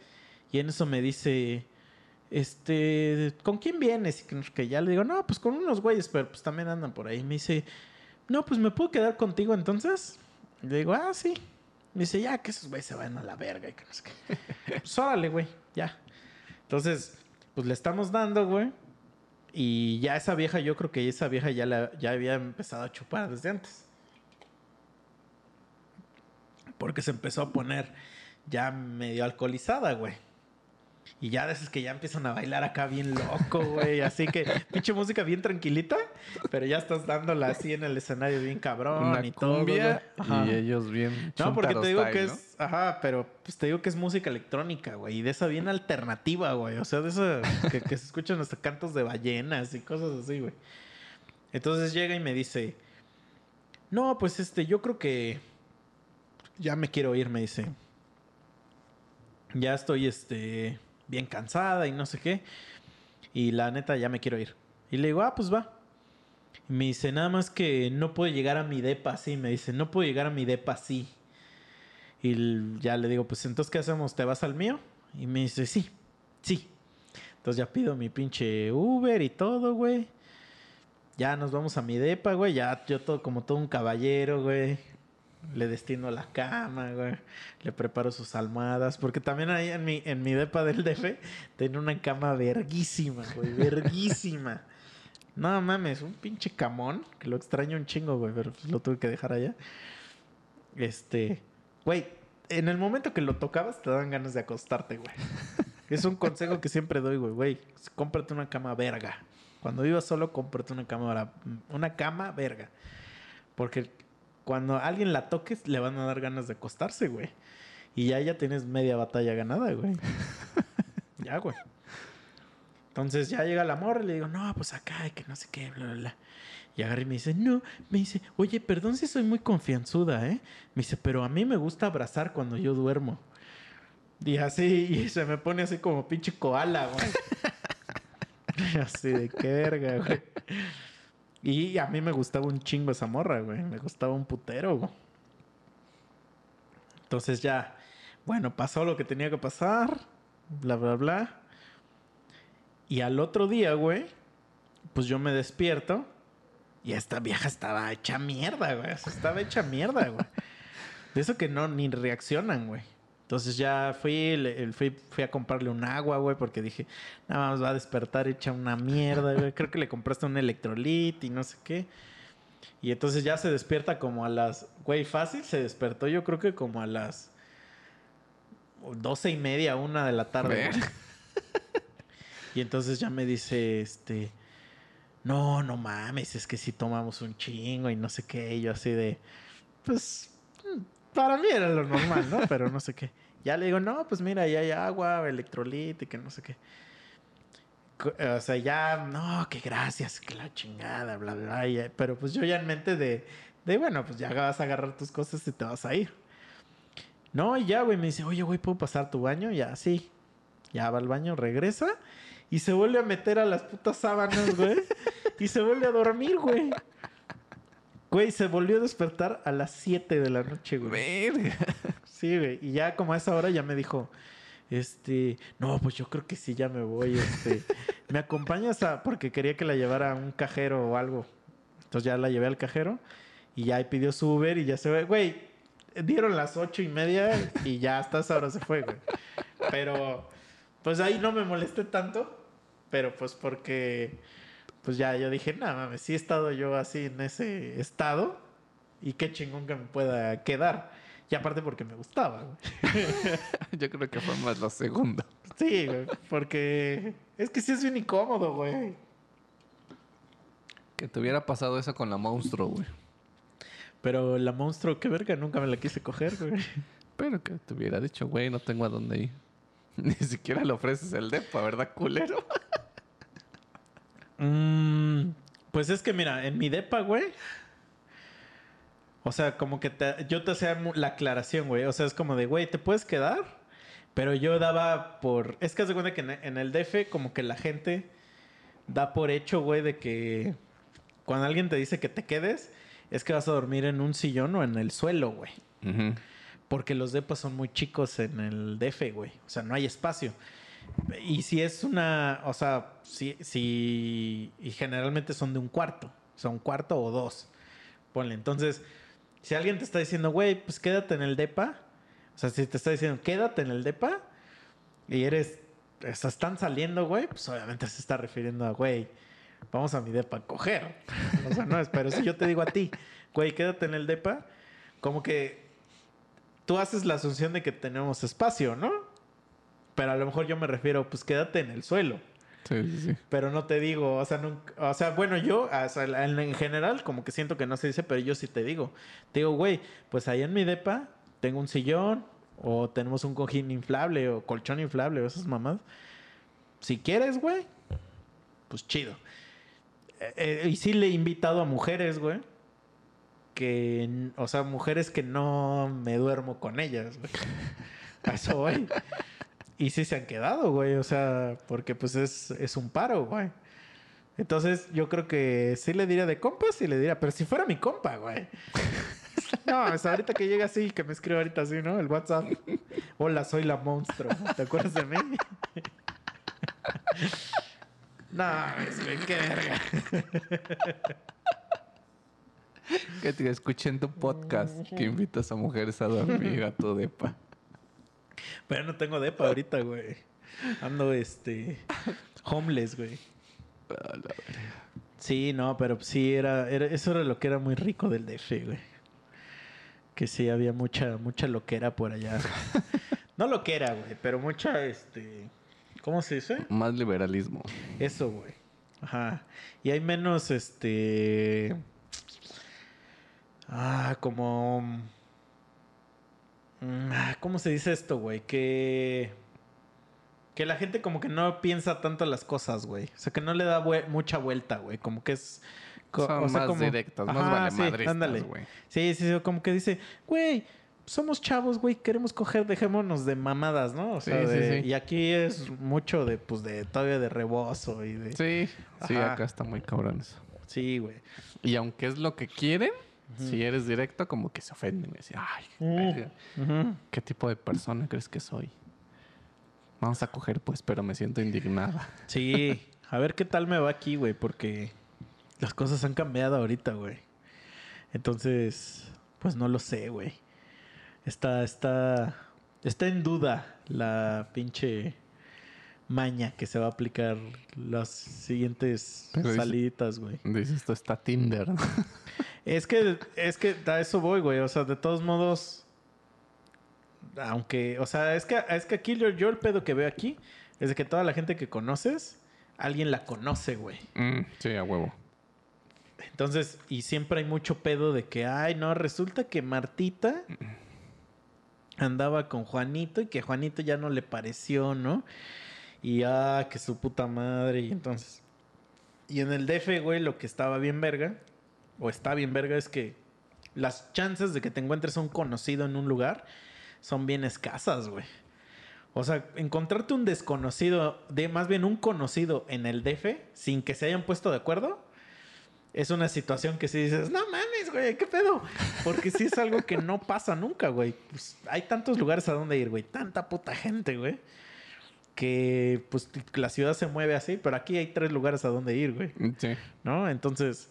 Y en eso me dice, este, ¿con quién vienes? Y que, ya le digo, no, pues con unos güeyes, pero pues también andan por ahí. Me dice, no, pues me puedo quedar contigo entonces. Y le digo, ah, sí. Me dice, ya que esos güeyes se vayan a la verga y que no sé qué. pues órale, güey, ya. Entonces, pues le estamos dando, güey. Y ya esa vieja, yo creo que esa vieja ya, la, ya había empezado a chupar desde antes. Porque se empezó a poner ya medio alcoholizada, güey. Y ya de esas que ya empiezan a bailar acá bien loco, güey. Así que, pinche música bien tranquilita, pero ya estás dándola así en el escenario bien cabrón Una y todo. cumbia güey. Y ellos bien No, porque te digo style, que ¿no? es. Ajá, pero pues te digo que es música electrónica, güey. Y de esa bien alternativa, güey. O sea, de esa que, que se escuchan hasta cantos de ballenas y cosas así, güey. Entonces llega y me dice: No, pues este, yo creo que. Ya me quiero ir, me dice. Ya estoy, este. Bien cansada y no sé qué. Y la neta, ya me quiero ir. Y le digo: Ah, pues va. Y me dice, nada más que no puedo llegar a mi depa así. Me dice, no puedo llegar a mi depa así. Y ya le digo, pues entonces, ¿qué hacemos? ¿Te vas al mío? Y me dice, sí, sí. Entonces ya pido mi pinche Uber y todo, güey. Ya nos vamos a mi depa, güey. Ya yo todo como todo un caballero, güey. Le destino la cama, güey. Le preparo sus almohadas. Porque también ahí en mi, en mi depa del DF tenía una cama verguísima, güey. Verguísima. No mames, un pinche camón. Que lo extraño un chingo, güey. Pero pues lo tuve que dejar allá. Este. Güey, en el momento que lo tocabas te dan ganas de acostarte, güey. Es un consejo que siempre doy, güey. Güey, cómprate una cama verga. Cuando vivas solo, cómprate una cama, una cama verga. Porque cuando alguien la toques, le van a dar ganas de acostarse, güey. Y ya ya tienes media batalla ganada, güey. ya, güey. Entonces ya llega la morra y le digo, no, pues acá, que no sé qué, bla, bla, bla. Y agarra y me dice, no, me dice, oye, perdón si soy muy confianzuda, ¿eh? Me dice, pero a mí me gusta abrazar cuando yo duermo. Y así, y se me pone así como pinche koala, güey. así de qué verga, güey. Y a mí me gustaba un chingo esa morra, güey. Me gustaba un putero, güey. Entonces ya, bueno, pasó lo que tenía que pasar, bla, bla, bla. Y al otro día, güey, pues yo me despierto y esta vieja estaba hecha mierda, güey. Estaba hecha mierda, güey. De eso que no, ni reaccionan, güey. Entonces ya fui, le- fui, fui a comprarle un agua, güey, porque dije, nada más va a despertar hecha una mierda, güey. Creo que le compraste un electrolit y no sé qué. Y entonces ya se despierta como a las, güey, fácil, se despertó yo creo que como a las doce y media, una de la tarde. Güey. Y entonces ya me dice, este, no, no mames, es que si tomamos un chingo y no sé qué. Y yo así de, pues, para mí era lo normal, ¿no? Pero no sé qué. Ya le digo, no, pues mira, ya hay agua, electrolit no sé qué. O sea, ya, no, que gracias, que la chingada, bla, bla, bla. Pero pues yo ya en mente de, de, bueno, pues ya vas a agarrar tus cosas y te vas a ir. No, y ya, güey, me dice, oye, güey, ¿puedo pasar tu baño? Ya, sí. Ya va al baño, regresa y se vuelve a meter a las putas sábanas, güey. y se vuelve a dormir, güey. Güey, se volvió a despertar a las 7 de la noche, güey. Verga. Sí, güey. Y ya como a esa hora ya me dijo, este, no, pues yo creo que sí, ya me voy, este. ¿Me acompañas a...? Porque quería que la llevara a un cajero o algo. Entonces ya la llevé al cajero y ya ahí pidió su Uber y ya se ve. Güey, dieron las ocho y media y ya hasta esa hora se fue, güey. Pero, pues ahí no me molesté tanto, pero pues porque, pues ya yo dije, nada mames, sí he estado yo así en ese estado y qué chingón que me pueda quedar. Y aparte porque me gustaba, güey. Yo creo que fue más lo segundo. Sí, güey, porque es que sí es bien incómodo, güey. Que te hubiera pasado eso con la monstruo, güey. Pero la monstruo, qué verga, nunca me la quise coger, güey. Pero que te hubiera dicho, güey, no tengo a dónde ir. Ni siquiera le ofreces el depa, ¿verdad, culero? Mm, Pues es que mira, en mi depa, güey. O sea, como que te- yo te hacía la aclaración, güey. O sea, es como de, güey, ¿te puedes quedar? Pero yo daba por... Es que haz de cuenta que en, en el DF como que la gente da por hecho, güey, de que cuando alguien te dice que te quedes, es que vas a dormir en un sillón o en el suelo, güey. Porque los depas son muy chicos en el DF, güey. O sea, no hay espacio. Y si es una, o sea, si, si, y generalmente son de un cuarto. O sea, un cuarto o dos. Ponle. Entonces, si alguien te está diciendo, güey, pues quédate en el depa. O sea, si te está diciendo, quédate en el depa. Y eres, están saliendo, güey. Pues obviamente se está refiriendo a, güey, vamos a mi depa a coger. O sea, no es, pero si yo te digo a ti, güey, quédate en el depa. Como que tú haces la asunción de que tenemos espacio, ¿no? Pero a lo mejor yo me refiero, pues quédate en el suelo. Sí, sí, sí. Pero no te digo, o sea, nunca- o sea, bueno, yo, o sea, en, en general, como que siento que no se dice, pero yo sí te digo. Te digo, güey, pues ahí en mi depa tengo un sillón, o tenemos un cojín inflable, o colchón inflable, o esas mamás. Si quieres, güey, pues chido. Eh, eh, y sí le he invitado a mujeres, güey. Que, o sea, mujeres que no me duermo con ellas, güey. Eso voy. Y sí se han quedado, güey. O sea, porque pues es, es un paro, güey. Entonces yo creo que sí le diría de compas, sí le diría, pero si fuera mi compa, güey. No, ahorita que llega así, que me escribe ahorita así, ¿no? El WhatsApp. Hola, soy la monstruo. ¿Te acuerdas de mí? No, es güey, qué verga. Que te escuchen tu podcast que invitas a mujeres a dormir a tu depa. Pero no tengo depa ahorita, güey. Ando, este, homeless, güey. A la verga. Sí, no, pero sí era, era, eso era lo que era muy rico del DF, güey. Que sí había mucha, mucha loquera por allá. no loquera, güey, pero mucha, este, ¿cómo se dice? Más liberalismo. Eso, güey. Ajá. Y hay menos, este, ah, como, ah, ¿cómo se dice esto, güey? Que, que la gente como que no piensa tanto las cosas, güey. O sea, que no le da mucha vuelta, güey. Como que es... co- Son o sea, más como- directas, más valemadristas, sí, ándale. güey. Sí, sí, sí, como que dice, güey, somos chavos, güey, queremos coger, dejémonos de mamadas, ¿no? O Sí, sea, sí, de- sí. y aquí es mucho de, pues, de todavía de rebozo y de... Sí, Sí, sí, acá está muy cabrón eso. güey. Y aunque es lo que quieren, si eres directo, como que se ofenden. Y dicen, ay, Mm. verga. ¿qué tipo de persona crees que soy? Vamos a coger, pues, pero me siento indignada. Sí, a ver qué tal me va aquí, güey, porque las cosas han cambiado ahorita, güey. Entonces, pues no lo sé, güey. Está, está, está en duda la pinche maña que se va a aplicar las siguientes Pero saliditas, güey. Dices, esto está Tinder. Es que, es que a eso voy, güey. O sea, de todos modos. Aunque, o sea, es que, es que aquí yo, yo el pedo que veo aquí es de que toda la gente que conoces, alguien la conoce, güey. Mm, sí, a huevo. Entonces, y siempre hay mucho pedo de que, ay, no, resulta que Martita andaba con Juanito y que Juanito ya no le pareció, ¿no? Y ah, que su puta madre. Y entonces. Y en el DF, güey, lo que estaba bien verga, o está bien verga, es que las chances de que te encuentres un conocido en un lugar son bien escasas, güey. O sea, encontrarte un desconocido, de más bien un conocido en el DF, sin que se hayan puesto de acuerdo, es una situación que si dices, no mames, güey, ¿qué pedo? Porque sí es algo que no pasa nunca, güey. Pues hay tantos lugares a donde ir, güey. Tanta puta gente, güey. Que pues la ciudad se mueve así, pero aquí hay tres lugares a donde ir, güey. Sí. ¿No? Entonces,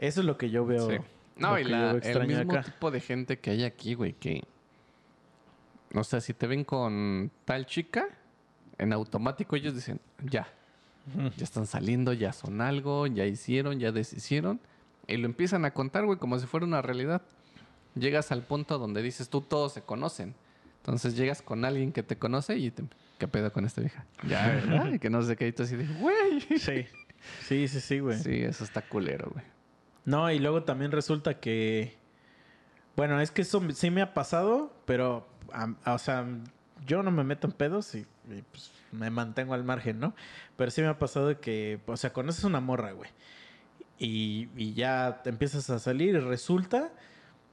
eso es lo que yo veo. Sí. No, y la- el mismo acá. tipo de gente que hay aquí, güey, que... O sea, si te ven con tal chica, en automático ellos dicen, ya, ya están saliendo, ya son algo, ya hicieron, ya deshicieron. Y lo empiezan a contar, güey, como si fuera una realidad. Llegas al punto donde dices, tú todos se conocen. Entonces llegas con alguien que te conoce y te... ¿Qué pedo con esta vieja? Ya, ¿verdad? Y que no sé qué, y tú así de, güey. Sí. Sí, sí, sí, güey. Sí, eso está culero, güey. No, y luego también resulta que. Bueno, es que eso sí me ha pasado, pero. o sea, yo no me meto en pedos y, pues me mantengo al margen, ¿no? Pero sí me ha pasado que. O sea, conoces una morra, güey. Y, y ya empiezas a salir y resulta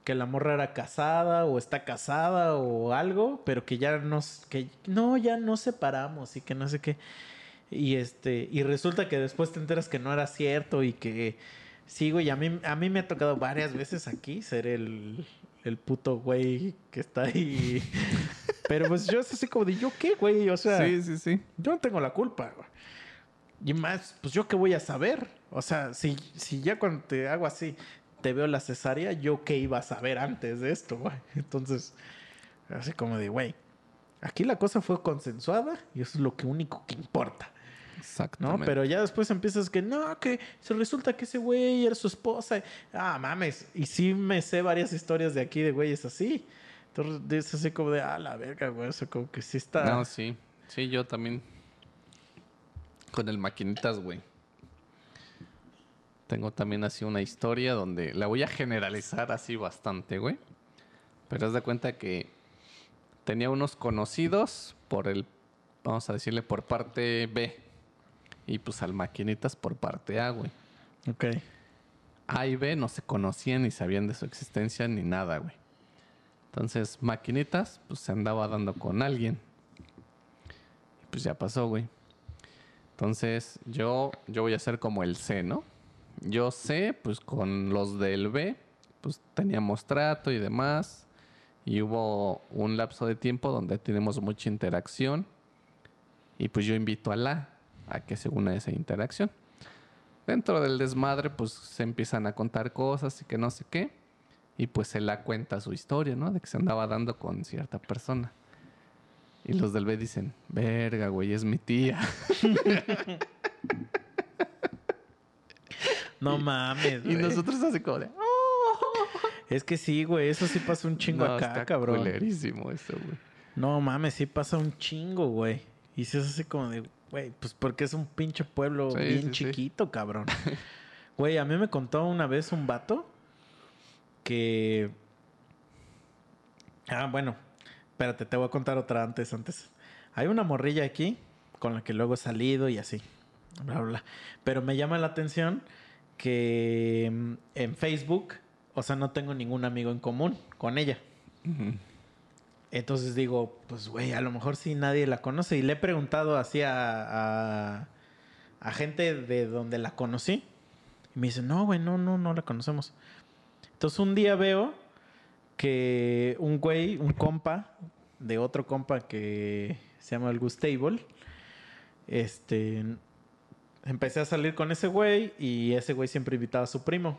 que la morra era casada o está casada o algo, pero que ya nos, que no, ya nos separamos y que no sé qué. Y este, y resulta que después te enteras que no era cierto y que sí, güey, a mí, a mí me ha tocado varias veces aquí ser el, el puto güey que está ahí. Pero pues yo es así como de, ¿yo qué, güey? O sea, Sí, sí, sí. yo no tengo la culpa, güey. Y más, pues yo qué voy a saber. O sea, si, si ya cuando te hago así, te veo la cesárea, yo qué iba a saber antes de esto, güey. Entonces, así como de, güey, aquí la cosa fue consensuada y eso es lo que único que importa. ¿No? Exactamente. Pero ya después empiezas que no, que se resulta que ese güey era su esposa. Ah, mames. Y sí me sé varias historias de aquí de güeyes así. Entonces es así como de, ah, la verga, güey. O sea, como que sí está. No, sí. Sí, yo también. Con el maquinitas, güey. Tengo también así una historia donde la voy a generalizar así bastante, güey. Pero haz de cuenta que tenía unos conocidos por el, vamos a decirle, por parte B. Y pues al maquinitas por parte A, güey. Ok. A y B no se conocían ni sabían de su existencia ni nada, güey. Entonces, Maquinitas, pues se andaba dando con alguien. Y pues ya pasó, güey. Entonces, yo, yo voy a ser como el C, ¿no? Yo sé, pues con los del B, pues teníamos trato y demás. Y hubo un lapso de tiempo donde tenemos mucha interacción. Y pues yo invito a la a que se una esa interacción. Dentro del desmadre, pues se empiezan a contar cosas y que no sé qué. Y pues se la cuenta su historia, ¿no? De que se andaba dando con cierta persona. Y los del B dicen, verga, güey, es mi tía. No mames. y nosotros así como de... "Oh". Es que sí, güey. Eso sí pasa un chingo No, acá, está cabrón. culerísimo eso, güey. No mames, sí pasa un chingo, güey. Y si es así como de, güey, pues porque es un pinche pueblo Sí, bien sí, sí. chiquito, cabrón. Güey, a mí me contó una vez un vato que. Ah, bueno. Espérate, te voy a contar otra antes, antes. Hay una morrilla aquí con la que luego he salido y así. Bla, bla, bla. Pero me llama la atención que mm, en Facebook, o sea, no tengo ningún amigo en común con ella. Ujú. Entonces digo, pues güey, a lo mejor sí nadie la conoce. Y le he preguntado así a, a, a gente de donde la conocí. Y me dice, no, güey, no, no, no la conocemos. Entonces un día veo que un güey, un compa, de otro compa que se llama el Gustable, este, empecé a salir con ese güey y ese güey siempre invitaba a su primo.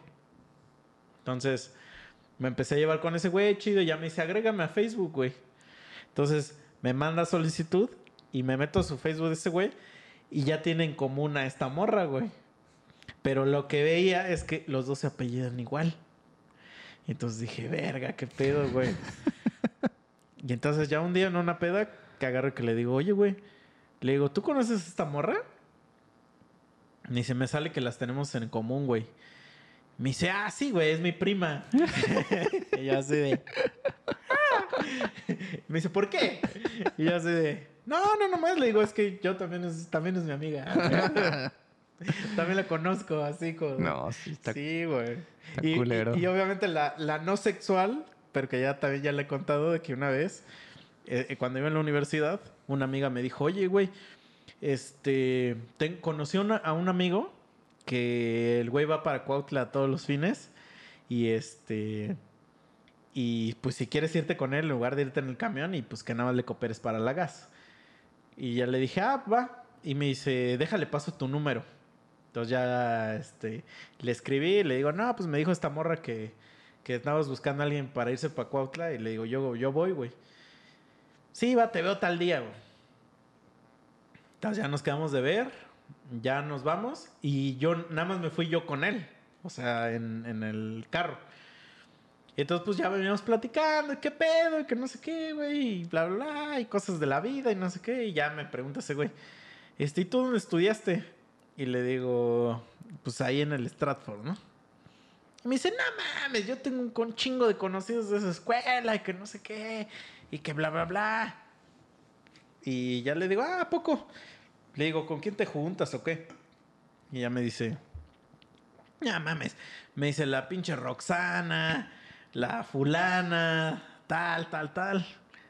Entonces me empecé a llevar con ese güey, chido, y ya me dice, agrégame a Facebook, güey. Entonces me manda solicitud y me meto a su Facebook de ese güey y ya tienen en común a esta morra, güey. Pero lo que veía es que los dos se apellidan igual. Y entonces dije, verga, qué pedo, güey. y entonces ya un día en una peda que agarro y que le digo, oye, güey, le digo, ¿tú conoces a esta morra? Ni se me sale que las tenemos en común, güey. Me dice, ah, sí, güey, es mi prima. y yo así de... Me dice, ¿por qué? Y yo así de... No, no, nomás le digo, es que yo también es, también es mi amiga. también la conozco, así con... No, sí, está... Sí, güey. está Y, culero. y- y obviamente la, la no sexual, pero que ya también ya le he contado de que una vez, eh, eh, cuando iba en la universidad, una amiga me dijo, oye, güey, este, ten- conocí una- a un amigo que el güey va para Cuautla todos los fines y este... Y pues si quieres irte con él en lugar de irte en el camión y pues que nada más le cooperes para la gas. Y ya le dije, ah, va. Y me dice, déjale paso tu número. Entonces ya este, le escribí y le digo, no, pues me dijo esta morra que, que estabas buscando a alguien para irse para Cuautla. Y le digo, yo, yo voy, güey. Sí, va, te veo tal día, güey. Entonces ya nos quedamos de ver, ya nos vamos. Y yo nada más me fui yo con él, o sea, en, el carro. Y entonces pues ya veníamos platicando, qué pedo, y que no sé qué, güey, y bla, bla, bla, y cosas de la vida y no sé qué. Y ya me pregunta ese güey, este, ¿y tú dónde estudiaste? Y le digo, pues ahí en el Stratford, ¿no? Y me dice, no mames, yo tengo un con chingo de conocidos de esa escuela y que no sé qué, y que bla, bla, bla. Y ya le digo, ah, ¿a poco? Le digo, ¿con quién te juntas o qué? Y ella me dice, Ya mames. Me dice la pinche Roxana, la fulana, tal, tal, tal.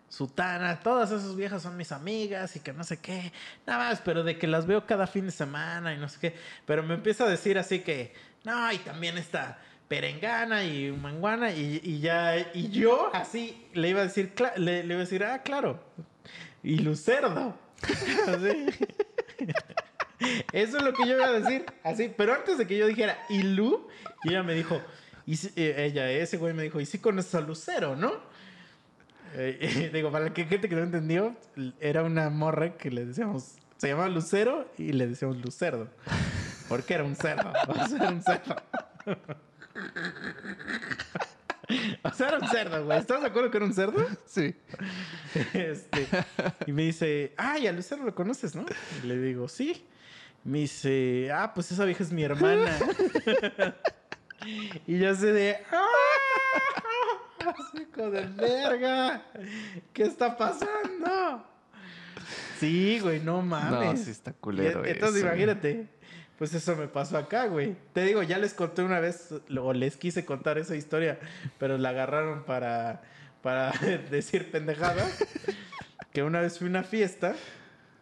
Sutana, todas esas viejas son mis amigas y que no sé qué. Nada más, pero de que las veo cada fin de semana y no sé qué. Pero me empieza a decir así que, no, y también está perengana y manguana y, ya, y yo así le iba a decir, le, le iba a decir, ah, claro. Y Lucerdo. Eso es lo que yo iba a decir, así. Pero antes de que yo dijera, y Lu, ella me dijo, y si- eh, ella, ese güey me dijo, y sí conoces a Lucero, ¿no? Eh, digo, para la que gente que no entendió, era una morra que le decíamos, se llamaba Lucero y le decíamos Lucerdo. Porque era un cerdo. O sea, era un cerdo. O sea, era un cerdo, güey. ¿Estás de acuerdo que era un cerdo? Sí. Este, y me dice, ay, a Lucero lo conoces, ¿no? Y le digo, sí. Me dice, ah, pues esa vieja es mi hermana. y yo así de, ¡ah! Hijo de verga. ¿Qué está pasando? Sí, güey, no mames. No, sí está culero Y- Entonces, eso, güey. imagínate. Pues eso me pasó acá, güey. Te digo, ya les conté una vez, o les quise contar esa historia, pero la agarraron para, para decir pendejada. que una vez fui a una fiesta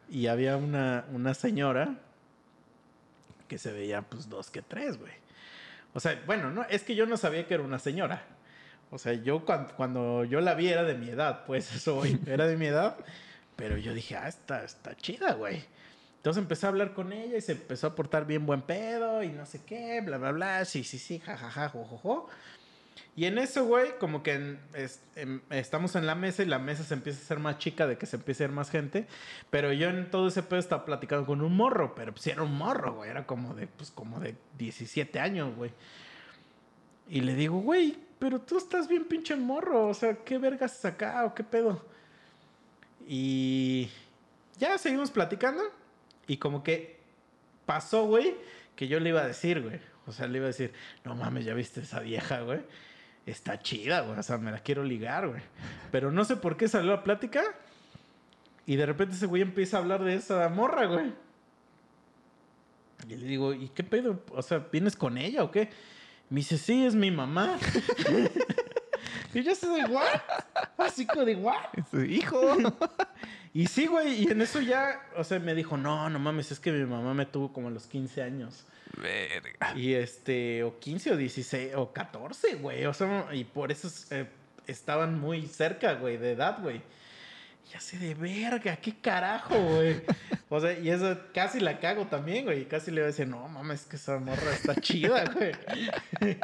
y había una, una señora que se veía pues dos que tres, güey. O sea, bueno, no, es que yo no sabía que era una señora. O sea, yo cuando, cuando yo la vi era de mi edad, pues eso, güey, era de mi edad. Pero yo dije, ah, está, está chida, güey. Entonces empecé a hablar con ella y se empezó a portar bien buen pedo y no sé qué, bla, bla, bla, sí, sí, sí, jajaja, jojojo. Y en eso, güey, como que em, estamos en la mesa y la mesa se empieza a hacer más chica de que se empiece a ir más gente. Pero yo en todo ese pedo estaba platicando con un morro, pero pues era un morro, güey, era como de, pues como de 17 años, güey. Y le digo, güey, pero tú estás bien pinche morro, o sea, ¿qué vergas acá o qué pedo? Y ya seguimos platicando y como que pasó, güey, que yo le iba a decir, güey. O sea, le iba a decir, no mames, ya viste esa vieja, güey. Está chida, güey. O sea, me la quiero ligar, güey. Pero no sé por qué salió la plática. Y de repente ese güey empieza a hablar de esa morra, güey. Y le digo, ¿y qué pedo? O sea, ¿vienes con ella o qué? Me dice, sí, es mi mamá. y yo así de, ¿what? Así como de, ¿what? Hijo. Y sí, güey, y en eso ya, o sea, me dijo, no, no mames, es que mi mamá me tuvo como a los 15 años. Verga. Y este, o 15 o 16 o 14, güey. O sea, y por eso eh, estaban muy cerca, güey, de edad, güey. Y así de verga, qué carajo, güey. O sea, y eso casi la cago también, güey. Casi le voy a decir, no mames, que esa morra está chida, güey.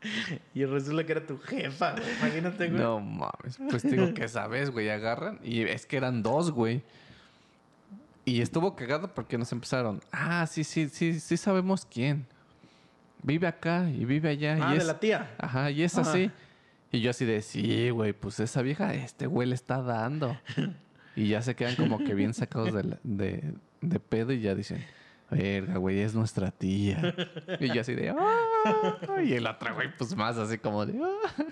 y resulta que era tu jefa, güey. Imagínate, güey. No mames. Pues digo que esa vez, güey, agarran. Y es que eran dos, güey. Y estuvo cagado porque nos empezaron. Ah, sí, sí, sí, sí sabemos quién. Vive acá y vive allá. Ah, y de es... la tía. Ajá, y es Ajá. así. Y yo así de, sí, güey, pues esa vieja, este güey le está dando. Y ya se quedan como que bien sacados de, la- de, de pedo y ya dicen, verga, güey, es nuestra tía. Y yo así de, ah. Y el otro güey, pues más así como de, ah.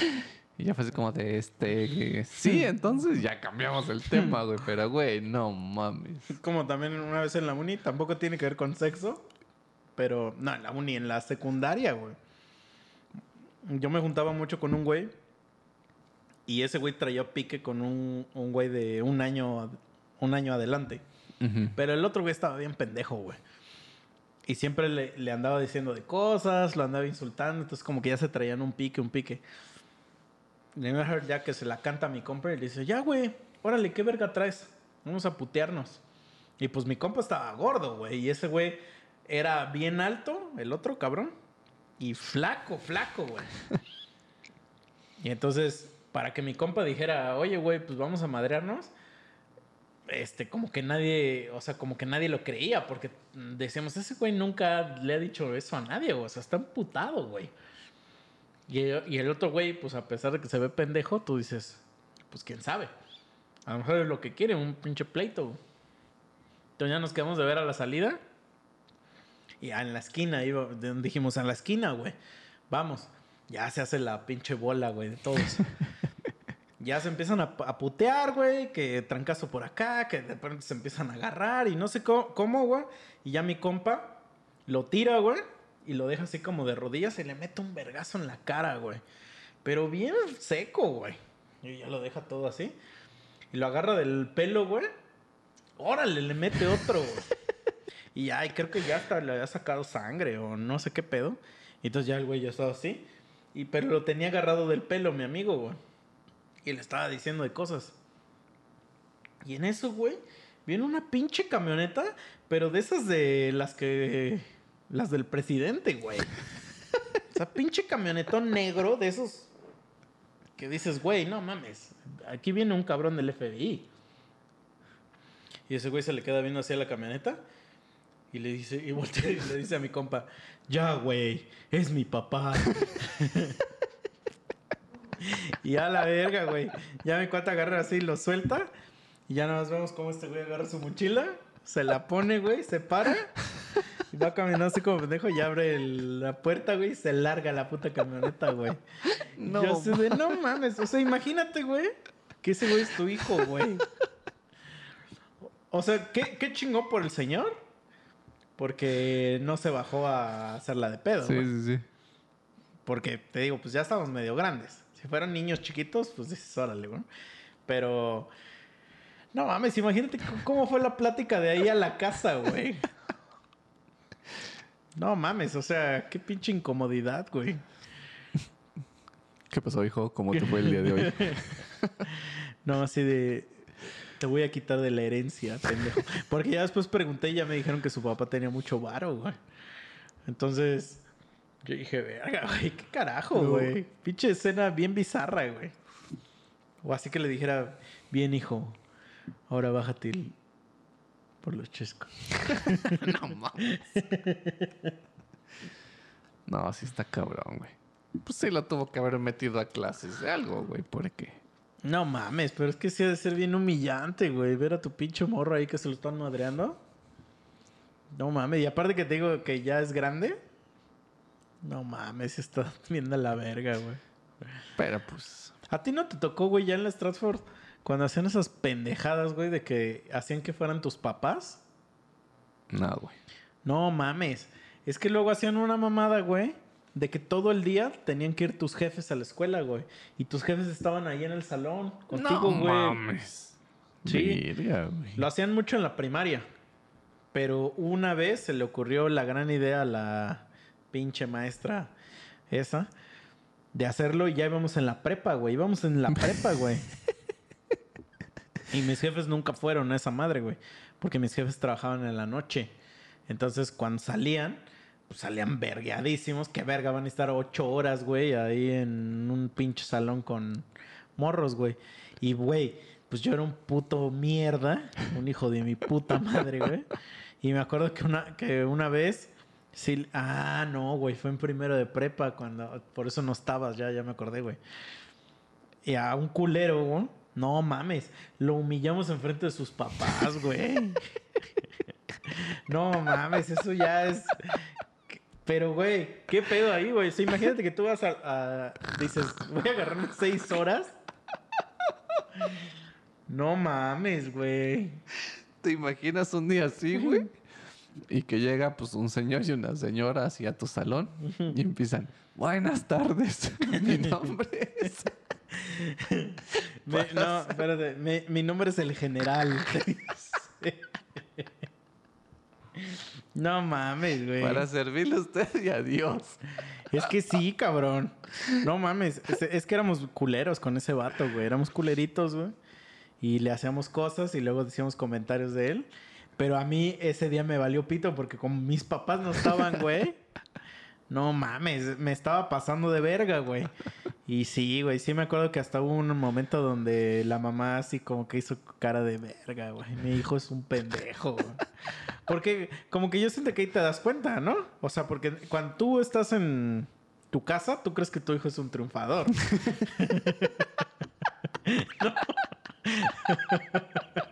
Y ya fue así como de, este, sí, entonces ya cambiamos el tema, güey. Pero, güey, no mames. Como también una vez en la uni, tampoco tiene que ver con sexo. Pero, no, en la uni, en la secundaria, güey. Yo me juntaba mucho con un güey. Y ese güey traía pique con un, un güey de un año, un año adelante. Pero el otro güey estaba bien pendejo, güey. Y siempre le, le andaba diciendo de cosas, lo andaba insultando. Entonces, como que ya se traían un pique, un pique. Mejor ya que se la canta a mi compa y le dice, ya, güey, órale, ¿qué verga traes? Vamos a putearnos. Y pues mi compa estaba gordo, güey. Y ese güey era bien alto, el otro cabrón. Y flaco, flaco, güey. y entonces, para que mi compa dijera, oye, güey, pues vamos a madrearnos este, como que nadie, o sea, como que nadie lo creía, porque decíamos, ese güey nunca le ha dicho eso a nadie, o sea, está emputado, güey. Y, el- otro güey, pues a pesar de que se ve pendejo, tú dices, pues quién sabe. A lo mejor es lo que quiere, un pinche pleito. Entonces ya nos quedamos de ver a la salida. Y en la esquina, iba, dijimos, en la esquina, güey. Vamos. Ya se hace la pinche bola, güey, de todos. ya se empiezan a, a putear, güey, que trancazo por acá, que de repente se empiezan a agarrar y no sé cómo, cómo, güey. Y ya mi compa Lo tira, güey. Y lo deja así como de rodillas y le mete un vergazo en la cara, güey. Pero bien seco, güey. Y ya lo deja todo así. Y lo agarra del pelo, güey. Órale, le mete otro, güey. Y ay, creo que ya hasta le había sacado sangre o no sé qué pedo. Y entonces ya el güey ya estaba así. Y pero lo tenía agarrado del pelo, mi amigo, güey. Y le estaba diciendo de cosas. Y en eso, güey, viene una pinche camioneta, pero de esas de las que. Las del presidente, güey. O sea, pinche camionetón negro de esos. Que dices, güey, no mames. Aquí viene un cabrón del FBI. Y ese güey se le queda viendo hacia la camioneta. Y le dice, y voltea y le dice a mi compa, ya, güey, es mi papá. y a la verga, güey. Ya mi cuata agarra así, lo suelta. Y ya nada más vemos cómo este güey agarra su mochila, se la pone, güey, se para. Y va caminando así como pendejo y abre el- la puerta, güey, y se larga la puta camioneta, güey. No, Yo así de, no mames. O sea, imagínate, güey, que ese güey es tu hijo, güey. O sea, ¿qué, qué chingó por el señor? Porque no se bajó a hacerla de pedo, Sí, sí, sí. Porque te digo, pues ya estamos medio grandes. Si fueran niños chiquitos, pues dices, órale, güey. Pero. No mames, imagínate cómo fue la plática de ahí a la casa, güey. No mames, o sea, qué pinche incomodidad, güey. ¿Qué pasó, hijo? ¿Cómo te fue el día de hoy? No, así de. Te voy a quitar de la herencia, pendejo. Porque ya después pregunté y ya me dijeron que su papá tenía mucho varo, güey. Entonces. Yo dije, verga, güey, qué carajo, No. güey. Pinche escena bien bizarra, güey. O así que le dijera, bien, hijo, ahora bájate el- por los chescos. no mames. No, sí está cabrón, güey. Pues sí lo tuvo que haber metido a clases de algo, güey, porque... No mames, pero es que sí ha de ser bien humillante, güey. Ver a tu pinche morro ahí que se lo están madreando. No mames, y aparte que te digo que ya es grande. No mames, está viendo la verga, güey. Pero pues... ¿A ti no te tocó, güey, ya en la Stratford cuando hacían esas pendejadas, güey, de que hacían que fueran tus papás? No, güey. No mames. Es que luego hacían una mamada, güey, de que todo el día tenían que ir tus jefes a la escuela, güey. Y tus jefes estaban ahí en el salón contigo, no güey. mames. Sí. Verga, güey. Lo hacían mucho en la primaria. Pero una vez se le ocurrió la gran idea a la pinche maestra esa de hacerlo y ya íbamos en la prepa, güey. Íbamos en la prepa, güey. y mis jefes nunca fueron a esa madre, güey. Porque mis jefes trabajaban en la noche. Entonces, cuando salían, pues salían vergueadísimos. ¿Qué verga van a estar ocho horas, güey? Ahí en un pinche salón con morros, güey. Y, güey, pues yo era un puto mierda. Un hijo de mi puta madre, güey. Y me acuerdo que una, que una vez... Sí, ah, no, güey, fue en primero de prepa cuando... Por eso no estabas, ya, ya me acordé, güey. Y a un culero, güey. No mames, lo humillamos enfrente de sus papás, güey. no mames, eso ya es... Pero, güey, ¿qué pedo ahí, güey? O sea, imagínate que tú vas a, a- Dices, voy a agarrarme seis horas. No mames, güey. ¿Te imaginas un día así, güey? Y que llega pues un señor y una señora así a tu salón y empiezan, buenas tardes, mi nombre es... Me- no, espérate. me- mi nombre es el general. no mames, güey. Para servirle a usted y adiós. Es que sí, cabrón. No mames. Es, es que éramos culeros con ese vato, güey. Éramos culeritos, güey. Y le hacíamos cosas y luego decíamos comentarios de él. Pero a mí ese día me valió pito porque como mis papás no estaban, güey. No mames, me estaba pasando de verga, güey. Y sí, güey, sí me acuerdo que hasta hubo un momento donde la mamá así como que hizo cara de verga, güey. Mi hijo es un pendejo, güey. Porque como que yo siento que ahí te das cuenta, ¿no? O sea, porque cuando tú estás en tu casa, tú crees que tu hijo es un triunfador.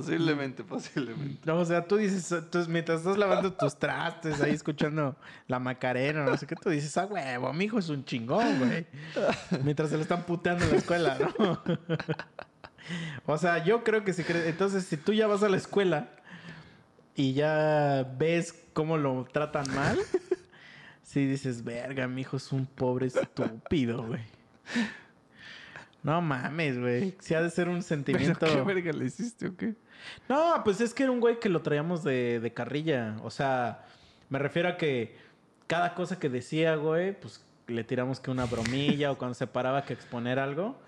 Posiblemente, posiblemente. No, o sea, tú dices, tú- mientras estás lavando tus trastes, ahí escuchando la macarena, no sé qué, tú dices, ah, huevo, mi hijo es un chingón, güey. Mientras se lo están puteando en la escuela, ¿no? o sea, yo creo que si crees, entonces, si tú ya vas a la escuela y ya ves cómo lo tratan mal, sí dices, verga, mi hijo es un pobre estúpido, güey. No mames, güey. Sí ha de ser un ¿Pero sentimiento. qué verga le hiciste o qué? No, pues es que era un güey que lo traíamos de, de carrilla. O sea, me refiero a que cada cosa que decía, güey, pues le tiramos que una bromilla o cuando se paraba que exponer algo,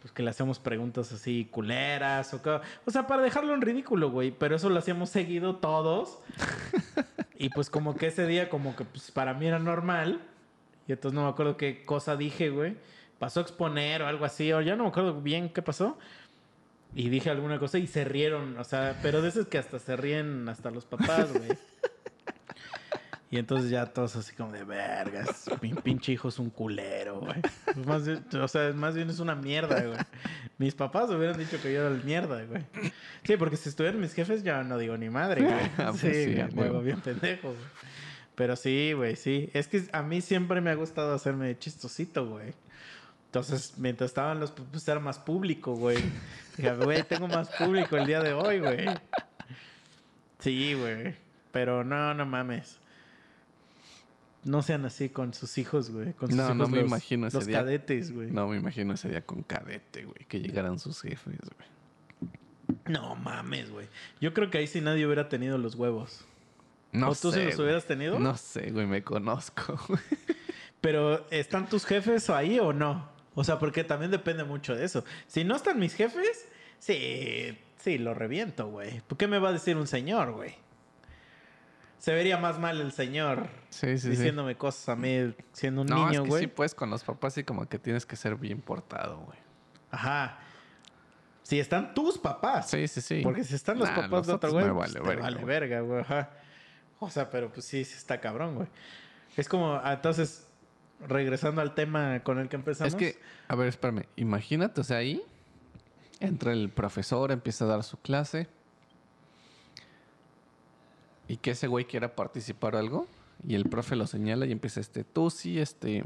pues que le hacemos preguntas así culeras o que- O sea, para dejarlo en ridículo, güey. Pero eso lo hacíamos seguido todos. y pues como que ese día como que pues para mí era normal. Y entonces no me acuerdo qué cosa dije, güey. Pasó a exponer o algo así. O ya no me acuerdo bien qué pasó. Y dije alguna cosa y se rieron, o sea, pero de esos que hasta se ríen hasta los papás, güey. Y entonces ya todos así como de vergas, mi pinche hijo es un culero, güey. Pues más bien- o sea, más bien es una mierda, güey. Mis papás hubieran dicho que yo era el mierda, güey. Sí, porque si estuvieran mis jefes ya no digo ni madre, güey. Ah, pues Sí, sí, güey, bien pendejo, güey. Pero sí, güey, sí. Es que a mí siempre me ha gustado hacerme chistosito, güey. Entonces, mientras estaban los, pues era más público, güey. Dije, güey, tengo más público el día de hoy, güey. Sí, güey. Pero no, no mames. No sean así con sus hijos, güey. Con sus No, hijos no me los- imagino ese Los día. cadetes, güey. No. No me imagino ese día con cadete, güey. Que llegaran sus jefes, güey. mames, güey. Yo creo que ahí sí nadie hubiera tenido los huevos. No ¿O tú sí los güey. hubieras tenido? No sé, güey. Me conozco, güey. Pero, ¿están tus jefes ahí o no? O sea, porque también depende mucho de eso. Si no están mis jefes, sí, sí, lo reviento, güey. ¿Por qué me va a decir un señor, güey? Se vería más mal el señor Sí, sí, sí. diciéndome cosas a mí siendo un no, niño, es que güey. sí, pues con los papás sí como que tienes que ser bien portado, güey. Ajá. Si están tus papás. Sí, sí, sí. Porque si están los Nah, papás de otro güey, me pues vale verga, vale güey. verga, güey. Ajá. O sea, pero pues sí, sí está cabrón, güey. Es como, ah, entonces, regresando al tema con el que empezamos. Es que, a ver, espérame. Imagínate, o sea, ahí entra el profesor, empieza a dar su clase. Y que ese güey quiera participar o algo. Y el profe lo señala y empieza este, tú sí, este,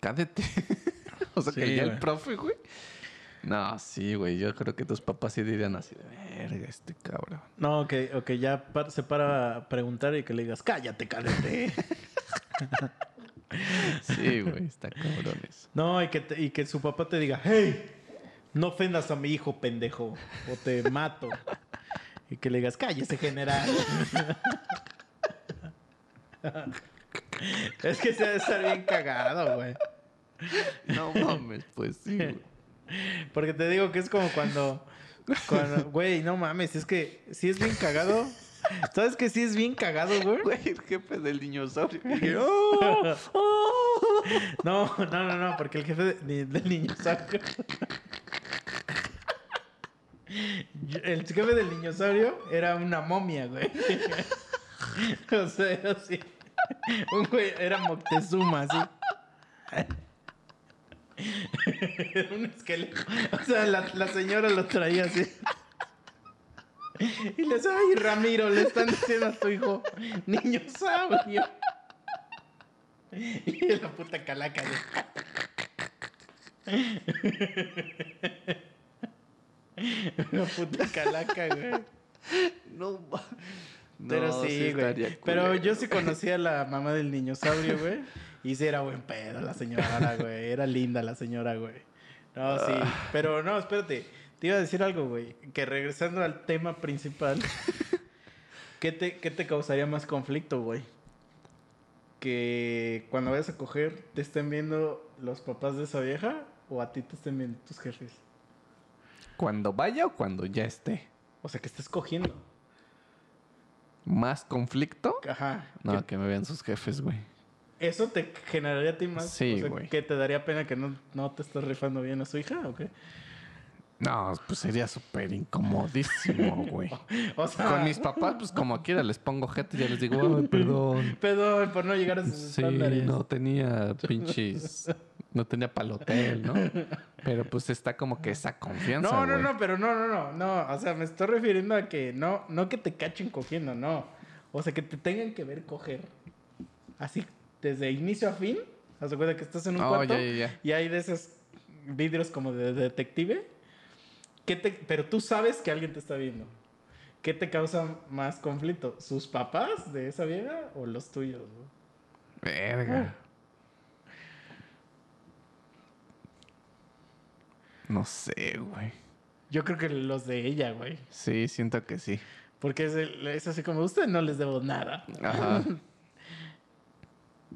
cadete. o sea, Sí, que ya el profe, güey. No, sí, güey. Yo creo que tus papás sí dirían así de verga, este cabrón. No, que, o que ya par- se para a preguntar y que le digas, cállate, cadete. Sí, güey, está cabrón eso. no, y que, te- y que su papá te diga, hey, no ofendas a mi hijo, pendejo, o te mato. Y que le digas, cállese, general. es que se ha de estar bien cagado, güey. No mames, pues sí, güey. Porque te digo que es como cuando, cuando, güey, no mames, es que sí es bien cagado. ¿Sabes que sí es bien cagado, güey? Güey, el jefe del dinosaurio. No, no, no, no, porque el jefe de- del niño sabio. El jefe del niñosaurio era una momia, güey. O sea, así. Un güey era Moctezuma, así. Era un esqueleto. O sea, la, la señora lo traía así. Y le decía, ay, Ramiro, le están diciendo a tu hijo, niño sabio. Y la puta calaca. güey. La puta calaca, güey. No, ma- Pero No, sí, güey. Pero yo sí conocía a la mamá del niñosaurio, güey. Y sí era buen pedo la señora, güey. Era linda la señora, güey. No, sí. Ah. Pero no, espérate. Te iba a decir algo, güey. Que regresando al tema principal. ¿Qué te, qué te causaría más conflicto, güey? Que cuando vayas a coger te estén viendo los papás de esa vieja o a ti te estén viendo tus jefes. ¿Cuando vaya o cuando ya esté? O sea, que estés cogiendo. ¿Más conflicto? Ajá. No, Que- que me vean sus jefes, güey. ¿Eso te generaría a ti más? Sí, o sea, güey. ¿Que te daría pena que no, no te estás rifando bien a su hija o qué? No, pues sería súper incomodísimo, güey. O sea, Con mis papás, pues como quiera les pongo gente y ya les digo, ay, perdón. Perdón por no llegar a sus Sí, estándares. no tenía pinches... No tenía para el hotel, ¿no? Pero pues está como que esa confianza, No, no, güey. no, pero no, no, no, no. O sea, me estoy refiriendo a que no, no que te cachen cogiendo, no. O sea, que te tengan que ver coger. Así, desde inicio a fin. De cuenta que estás en un Oh, cuarto ya, ya, ya. y hay de esos vidrios como de detective. Que te, pero tú sabes que alguien te está viendo. ¿qué te causa más conflicto? ¿Sus papás de esa vieja o los tuyos? Verga. No sé, güey. Yo creo que los de ella, güey. Sí, siento que sí. Porque es, el- es así como, usted no les debo nada. Ajá.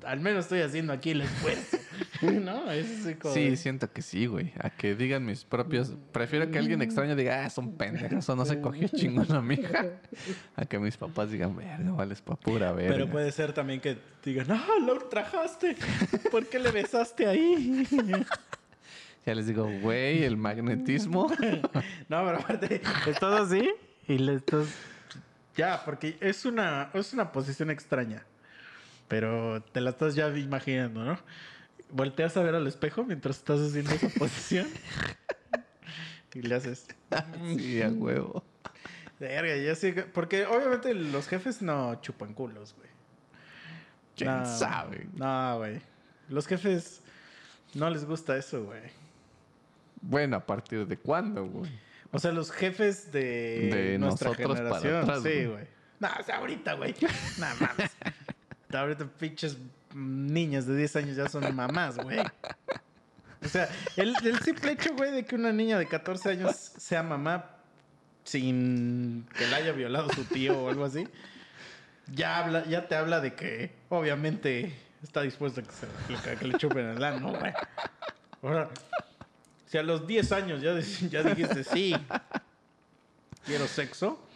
Al menos estoy haciendo aquí el esfuerzo. ¿No? Es así como... Sí, siento que sí, güey. A que digan mis propios. Prefiero que alguien extraño diga, ah, son pendejos o no se cogió chingón a mi hija. A que mis papás digan, verga, vales pa' pura verga. Pero puede ser también que digan, ah, lo ultrajaste. ¿Por qué le besaste ahí? Ya les digo, güey, el magnetismo. No, pero aparte, estás así y le estás. Ya, porque es una, es una posición extraña. Pero te la estás ya imaginando, ¿no? Volteas a ver al espejo mientras estás haciendo esa posición. Y le haces. sí, a huevo. Verga, ya sí. que- Porque obviamente los jefes no chupan culos, güey. ¿Quién No, sabe? No, güey. Los jefes no les gusta eso, güey. Bueno, ¿a partir de cuándo, güey? O sea, los jefes de, De nuestra nosotros para generación. atrás, sí, güey. No, o sea, ahorita, güey. No mames. Ahorita pinches niñas de 10 años ya son mamás, güey. O sea, el, simple hecho, güey, de que una niña de 14 años sea mamá sin que la haya violado su tío o algo así, ya habla, ya te habla de que obviamente está dispuesto a que, le chupen el ano, güey. Ahora, si a los 10 años ya, ya dijiste sí, quiero sexo,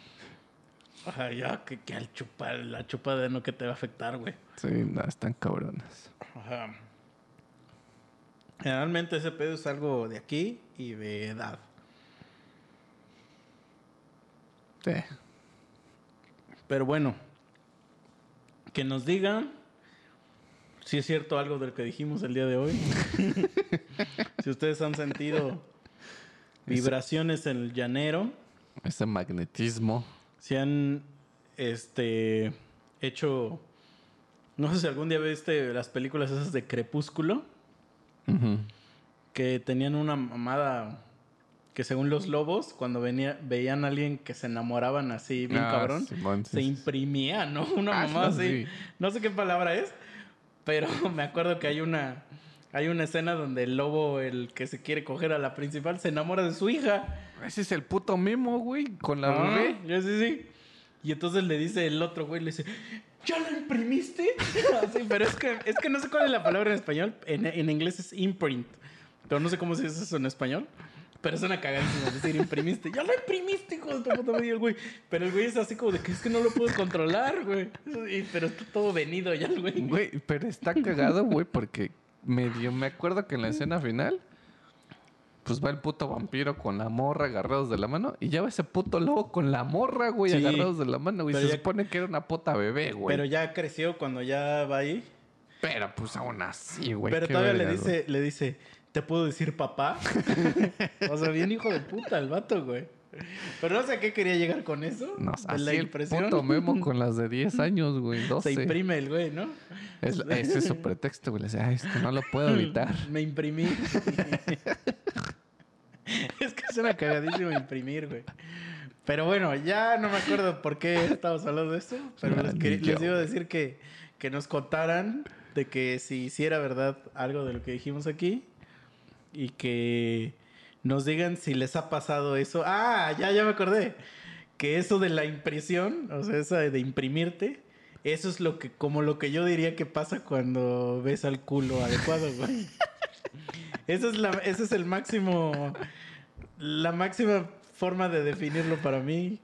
ajá, ya que, que al chupar, la chupada no que te va a afectar, güey. Sí, no, están cabronas. Ajá. Generalmente ese pedo es algo de aquí y de edad. Sí. Pero bueno, que nos digan si es cierto algo de lo que dijimos el día de hoy. si ustedes han sentido vibraciones en el llanero, Ese magnetismo. Si han este hecho no sé si algún día viste las películas esas de Crepúsculo que tenían una mamada que según los lobos cuando venía veían a alguien que se enamoraban así bien Ah, cabrón sí, se imprimía, ¿no? Una Ah, mamá sí, así. sí. No sé qué palabra es, pero me acuerdo que hay una hay una escena donde el lobo, el que se quiere coger a la principal, se enamora de su hija. Ese es el puto mimo, güey, con la Ah, bebé. sí, sí. Y entonces le dice el otro güey, le dice, ¿ya lo imprimiste? Así, pero es que, es que no sé cuál es la palabra en español. En, en inglés es imprint. Pero no sé cómo se dice eso en español. Pero suena cagadísimo decir imprimiste. Ya lo imprimiste, hijo de tu puta madre, el güey. Pero el güey es así como de que es que no lo puedo controlar, güey. Y- pero está todo venido ya el güey. Güey, pero está cagado, güey, porque medio me acuerdo que en la escena final, pues va el puto vampiro con la morra agarrados de la mano y ya va ese puto lobo con la morra, güey, Sí. agarrados de la mano, güey. Se ya- supone que era una puta bebé, güey. Pero ya creció cuando ya va ahí. Pero pues aún así, güey. pero todavía le dice, le dice, ¿te puedo decir papá? o sea, bien hijo de puta el vato, güey. Pero no sé a qué quería llegar con eso. No, así la el impresión. puto memo con las de 10 años, güey, 12. Se imprime el güey, ¿no? Es, ese es su pretexto, güey. Le dice, ay, es que no lo puedo evitar. Me imprimí. es que suena cagadísimo imprimir, güey. Pero bueno, ya no me acuerdo por qué estamos hablando de esto. Pero les, les iba a decir que, que nos contaran de que si hiciera verdad algo de lo que dijimos aquí. Y que nos digan si les ha pasado eso. Ah, ya, ya me acordé. Que eso de la impresión, o sea, esa de imprimirte, eso es lo que, como lo que yo diría que pasa cuando ves al culo adecuado, güey. Eso es la, ese es el máximo, la máxima forma de definirlo para mí,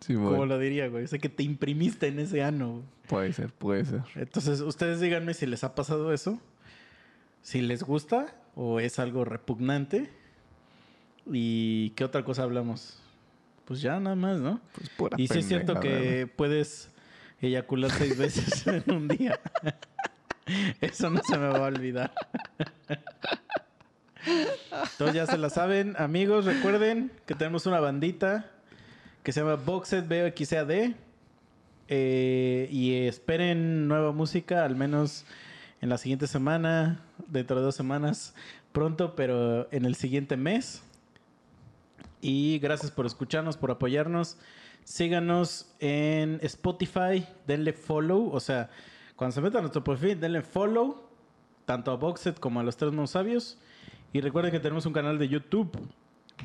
Sí, como lo diría, güey. O sea, que te imprimiste en ese ano. güey. Puede ser, puede ser. Entonces, ustedes díganme si les ha pasado eso, si les gusta o es algo repugnante. ¿Y qué otra cosa hablamos? Pues ya nada más, ¿no? Pues pura Y sí es cierto que puedes eyacular seis veces en un día. Eso no se me va a olvidar. Entonces ya se la saben, amigos. Recuerden que tenemos una bandita que se llama Boxed BXAD. Eh, y esperen nueva música, al menos en la siguiente semana, dentro de dos semanas, pronto, pero en el siguiente mes. Y gracias por escucharnos, por apoyarnos. Síganos en Spotify, denle follow. O sea, cuando se metan a nuestro perfil, denle follow. Tanto a Boxet como a los tres monos sabios. Y recuerden que tenemos un canal de YouTube.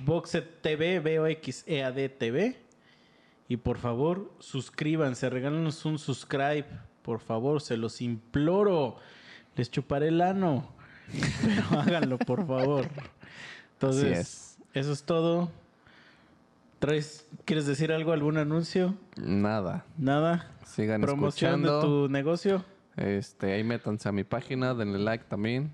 Boxet TV, B-O-X-E-A-D TV. Y por favor, suscríbanse, regálenos un subscribe. Por favor, se los imploro. Les chuparé el ano. Pero háganlo, por favor. Entonces, es. eso es todo. ¿Traes, ¿Quieres decir algo, algún anuncio? Nada. Nada. Sigan Promoción escuchando. de tu negocio. Este, ahí métanse a mi página, denle like también.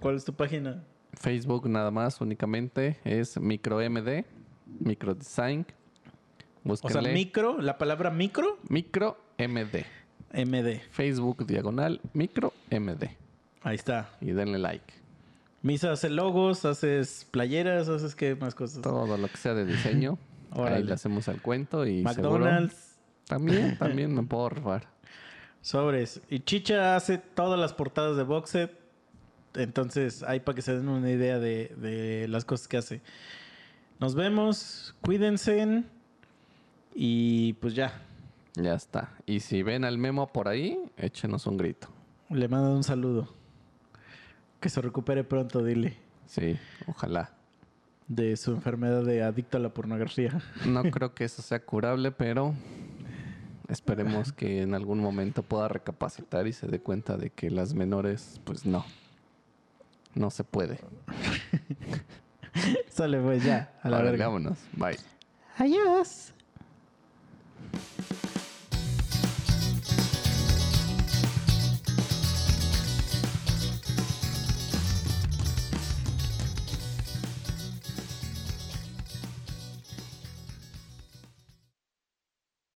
¿Cuál es tu página? Facebook nada más, únicamente. Es MicroMD, Microdesign. O Búsquenle. sea, micro, la palabra micro, MicroMD. MD. Facebook diagonal MicroMD. Ahí está. Y denle like. Misa hace logos, haces playeras, haces qué más cosas. Todo lo que sea de diseño. Ahí le hacemos al cuento y seguro- McDonald's, También, también me puedo rifar. sobres. Y Chicha hace todas las portadas de Boxet. Entonces, ahí para que se den una idea de, de las cosas que hace. Nos vemos, cuídense. Y pues ya, Ya está. Y si ven al memo por ahí, échenos un grito. le mando un saludo. Que se recupere pronto, dile, Sí, ojalá. de su enfermedad de adicto a la pornografía. No creo que eso sea curable, pero esperemos que en algún momento pueda recapacitar y se dé cuenta de que las menores, pues no. No se puede. Sale pues ya, a la Órale, verga. vámonos. Bye. Adiós.